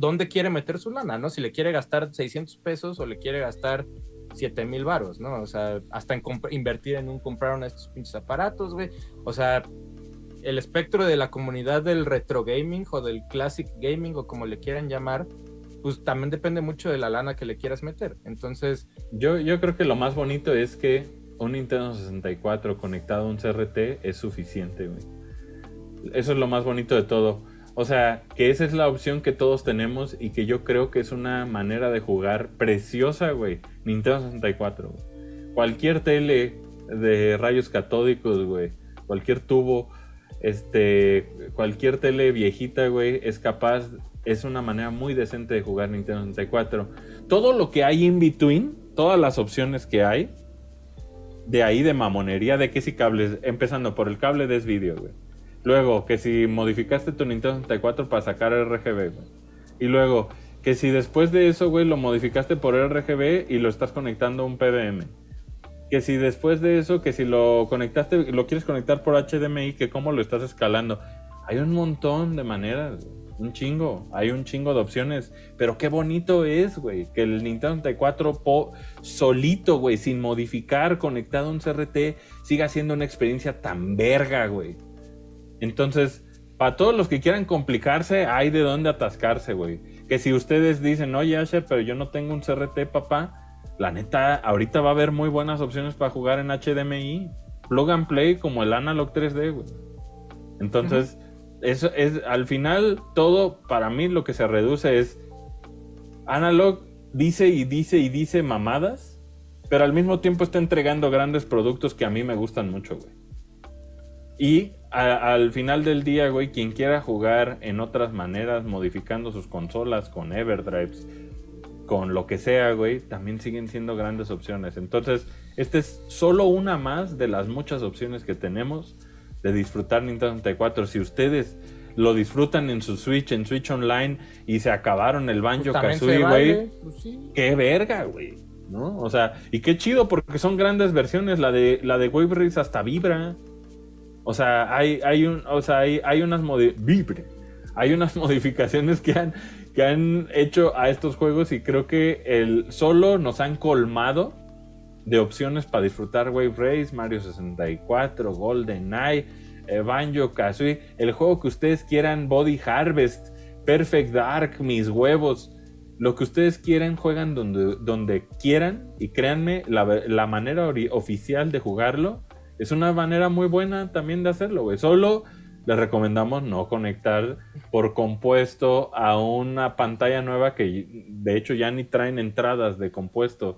dónde quiere meter su lana, ¿no? Si le quiere gastar 600 pesos o le quiere gastar 7 mil varos, ¿no? O sea, hasta invertir en un comprar uno de estos pinches aparatos, güey. O sea, el espectro de la comunidad del retro gaming o del classic gaming o como le quieran llamar, pues también depende mucho de la lana que le quieras meter. Entonces, Yo, yo creo que lo más bonito es que un Nintendo 64 conectado a un CRT es suficiente, güey. Eso es lo más bonito de todo. O sea, que esa es la opción que todos tenemos y que yo creo que es una manera de jugar preciosa, güey. Nintendo 64. güey. Cualquier tele de rayos catódicos, güey. Cualquier tubo, este, cualquier tele viejita, güey, es capaz, es una manera muy decente de jugar Nintendo 64. Todo lo que hay in between, todas las opciones que hay, de ahí de mamonería, de que si cables, empezando por el cable de vídeo, güey. Luego, que si modificaste tu Nintendo 64 para sacar RGB, güey. Y luego, que si después de eso, güey, lo modificaste por RGB y lo estás conectando a un PDM. Que si después de eso, que si lo conectaste, lo quieres conectar por HDMI, que cómo lo estás escalando. Hay un montón de maneras, un chingo, hay un chingo de opciones. Pero qué bonito es, güey, que el Nintendo 64 po- solito, güey, sin modificar, conectado a un CRT, siga siendo una experiencia tan verga, güey. Entonces, para todos los que quieran complicarse, hay de dónde atascarse, güey. Que si ustedes dicen, oye, Asher, pero yo no tengo un CRT, papá, la neta, ahorita va a haber muy buenas opciones para jugar en HDMI. Plug and play como el Analog 3D, güey. Entonces, eso es, al final, todo para mí lo que se reduce es Analog dice y dice y dice mamadas, pero al mismo tiempo está entregando grandes productos que a mí me gustan mucho, güey. Y a- al final del día, güey, quien quiera jugar en otras maneras, modificando sus consolas con Everdrives, con lo que sea, güey, también siguen siendo grandes opciones. Entonces, esta es solo una más de las muchas opciones que tenemos de disfrutar Nintendo 64. Si ustedes lo disfrutan en su Switch, en Switch Online, y se acabaron el Banjo pues, Kazooie, güey, vale, pues, sí. qué verga, güey. ¿No? O sea, y qué chido porque son grandes versiones. La de la de Wave Race hasta vibra. O sea, hay, hay un, o sea, hay, hay unas vibre. Hay unas modificaciones que han, que han hecho a estos juegos y creo que el solo nos han colmado de opciones para disfrutar Wave Race, Mario 64, Golden Eye, Banjo Kazooie, el juego que ustedes quieran, Body Harvest, Perfect Dark, mis huevos, lo que ustedes quieran, juegan donde, donde quieran y créanme, la, la manera oficial de jugarlo es una manera muy buena también de hacerlo, güey. Solo les recomendamos no conectar por compuesto a una pantalla nueva que de hecho ya ni traen entradas de compuesto.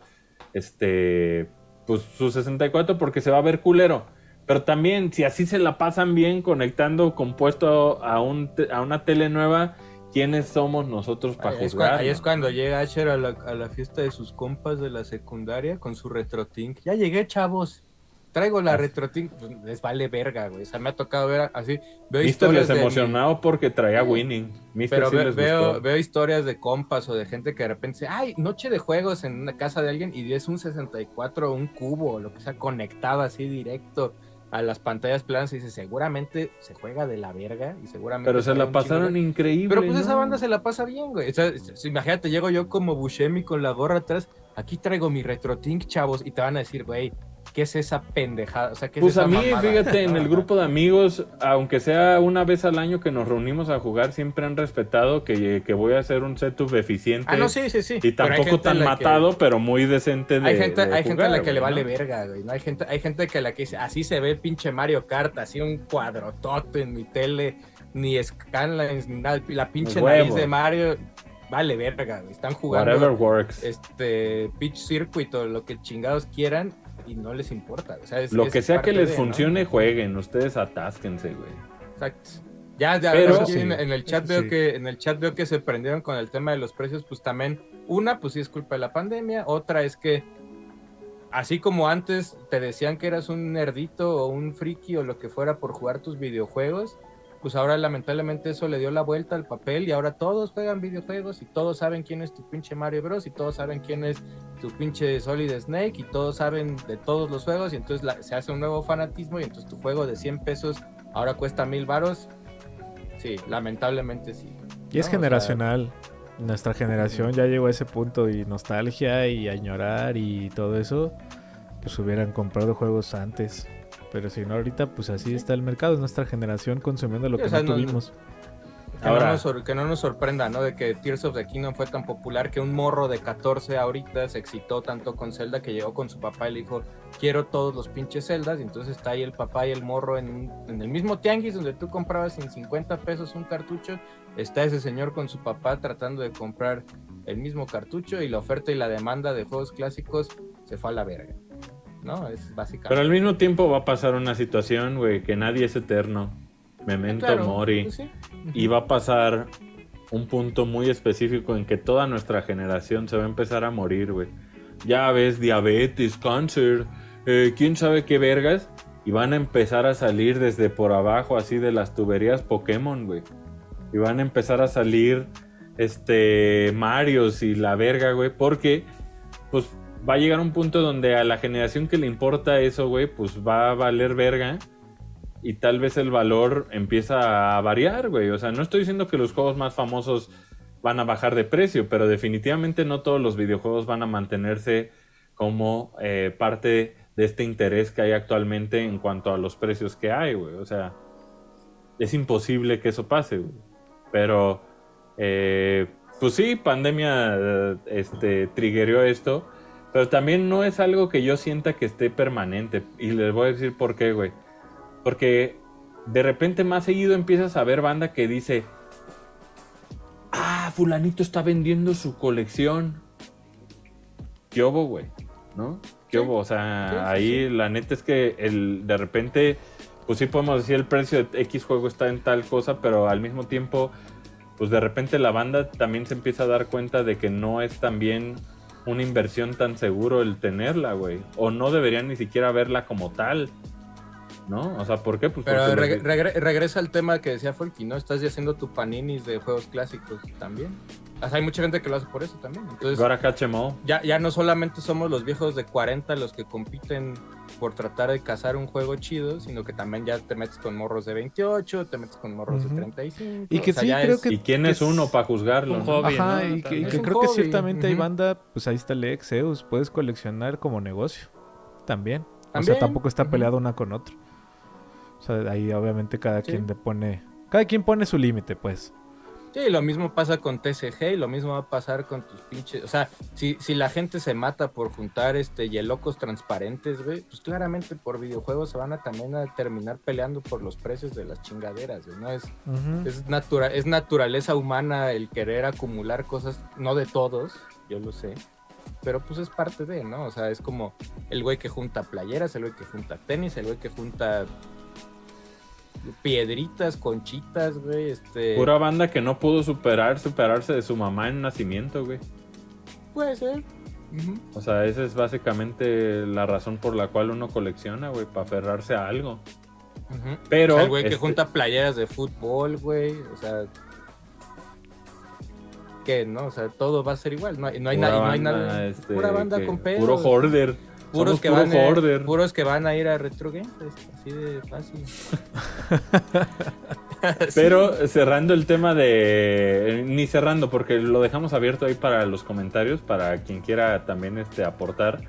Este, pues su 64 porque se va a ver culero. Pero también, si así se la pasan bien conectando compuesto a, un a una tele nueva, ¿quiénes somos nosotros para Ahí es, juzgar? ahí es cuando llega Asher a la, a la fiesta de sus compas de la secundaria con su RetroTink. Ya llegué, chavos. Traigo la Así. RetroTink. Pues, les vale verga, güey. O sea, me ha tocado ver así. Veo Mister historias les mi- emocionado porque traía winning. Mister Pero sí ve- les veo, gustó. veo historias de compas o de gente que de repente dice, ay, noche de juegos en una casa de alguien y es un 64 o un cubo o lo que sea conectado así directo a las pantallas planas y dice, seguramente se juega de la verga y seguramente... Pero se la pasaron de- increíble. Pero pues ¿no? esa banda se la pasa bien, güey. O sea, imagínate, llego yo como Buscemi con la gorra atrás, aquí traigo mi RetroTink, chavos, y te van a decir, güey, ¿qué es esa pendejada? O sea, ¿qué es Pues esa a mí, mamada? fíjate, en el grupo de amigos, aunque sea una vez al año que nos reunimos a jugar, siempre han respetado que, que voy a hacer un setup eficiente. Ah, no, sí, sí, sí. Y tampoco tan que- matado, pero muy decente de Hay gente, de hay gente a la que le vale ¿no? verga, güey. ¿no? Hay gente, hay gente que la que dice, así se ve pinche Mario Kart, así un cuadrotote en mi tele, ni scanlines, ni nada. La pinche Los nariz de Mario, vale verga, güey. Están jugando Whatever works. este Pitch Circuit o lo que chingados quieran y no les importa. O sea, es- Lo es que sea que les de, ¿no? funcione, jueguen. Ustedes atásquense, güey. Exacto. Ya, ya Pero- aquí Sí, en, en el chat veo sí. que en el chat veo que se prendieron con el tema de los precios, pues también una, pues sí es culpa de la pandemia, otra es que así como antes te decían que eras un nerdito o un friki o lo que fuera por jugar tus videojuegos, pues ahora lamentablemente eso le dio la vuelta al papel y ahora todos juegan videojuegos y todos saben quién es tu pinche Mario Bros y todos saben quién es tu pinche Solid Snake y todos saben de todos los juegos y entonces la- se hace un nuevo fanatismo y entonces tu juego de 100 pesos ahora cuesta mil varos. Sí, lamentablemente sí. Y es ¿no? O sea, generacional. Nuestra generación ya llegó a ese punto y nostalgia y añorar y todo eso, pues hubieran comprado juegos antes. Pero si no, ahorita pues así está el mercado, es nuestra generación consumiendo lo Sí, que o sea, no no- tuvimos. Que, Ahora- no nos, que no nos sorprenda, ¿no? De que Tears of the Kingdom fue tan popular que un morro de 14 ahorita se excitó tanto con Zelda que llegó con su papá y le dijo, quiero todos los pinches Zeldas. Y entonces está ahí el papá y el morro en, en el mismo tianguis donde tú comprabas en 50 pesos un cartucho. Está ese señor con su papá tratando de comprar el mismo cartucho y la oferta y la demanda de juegos clásicos se fue a la verga. ¿No? Es básicamente. Pero al mismo tiempo va a pasar una situación, güey, que nadie es eterno. Memento Claro, mori. pues sí. Y va a pasar un punto muy específico en que toda nuestra generación se va a empezar a morir, güey. Ya ves, diabetes, cáncer, eh, quién sabe qué vergas. Y van a empezar a salir desde por abajo, así de las tuberías Pokémon, güey. Y van a empezar a salir, este, Marios y la verga, güey. Porque, pues, va a llegar un punto donde a la generación que le importa eso, güey, pues va a valer verga y tal vez el valor empieza a variar, güey. O sea, no estoy diciendo que los juegos más famosos van a bajar de precio, pero definitivamente no todos los videojuegos van a mantenerse como eh, parte de este interés que hay actualmente en cuanto a los precios que hay, güey. O sea, es imposible que eso pase, güey. Pero, eh, pues sí, pandemia eh, este, triggerió esto, pero también no es algo que yo sienta que esté permanente. Y les voy a decir por qué, güey. Porque de repente más seguido empiezas a ver banda que dice, ah, fulanito está vendiendo su colección. ¿Qué hubo, güey? ¿No? ¿Qué Sí. hubo? O sea, Sí, sí, ahí la neta es que el, de repente, pues sí podemos decir el precio de X juego está en tal cosa, pero al mismo tiempo, pues de repente la banda también se empieza a dar cuenta de que no es también una inversión tan seguro el tenerla, güey. O no deberían ni siquiera verla como tal. ¿No? O sea, ¿por qué? Pues Pero los- regre- regresa al tema que decía Folky, ¿no? Estás ya haciendo tu paninis de juegos clásicos también. O sea, hay mucha gente que lo hace por eso también. Entonces, ya, ya no solamente somos los viejos de 40 los que compiten por tratar de cazar un juego chido, sino que también ya te metes con morros de 28, te metes con morros de 35. Y que o sea, sí, creo es- que- ¿Y quién es es uno para juzgarlo? un no? hobby. Ajá, ¿no? y que, y creo que ciertamente hay banda, pues ahí está el Exeus, puedes coleccionar como negocio también. O sea, tampoco está peleado una con otra. O sea, ahí obviamente cada Sí. quien le pone, cada quien pone su límite, pues. Sí, lo mismo pasa con TCG y lo mismo va a pasar con tus pinches. O sea, si, si la gente se mata por juntar este hielocos transparentes, güey, pues claramente por videojuegos se van a también a terminar peleando por los precios de las chingaderas, güey, ¿no? Es, es, natura- es naturaleza humana el querer acumular cosas, no de todos, yo lo sé, pero pues es parte de, ¿no? O sea, es como el güey que junta playeras, el güey que junta tenis, el güey que junta piedritas, conchitas, güey, este... Pura banda que no pudo superar, superarse de su mamá en nacimiento, güey. Puede ser. O sea, esa es básicamente la razón por la cual uno colecciona, güey, para aferrarse a algo. Pero O sea, el güey que este- junta playeras de fútbol, güey, o sea... Que, ¿no? O sea, todo va a ser igual, no hay, no hay, na- no hay banda, nada... este, pura banda que- con pedos. Puro hoarder. Puros Somos que, puro van puros que van a ir a Retro Game Fest, así de fácil. Pero cerrando el tema de. Ni cerrando, porque lo dejamos abierto ahí para los comentarios, para quien quiera también este, aportar.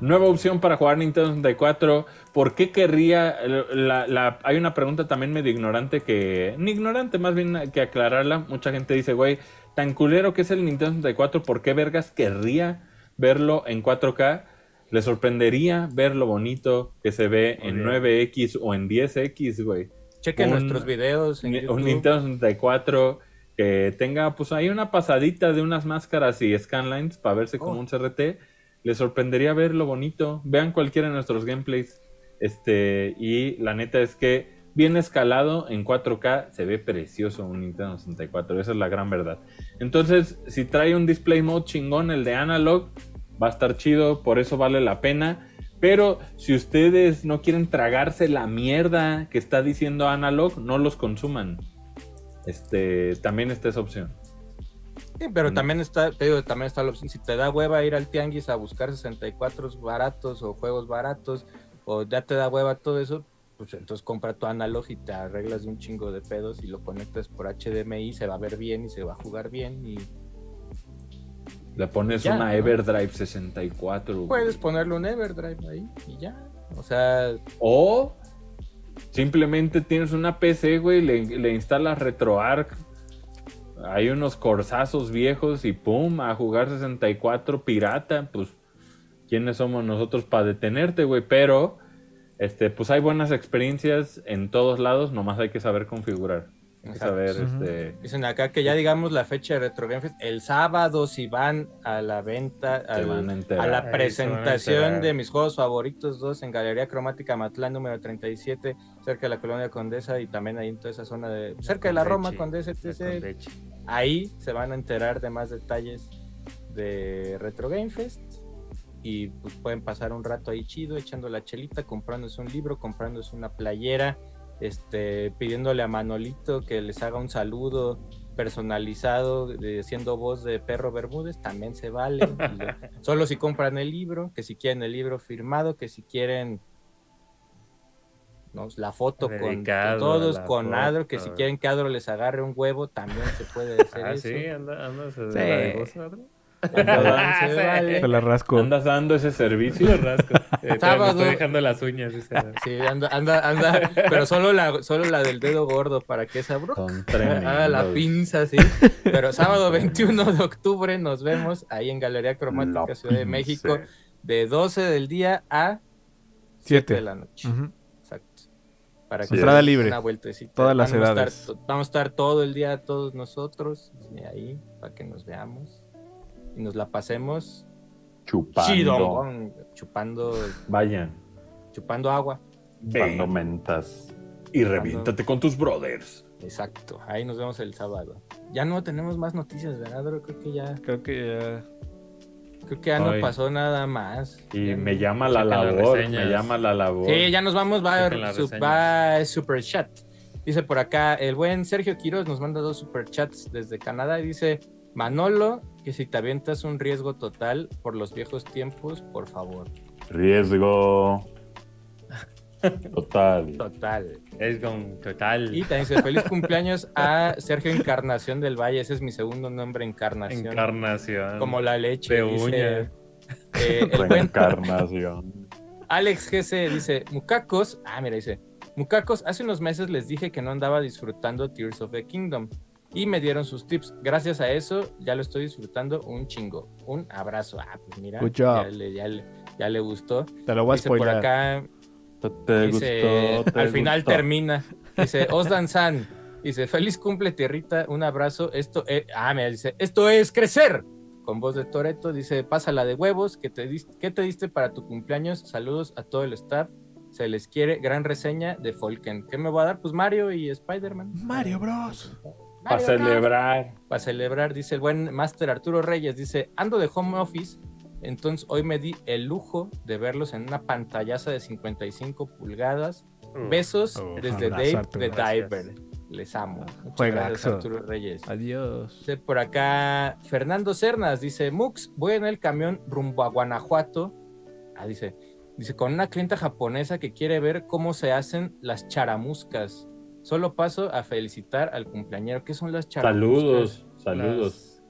Nueva opción para jugar Nintendo 64. ¿Por qué querría? la- la- hay una pregunta también medio ignorante que. Ni ignorante, más bien que aclararla. Mucha gente dice, güey, tan culero que es el Nintendo 64, ¿por qué vergas querría verlo en 4K? Le sorprendería ver lo bonito que se ve en Muy bien. 9X o en 10X, güey. Chequen Un- nuestros videos en un Nintendo 64 que tenga pues ahí una pasadita de unas máscaras y scanlines para verse como Oh. un CRT, les sorprendería ver lo bonito. Vean cualquiera de nuestros gameplays. Este, y la neta es que bien escalado en 4K se ve precioso un Nintendo 64, esa es la gran verdad. Entonces, si trae un display mode chingón el de analog, va a estar chido, por eso vale la pena. Pero si ustedes no quieren tragarse la mierda que está diciendo Analog, no los consuman. Este, también está esa opción. Sí, pero Mm. también está, te digo, también está la opción. Si te da hueva ir al tianguis a buscar 64 baratos o juegos baratos, o ya te da hueva todo eso, pues entonces compra tu analog y te arreglas de un chingo de pedos y lo conectas por HDMI, se va a ver bien y se va a jugar bien. Y Le pones Ya, una ¿no? Everdrive 64. güey. puedes ponerle un Everdrive ahí y ya. O sea, O simplemente tienes una PC, güey, le, le instalas RetroArch. Hay unos corsazos viejos y pum, a jugar 64 pirata. Pues, ¿quiénes somos nosotros para detenerte, güey? Pero, este, pues hay buenas experiencias en todos lados, nomás hay que saber configurar. Exacto. saber, Ujú. este. dicen acá que ya digamos la fecha de Retro Game Fest, el sábado si van a la venta, al- a a la Ahí se van a presentación enterar. de mis juegos favoritos dos en Galería Cromática Matlán número 37, cerca de la colonia Condesa y también ahí en toda esa zona de cerca de la Roma Condesa, etc. Ahí se van a enterar de más detalles de Retro Game Fest y pues pueden pasar un rato ahí chido echando la chelita, comprándose un libro, comprándose una playera, este pidiéndole a Manolito que les haga un saludo personalizado de, siendo voz de Perro Bermúdez, también se vale. Solo si compran el libro, que si quieren el libro firmado, que si quieren ¿no? la foto con, todos, con Adro, que si quieren que Adro les agarre un huevo, también se puede hacer Ah, eso. sí, anda, anda, se Sí. la de ¿verdad? También se vale. Se la rasco. ¿Andas dando ese servicio? Rasco. Eh, Sábado. estoy dejando las uñas. Sí, anda, anda, anda, pero solo la, solo la del dedo gordo para que esa bro- Son haga la pinza, sí. Pero sábado 21 de octubre nos vemos ahí en Galería Cromática La Ciudad de. México, de 12 del día a 7 Siete. de la noche. Ujú. Exacto. Para Sí, Entrada libre. Una vueltecita. Todas las Vamos a estar edades. vamos a estar todo el día todos nosotros ahí para que nos veamos y nos la pasemos Chupando, chido, chupando, Vayan. chupando agua. chupando mentas. Y reviéntate con tus brothers. Exacto. Ahí nos vemos el sábado. Ya no tenemos más noticias, ¿verdad? Creo que ya, Creo que ya. creo que ya no pasó nada más. Y Ya me no- llama la labor, me llama la labor. Sí, ya nos vamos, va, va super chat. Dice por acá, el buen Sergio Quiroz nos manda dos super chats desde Canadá y dice, Manolo, que si te avientas un riesgo total por los viejos tiempos, por favor. Riesgo. Total. Total. Es con total. Y también dice, feliz cumpleaños a Sergio Encarnación del Valle, ese es mi segundo nombre, Encarnación. Encarnación. Como la leche. De dice. uña. Eh, el buen Reencarnación. Alex GC dice, Mucacos, ah, mira, dice, Mucacos, hace unos meses les dije que no andaba disfrutando Tears of the Kingdom y me dieron sus tips. Gracias a eso ya lo estoy disfrutando un chingo. Un abrazo. Ah, pues mira, Good job. Ya, le, ya le- ya le gustó. Te lo voy a Dice por spoiler. acá, ¿Te dice, gustó? ¿Te al final gustó? termina. Dice, Osdan San, dice, feliz cumple tierrita, un abrazo. Esto es, ah, mira, dice, esto es crecer. Con voz de Toreto, dice, pásala de huevos, que te dis- ¿qué te diste para tu cumpleaños? Saludos a todo el staff. Se les quiere, gran reseña de Folken. ¿Qué me va a dar? Pues Mario y Spider-Man. Mario Bros. Para celebrar. Para celebrar, dice el buen Master Arturo Reyes, dice, ando de home office, entonces hoy me di el lujo de verlos en una pantallaza de 55 pulgadas. Uf. Besos Oh, desde abrazo, Dave Arturo. de Gracias. Diver. Les amo. Muchas gracias, Arturo Reyes. Adiós. Dice por acá Fernando Cernas, dice, Mux, voy en el camión rumbo a Guanajuato. Ah, dice, dice, con una clienta japonesa que quiere ver cómo se hacen las charamuscas. Solo paso a felicitar al cumpleañero. ¿Qué son las charamuscas? Saludos, saludos.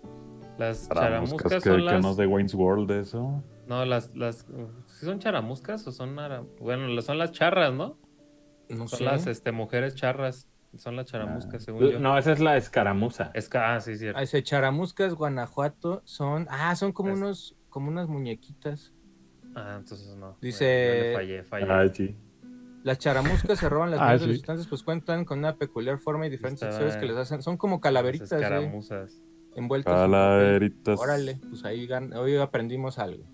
Las, las charamuscas que, son que las... no es de Wayne's World eso. No, las, las, ¿sí son charamuscas o son ara- bueno, son las charras, ¿no? No Son sé. las este, mujeres charras, son las charamuscas, según yo. No, esa es la escaramuza. Es que, ah, sí, cierto. Ah, Dice Charamuscas, Guanajuato, son. Ah, son como Es- unos, como unas muñequitas. Ah, entonces no. Dice- Bueno, fallé. Ah, sí. Las charamuscas se roban las Ah, vidas de los sí. visitantes, pues cuentan con una peculiar forma y diferentes accesorios que les hacen. Son como calaveritas, güey, escaramuzas. envueltas. en. Calaveritas. Órale, pues ahí hoy aprendimos algo.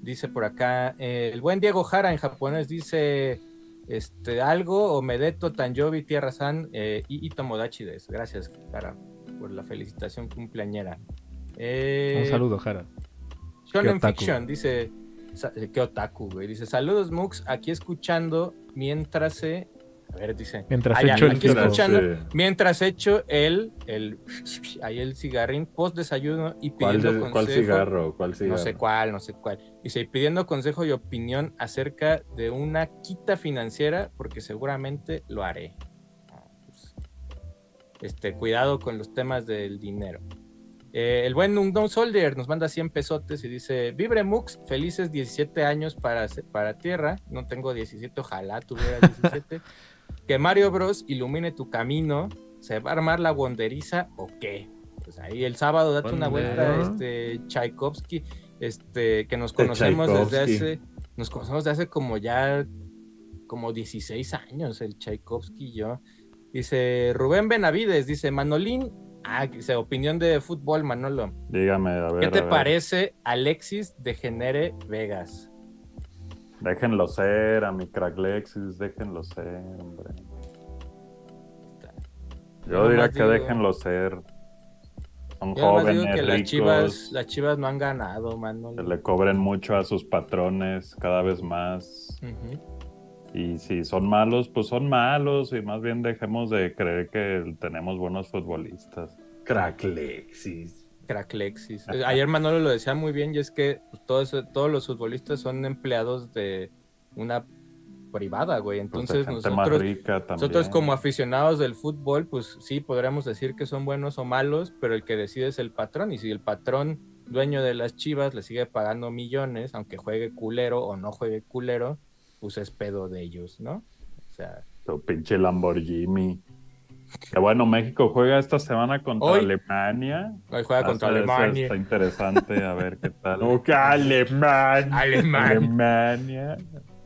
Dice por acá, eh, el buen Diego Jara en japonés dice este algo o Medeto Tanjobi Tierra San eh, y y Tomodachi des. Gracias, Jara, por la felicitación cumpleañera. Eh, Un saludo, Jara. Shonen. Fiction dice, eh, qué otaku, güey. Dice, saludos Mux, aquí escuchando mientras se... A ver, dice... Mientras ya, echo el aquí tiempo. escuchando, Sí. mientras echo el, el, ahí el cigarrín post desayuno y ¿Cuál, pidiendo de- consejo. cuál cigarro? ¿Cuál cigarro? No sé cuál, no sé cuál. Dice, y pidiendo consejo y opinión acerca de una quita financiera, porque seguramente lo haré. Ah, pues, Este, cuidado con los temas del dinero. Eh, el buen Unknown Soldier nos manda 100 pesotes y dice: Vibre Mux, felices 17 años para, para Tierra. No tengo 17, ojalá tuviera 17. que Mario Bros. ilumine tu camino. ¿Se va a armar la bonderiza o qué? Pues ahí el sábado date una vuelta, este Tchaikovsky, este, que nos conocemos desde hace, nos conocemos desde hace como ya, como 16 años, el Tchaikovsky y yo. Dice Rubén Benavides, dice Manolín, ah, dice opinión de fútbol, Manolo. Dígame, a ver. ¿Qué te ver. parece Alexis de Genere Vegas? Déjenlo ser, a mi crack Lexis, déjenlo ser, hombre. Yo Yo diría que digo- déjenlo ser. Son Yo nomás digo jóvenes, que las ricos, chivas, las chivas no han ganado, Manolo. le cobren mucho a sus patrones cada vez más. Ujú. Y si son malos, pues son malos. Y más bien dejemos de creer que tenemos buenos futbolistas. Crack Lexis. Crack Lexis. Eh, Ayer Manolo lo decía muy bien y es que pues, todos, todos los futbolistas son empleados de una privada, güey. Pues Entonces nosotros, nosotros como aficionados del fútbol, pues sí, podríamos decir que son buenos o malos, pero el que decide es el patrón. Y si el patrón, dueño de las chivas, le sigue pagando millones, aunque juegue culero o no juegue culero, pues es pedo de ellos, ¿no? O sea, Tu pinche Lamborghini. Que bueno, México juega esta semana contra Hoy. Alemania. hoy juega contra Ah, Alemania. Está interesante, a ver qué tal. ¡Nunca Oh, alemán! Alemania. Alemania.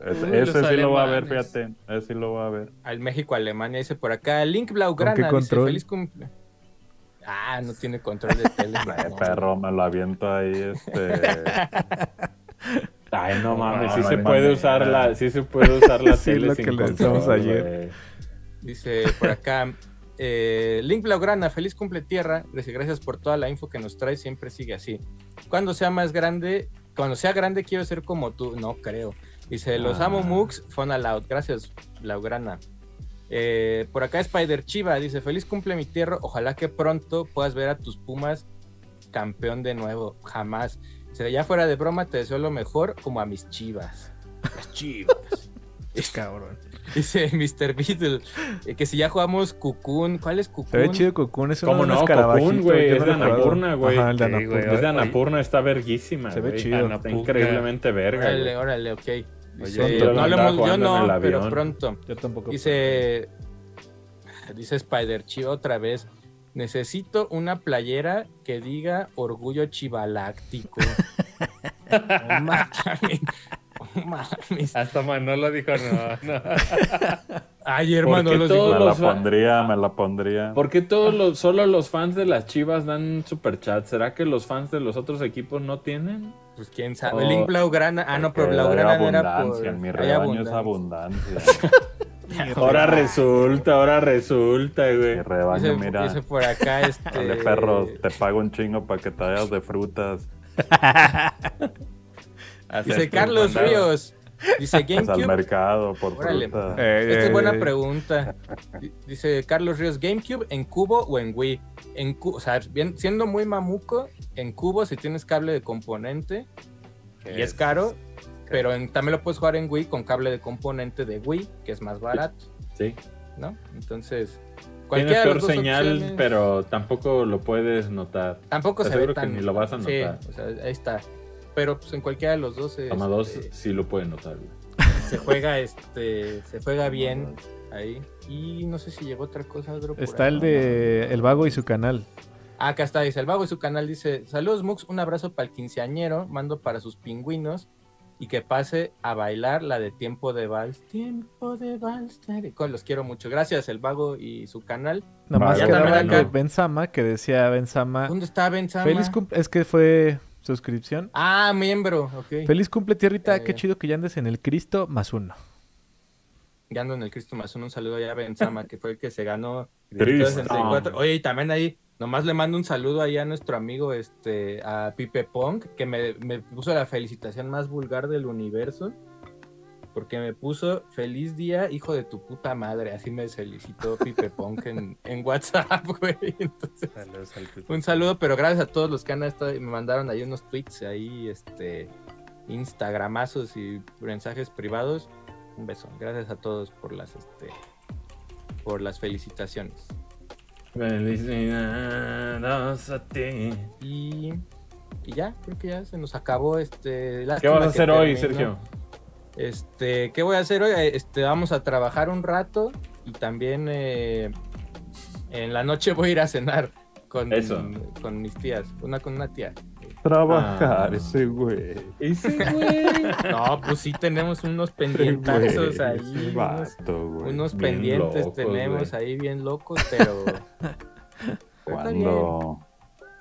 Ese, Uy, ese los sí lo va a ver, fíjate. Ese sí lo va a ver. Al México-Alemania, dice por acá. Link Blaugrana qué dice control? feliz cumple. Ah, no tiene control de tele. No. perro, me lo aviento ahí, este. Ay, no No, mames, sí no se puede manera. usar la, sí se puede usar la Sí, tele lo sin que control, ayer. Dice por acá. eh, Link Blaugrana, feliz cumple tierra. Dice, gracias por toda la info que nos trae. Siempre sigue así. Cuando sea más grande, cuando sea grande, quiero ser como tú. No creo. Dice, los Ah. amo Mux, fun aloud. Gracias, Blaugrana. Eh, por acá Spider Chiva dice: Feliz cumple mi tierra. Ojalá que pronto puedas ver a tus Pumas campeón de nuevo. Jamás. Dice, ya fuera de broma, te deseo lo mejor como a mis chivas. Las chivas. Cabrón. Dice Mr. Beatle eh, que si ya jugamos Cocoon, ¿cuál es Se ve chido Cocoon, es ¿Cómo un no? Cocoon, güey, es no de. Annapurna, güey. Ajá, el de Sí, güey, Annapurna. Es de Oye, Annapurna, está verguísima, Se ve chido. Está Annapurna. increíblemente verga, Órale, órale, ok. Dice, yo no lo hemos, yo no, pero pronto. Yo tampoco. Dice, dice Spider Chiva otra vez. Necesito una playera que diga orgullo chivaláctico. no mames. Hasta Manolo dijo no, no. Ay, hermano, Porque los todos Me dijo. la los fa- pondría, me la pondría. ¿Por qué todos los, solo los fans de las chivas dan superchat? ¿Será que los fans de los otros equipos no tienen? Pues quién sabe. Oh, Link Blaugrana. Ah, no, pero Blaugrana era por. en mi rebaño es abundancia. Ahora resulta, ahora resulta, Mi güey. rebaño, Dice, mira. dice por acá este. Dale, perro, te pago un chingo para que te vayas de frutas. Dice Carlos mandado. Ríos. Dice Vas al GameCube. mercado por Órale. fruta. Eh, Esta es buena pregunta. Di- Dice Carlos Ríos, ¿GameCube en cubo o en Wii? En cu- o sea, bien, siendo muy mamuco, en cubo si tienes cable de componente y es caro, pero en- también lo puedes jugar en Wii con cable de componente de Wii, que es más barato, Sí. ¿no? Entonces, Tiene cualquiera de peor las dos señal, opciones- pero tampoco lo puedes notar. tampoco te se ve aseguro que tan... ni lo vas a Sí, notar. o sea, ahí está. pero pues en cualquiera de los dos Toma dos, este, sí lo pueden notar. se juega este se juega bien ahí. Y no sé si llegó otra cosa, por Está ahí. el de El Vago y su canal. Ah, acá está, dice el vago y su canal dice, saludos Mux, un abrazo para el quinceañero, mando para sus pingüinos y que pase a bailar la de tiempo de vals. Tiempo de vals. Los quiero mucho. Gracias, el vago y su canal. Nada más quedaba de. Ben Sama, que decía Ben Sama. ¿Dónde está Ben Sama? Feliz cumple. Es que fue suscripción. Ah, miembro. Feliz cumple, tierrita. Ya, Qué chido que ya andes en el Cristo más uno. Ando en el Cristo más uno. Un saludo allá a Ben Sama, que fue el que se ganó Cristo. 64. Oye, y también ahí, nomás le mando un saludo ahí a nuestro amigo, este, a Pipe Pong, que me, me puso la felicitación más vulgar del universo. Porque me puso feliz día, hijo de tu puta madre. Así me felicitó Pipe Pong en, en WhatsApp, güey. Entonces, Saludos al Pipo. un saludo, pero gracias a todos los que han estado, me mandaron ahí unos tweets ahí, este, Instagramazos y mensajes privados. Un beso. Gracias a todos por las, este, por las felicitaciones. Felicidades a ti. Y, y ya, creo que ya se nos acabó este. ¿Qué vas a hacer hoy. Sergio? Este, ¿qué voy a hacer hoy? Este, vamos a trabajar un rato y también eh, en la noche voy a ir a cenar con, Eso. con mis tías, una con una tía. Trabajar Ah. ese güey. Ese güey. No, pues sí tenemos unos pendientazos güey, ahí. ese unos- vato, güey. unos bien pendientes locos, tenemos güey. ahí bien locos, pero. Cuando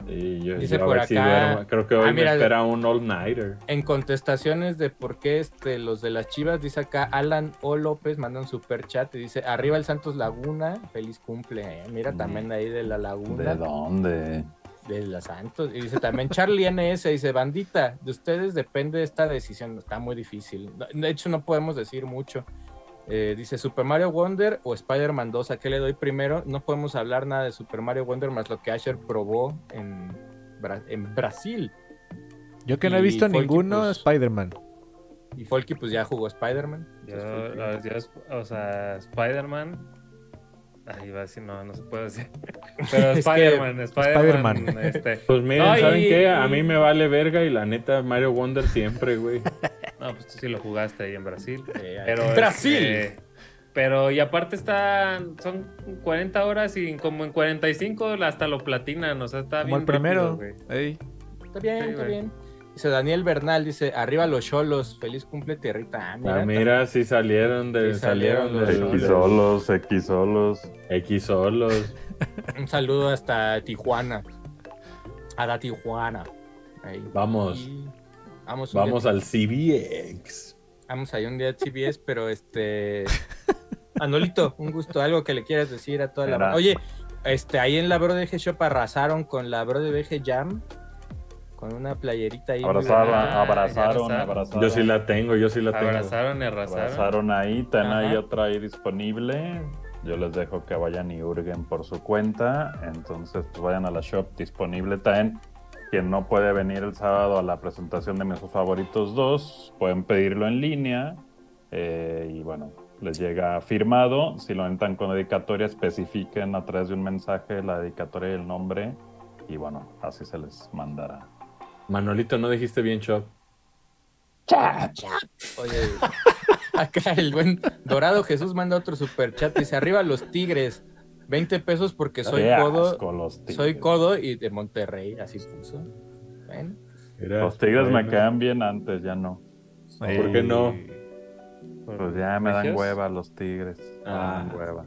Y yo, Dice yo por si acá- duermo. Creo que hoy Ah, mira, me espera un all-nighter. En contestaciones de por qué este, los de las chivas, dice acá Alan O. López, manda un super chat y dice: Arriba el Santos Laguna, feliz cumple. eh. Mira Mm. también ahí de la Laguna, ¿De dónde? De la Santos. Y dice también Charlie NS, dice: Bandita, de ustedes depende esta decisión. Está muy difícil. De hecho, no podemos decir mucho. Eh, dice Super Mario Wonder o Spider-Man 2, ¿a qué le doy primero? No podemos hablar nada de Super Mario Wonder más lo que Asher probó en, Bra- en Brasil. Yo que no he visto Folky, ninguno, pues, Spider-Man. Y Folky pues ya jugó Spider-Man. O sea, Spider-Man. Ahí va a decir, no, no se puede decir. Pero Spider-Man, Spider-Man. Este, Pues miren, No, y- ¿saben qué? A mí me vale verga y la neta Mario Wonder siempre, güey. no, pues tú sí lo jugaste ahí en Brasil. Pero, Brasil. este, pero y aparte están, son 40 horas y como en 45 hasta lo platinan, o sea, está Como bien el primero. rápido, güey. Ey. Está bien, Sí, está güey. bien. Dice Daniel Bernal, dice, arriba los cholos, feliz cumple tierrita. Ah, mira, Ah, mira, sí salieron de Sí salieron salieron los de, Cholos. X solos, X solos. X solos. Un saludo hasta Tijuana. A la Tijuana. Ahí. Vamos. Y Vamos, Vamos al CBX. Vamos ahí un día a CBS, pero este... Anolito, un gusto. Algo que le quieras decir a toda la... Oye, este, ahí en la Bro de Shop arrasaron con la Bro de BG Jam. Con una playerita ahí. Abrazaron, ya abrazaron, abrazaron. Yo sí la tengo, yo sí la tengo. Abrazaron y arrasaron. Abrazaron ahí, ten ahí otra ahí disponible. Yo les dejo que vayan y hurguen por su cuenta. Entonces, pues vayan a la shop disponible también. Quien no puede venir el sábado a la presentación de mis favoritos 2, pueden pedirlo en línea. eh, y bueno, les llega firmado. Si lo entran con dedicatoria, especifiquen a través de un mensaje la dedicatoria y el nombre. Y bueno, así se les mandará. Manolito, no dijiste bien shop. Oye, acá el buen Dorado Jesús manda otro super chat. Dice: Arriba los tigres. 20 pesos porque soy Qué codo. asco. Soy codo y de Monterrey. Así puso. Bueno, Los tigres me quedan bien antes, ya no. ¿Por qué no? Pues ya me dan hueva los tigres. Me Ah. dan hueva.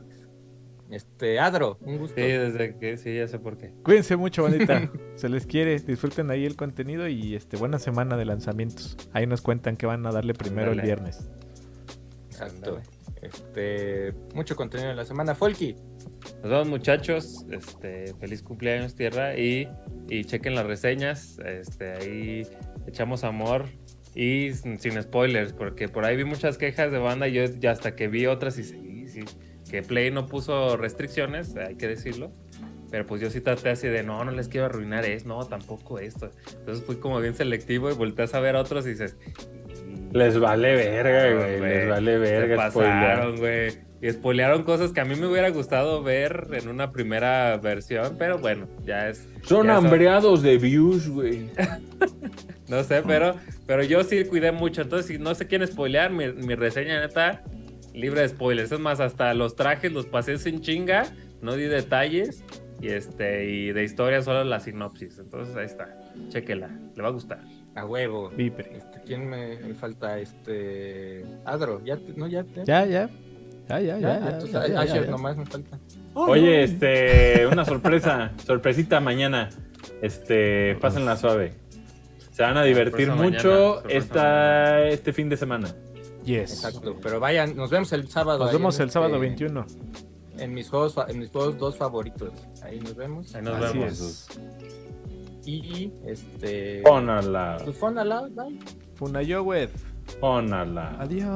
Este, Adro, un gusto. Sí, desde que sí, ya sé por qué. Cuídense mucho, bandita. Se les quiere. Disfruten ahí el contenido y este buena semana de lanzamientos. Ahí nos cuentan que van a darle primero el viernes. Exacto. Este, mucho contenido en la semana. Folky, Nos vemos muchachos, este, feliz cumpleaños tierra y, y chequen las reseñas, este, ahí echamos amor y sin, sin spoilers, porque por ahí vi muchas quejas de banda y yo ya hasta que vi otras y sí, sí, que Play no puso restricciones, hay que decirlo, pero pues yo sí traté así de no, no les quiero arruinar esto, no, tampoco esto, entonces fui como bien selectivo y volteas a ver a otros y dices... Les vale verga, güey. Les vale verga pasaron, güey. Y spoilearon cosas que a mí me hubiera gustado ver en una primera versión, pero bueno, ya es. Son Ya son- hambreados de views, güey. No sé, pero, pero yo sí cuidé mucho. Entonces, si no sé quién spoilear, mi, mi reseña neta, libre de spoilers. Es más, hasta los trajes los pasé sin chinga, no di detalles. Y este, y de historia solo la sinopsis. Entonces ahí está. Chequela, le va a gustar. A huevo. Viper. Este, ¿Quién me, me falta? Este. Adro, ya, te- no, ya. te- Ya, ya. Ya, ya, ya. Ya, ya, entonces, ya, ya, Asher ya. nomás me falta. Oye, este, una sorpresa, sorpresita mañana. Este, pásenla suave. Se van a divertir mucho mañana, sorpresa esta, este fin de semana. Yes. Exacto. Pero vayan, nos vemos el sábado. Nos vemos el sábado este- 21. En mis juegos, en mis juegos dos favoritos. Ahí nos vemos. Ahí nos Así vemos. es. Y este. Pónala, Pues Fun Aloud, bye. Funayowed. pónala. Adiós.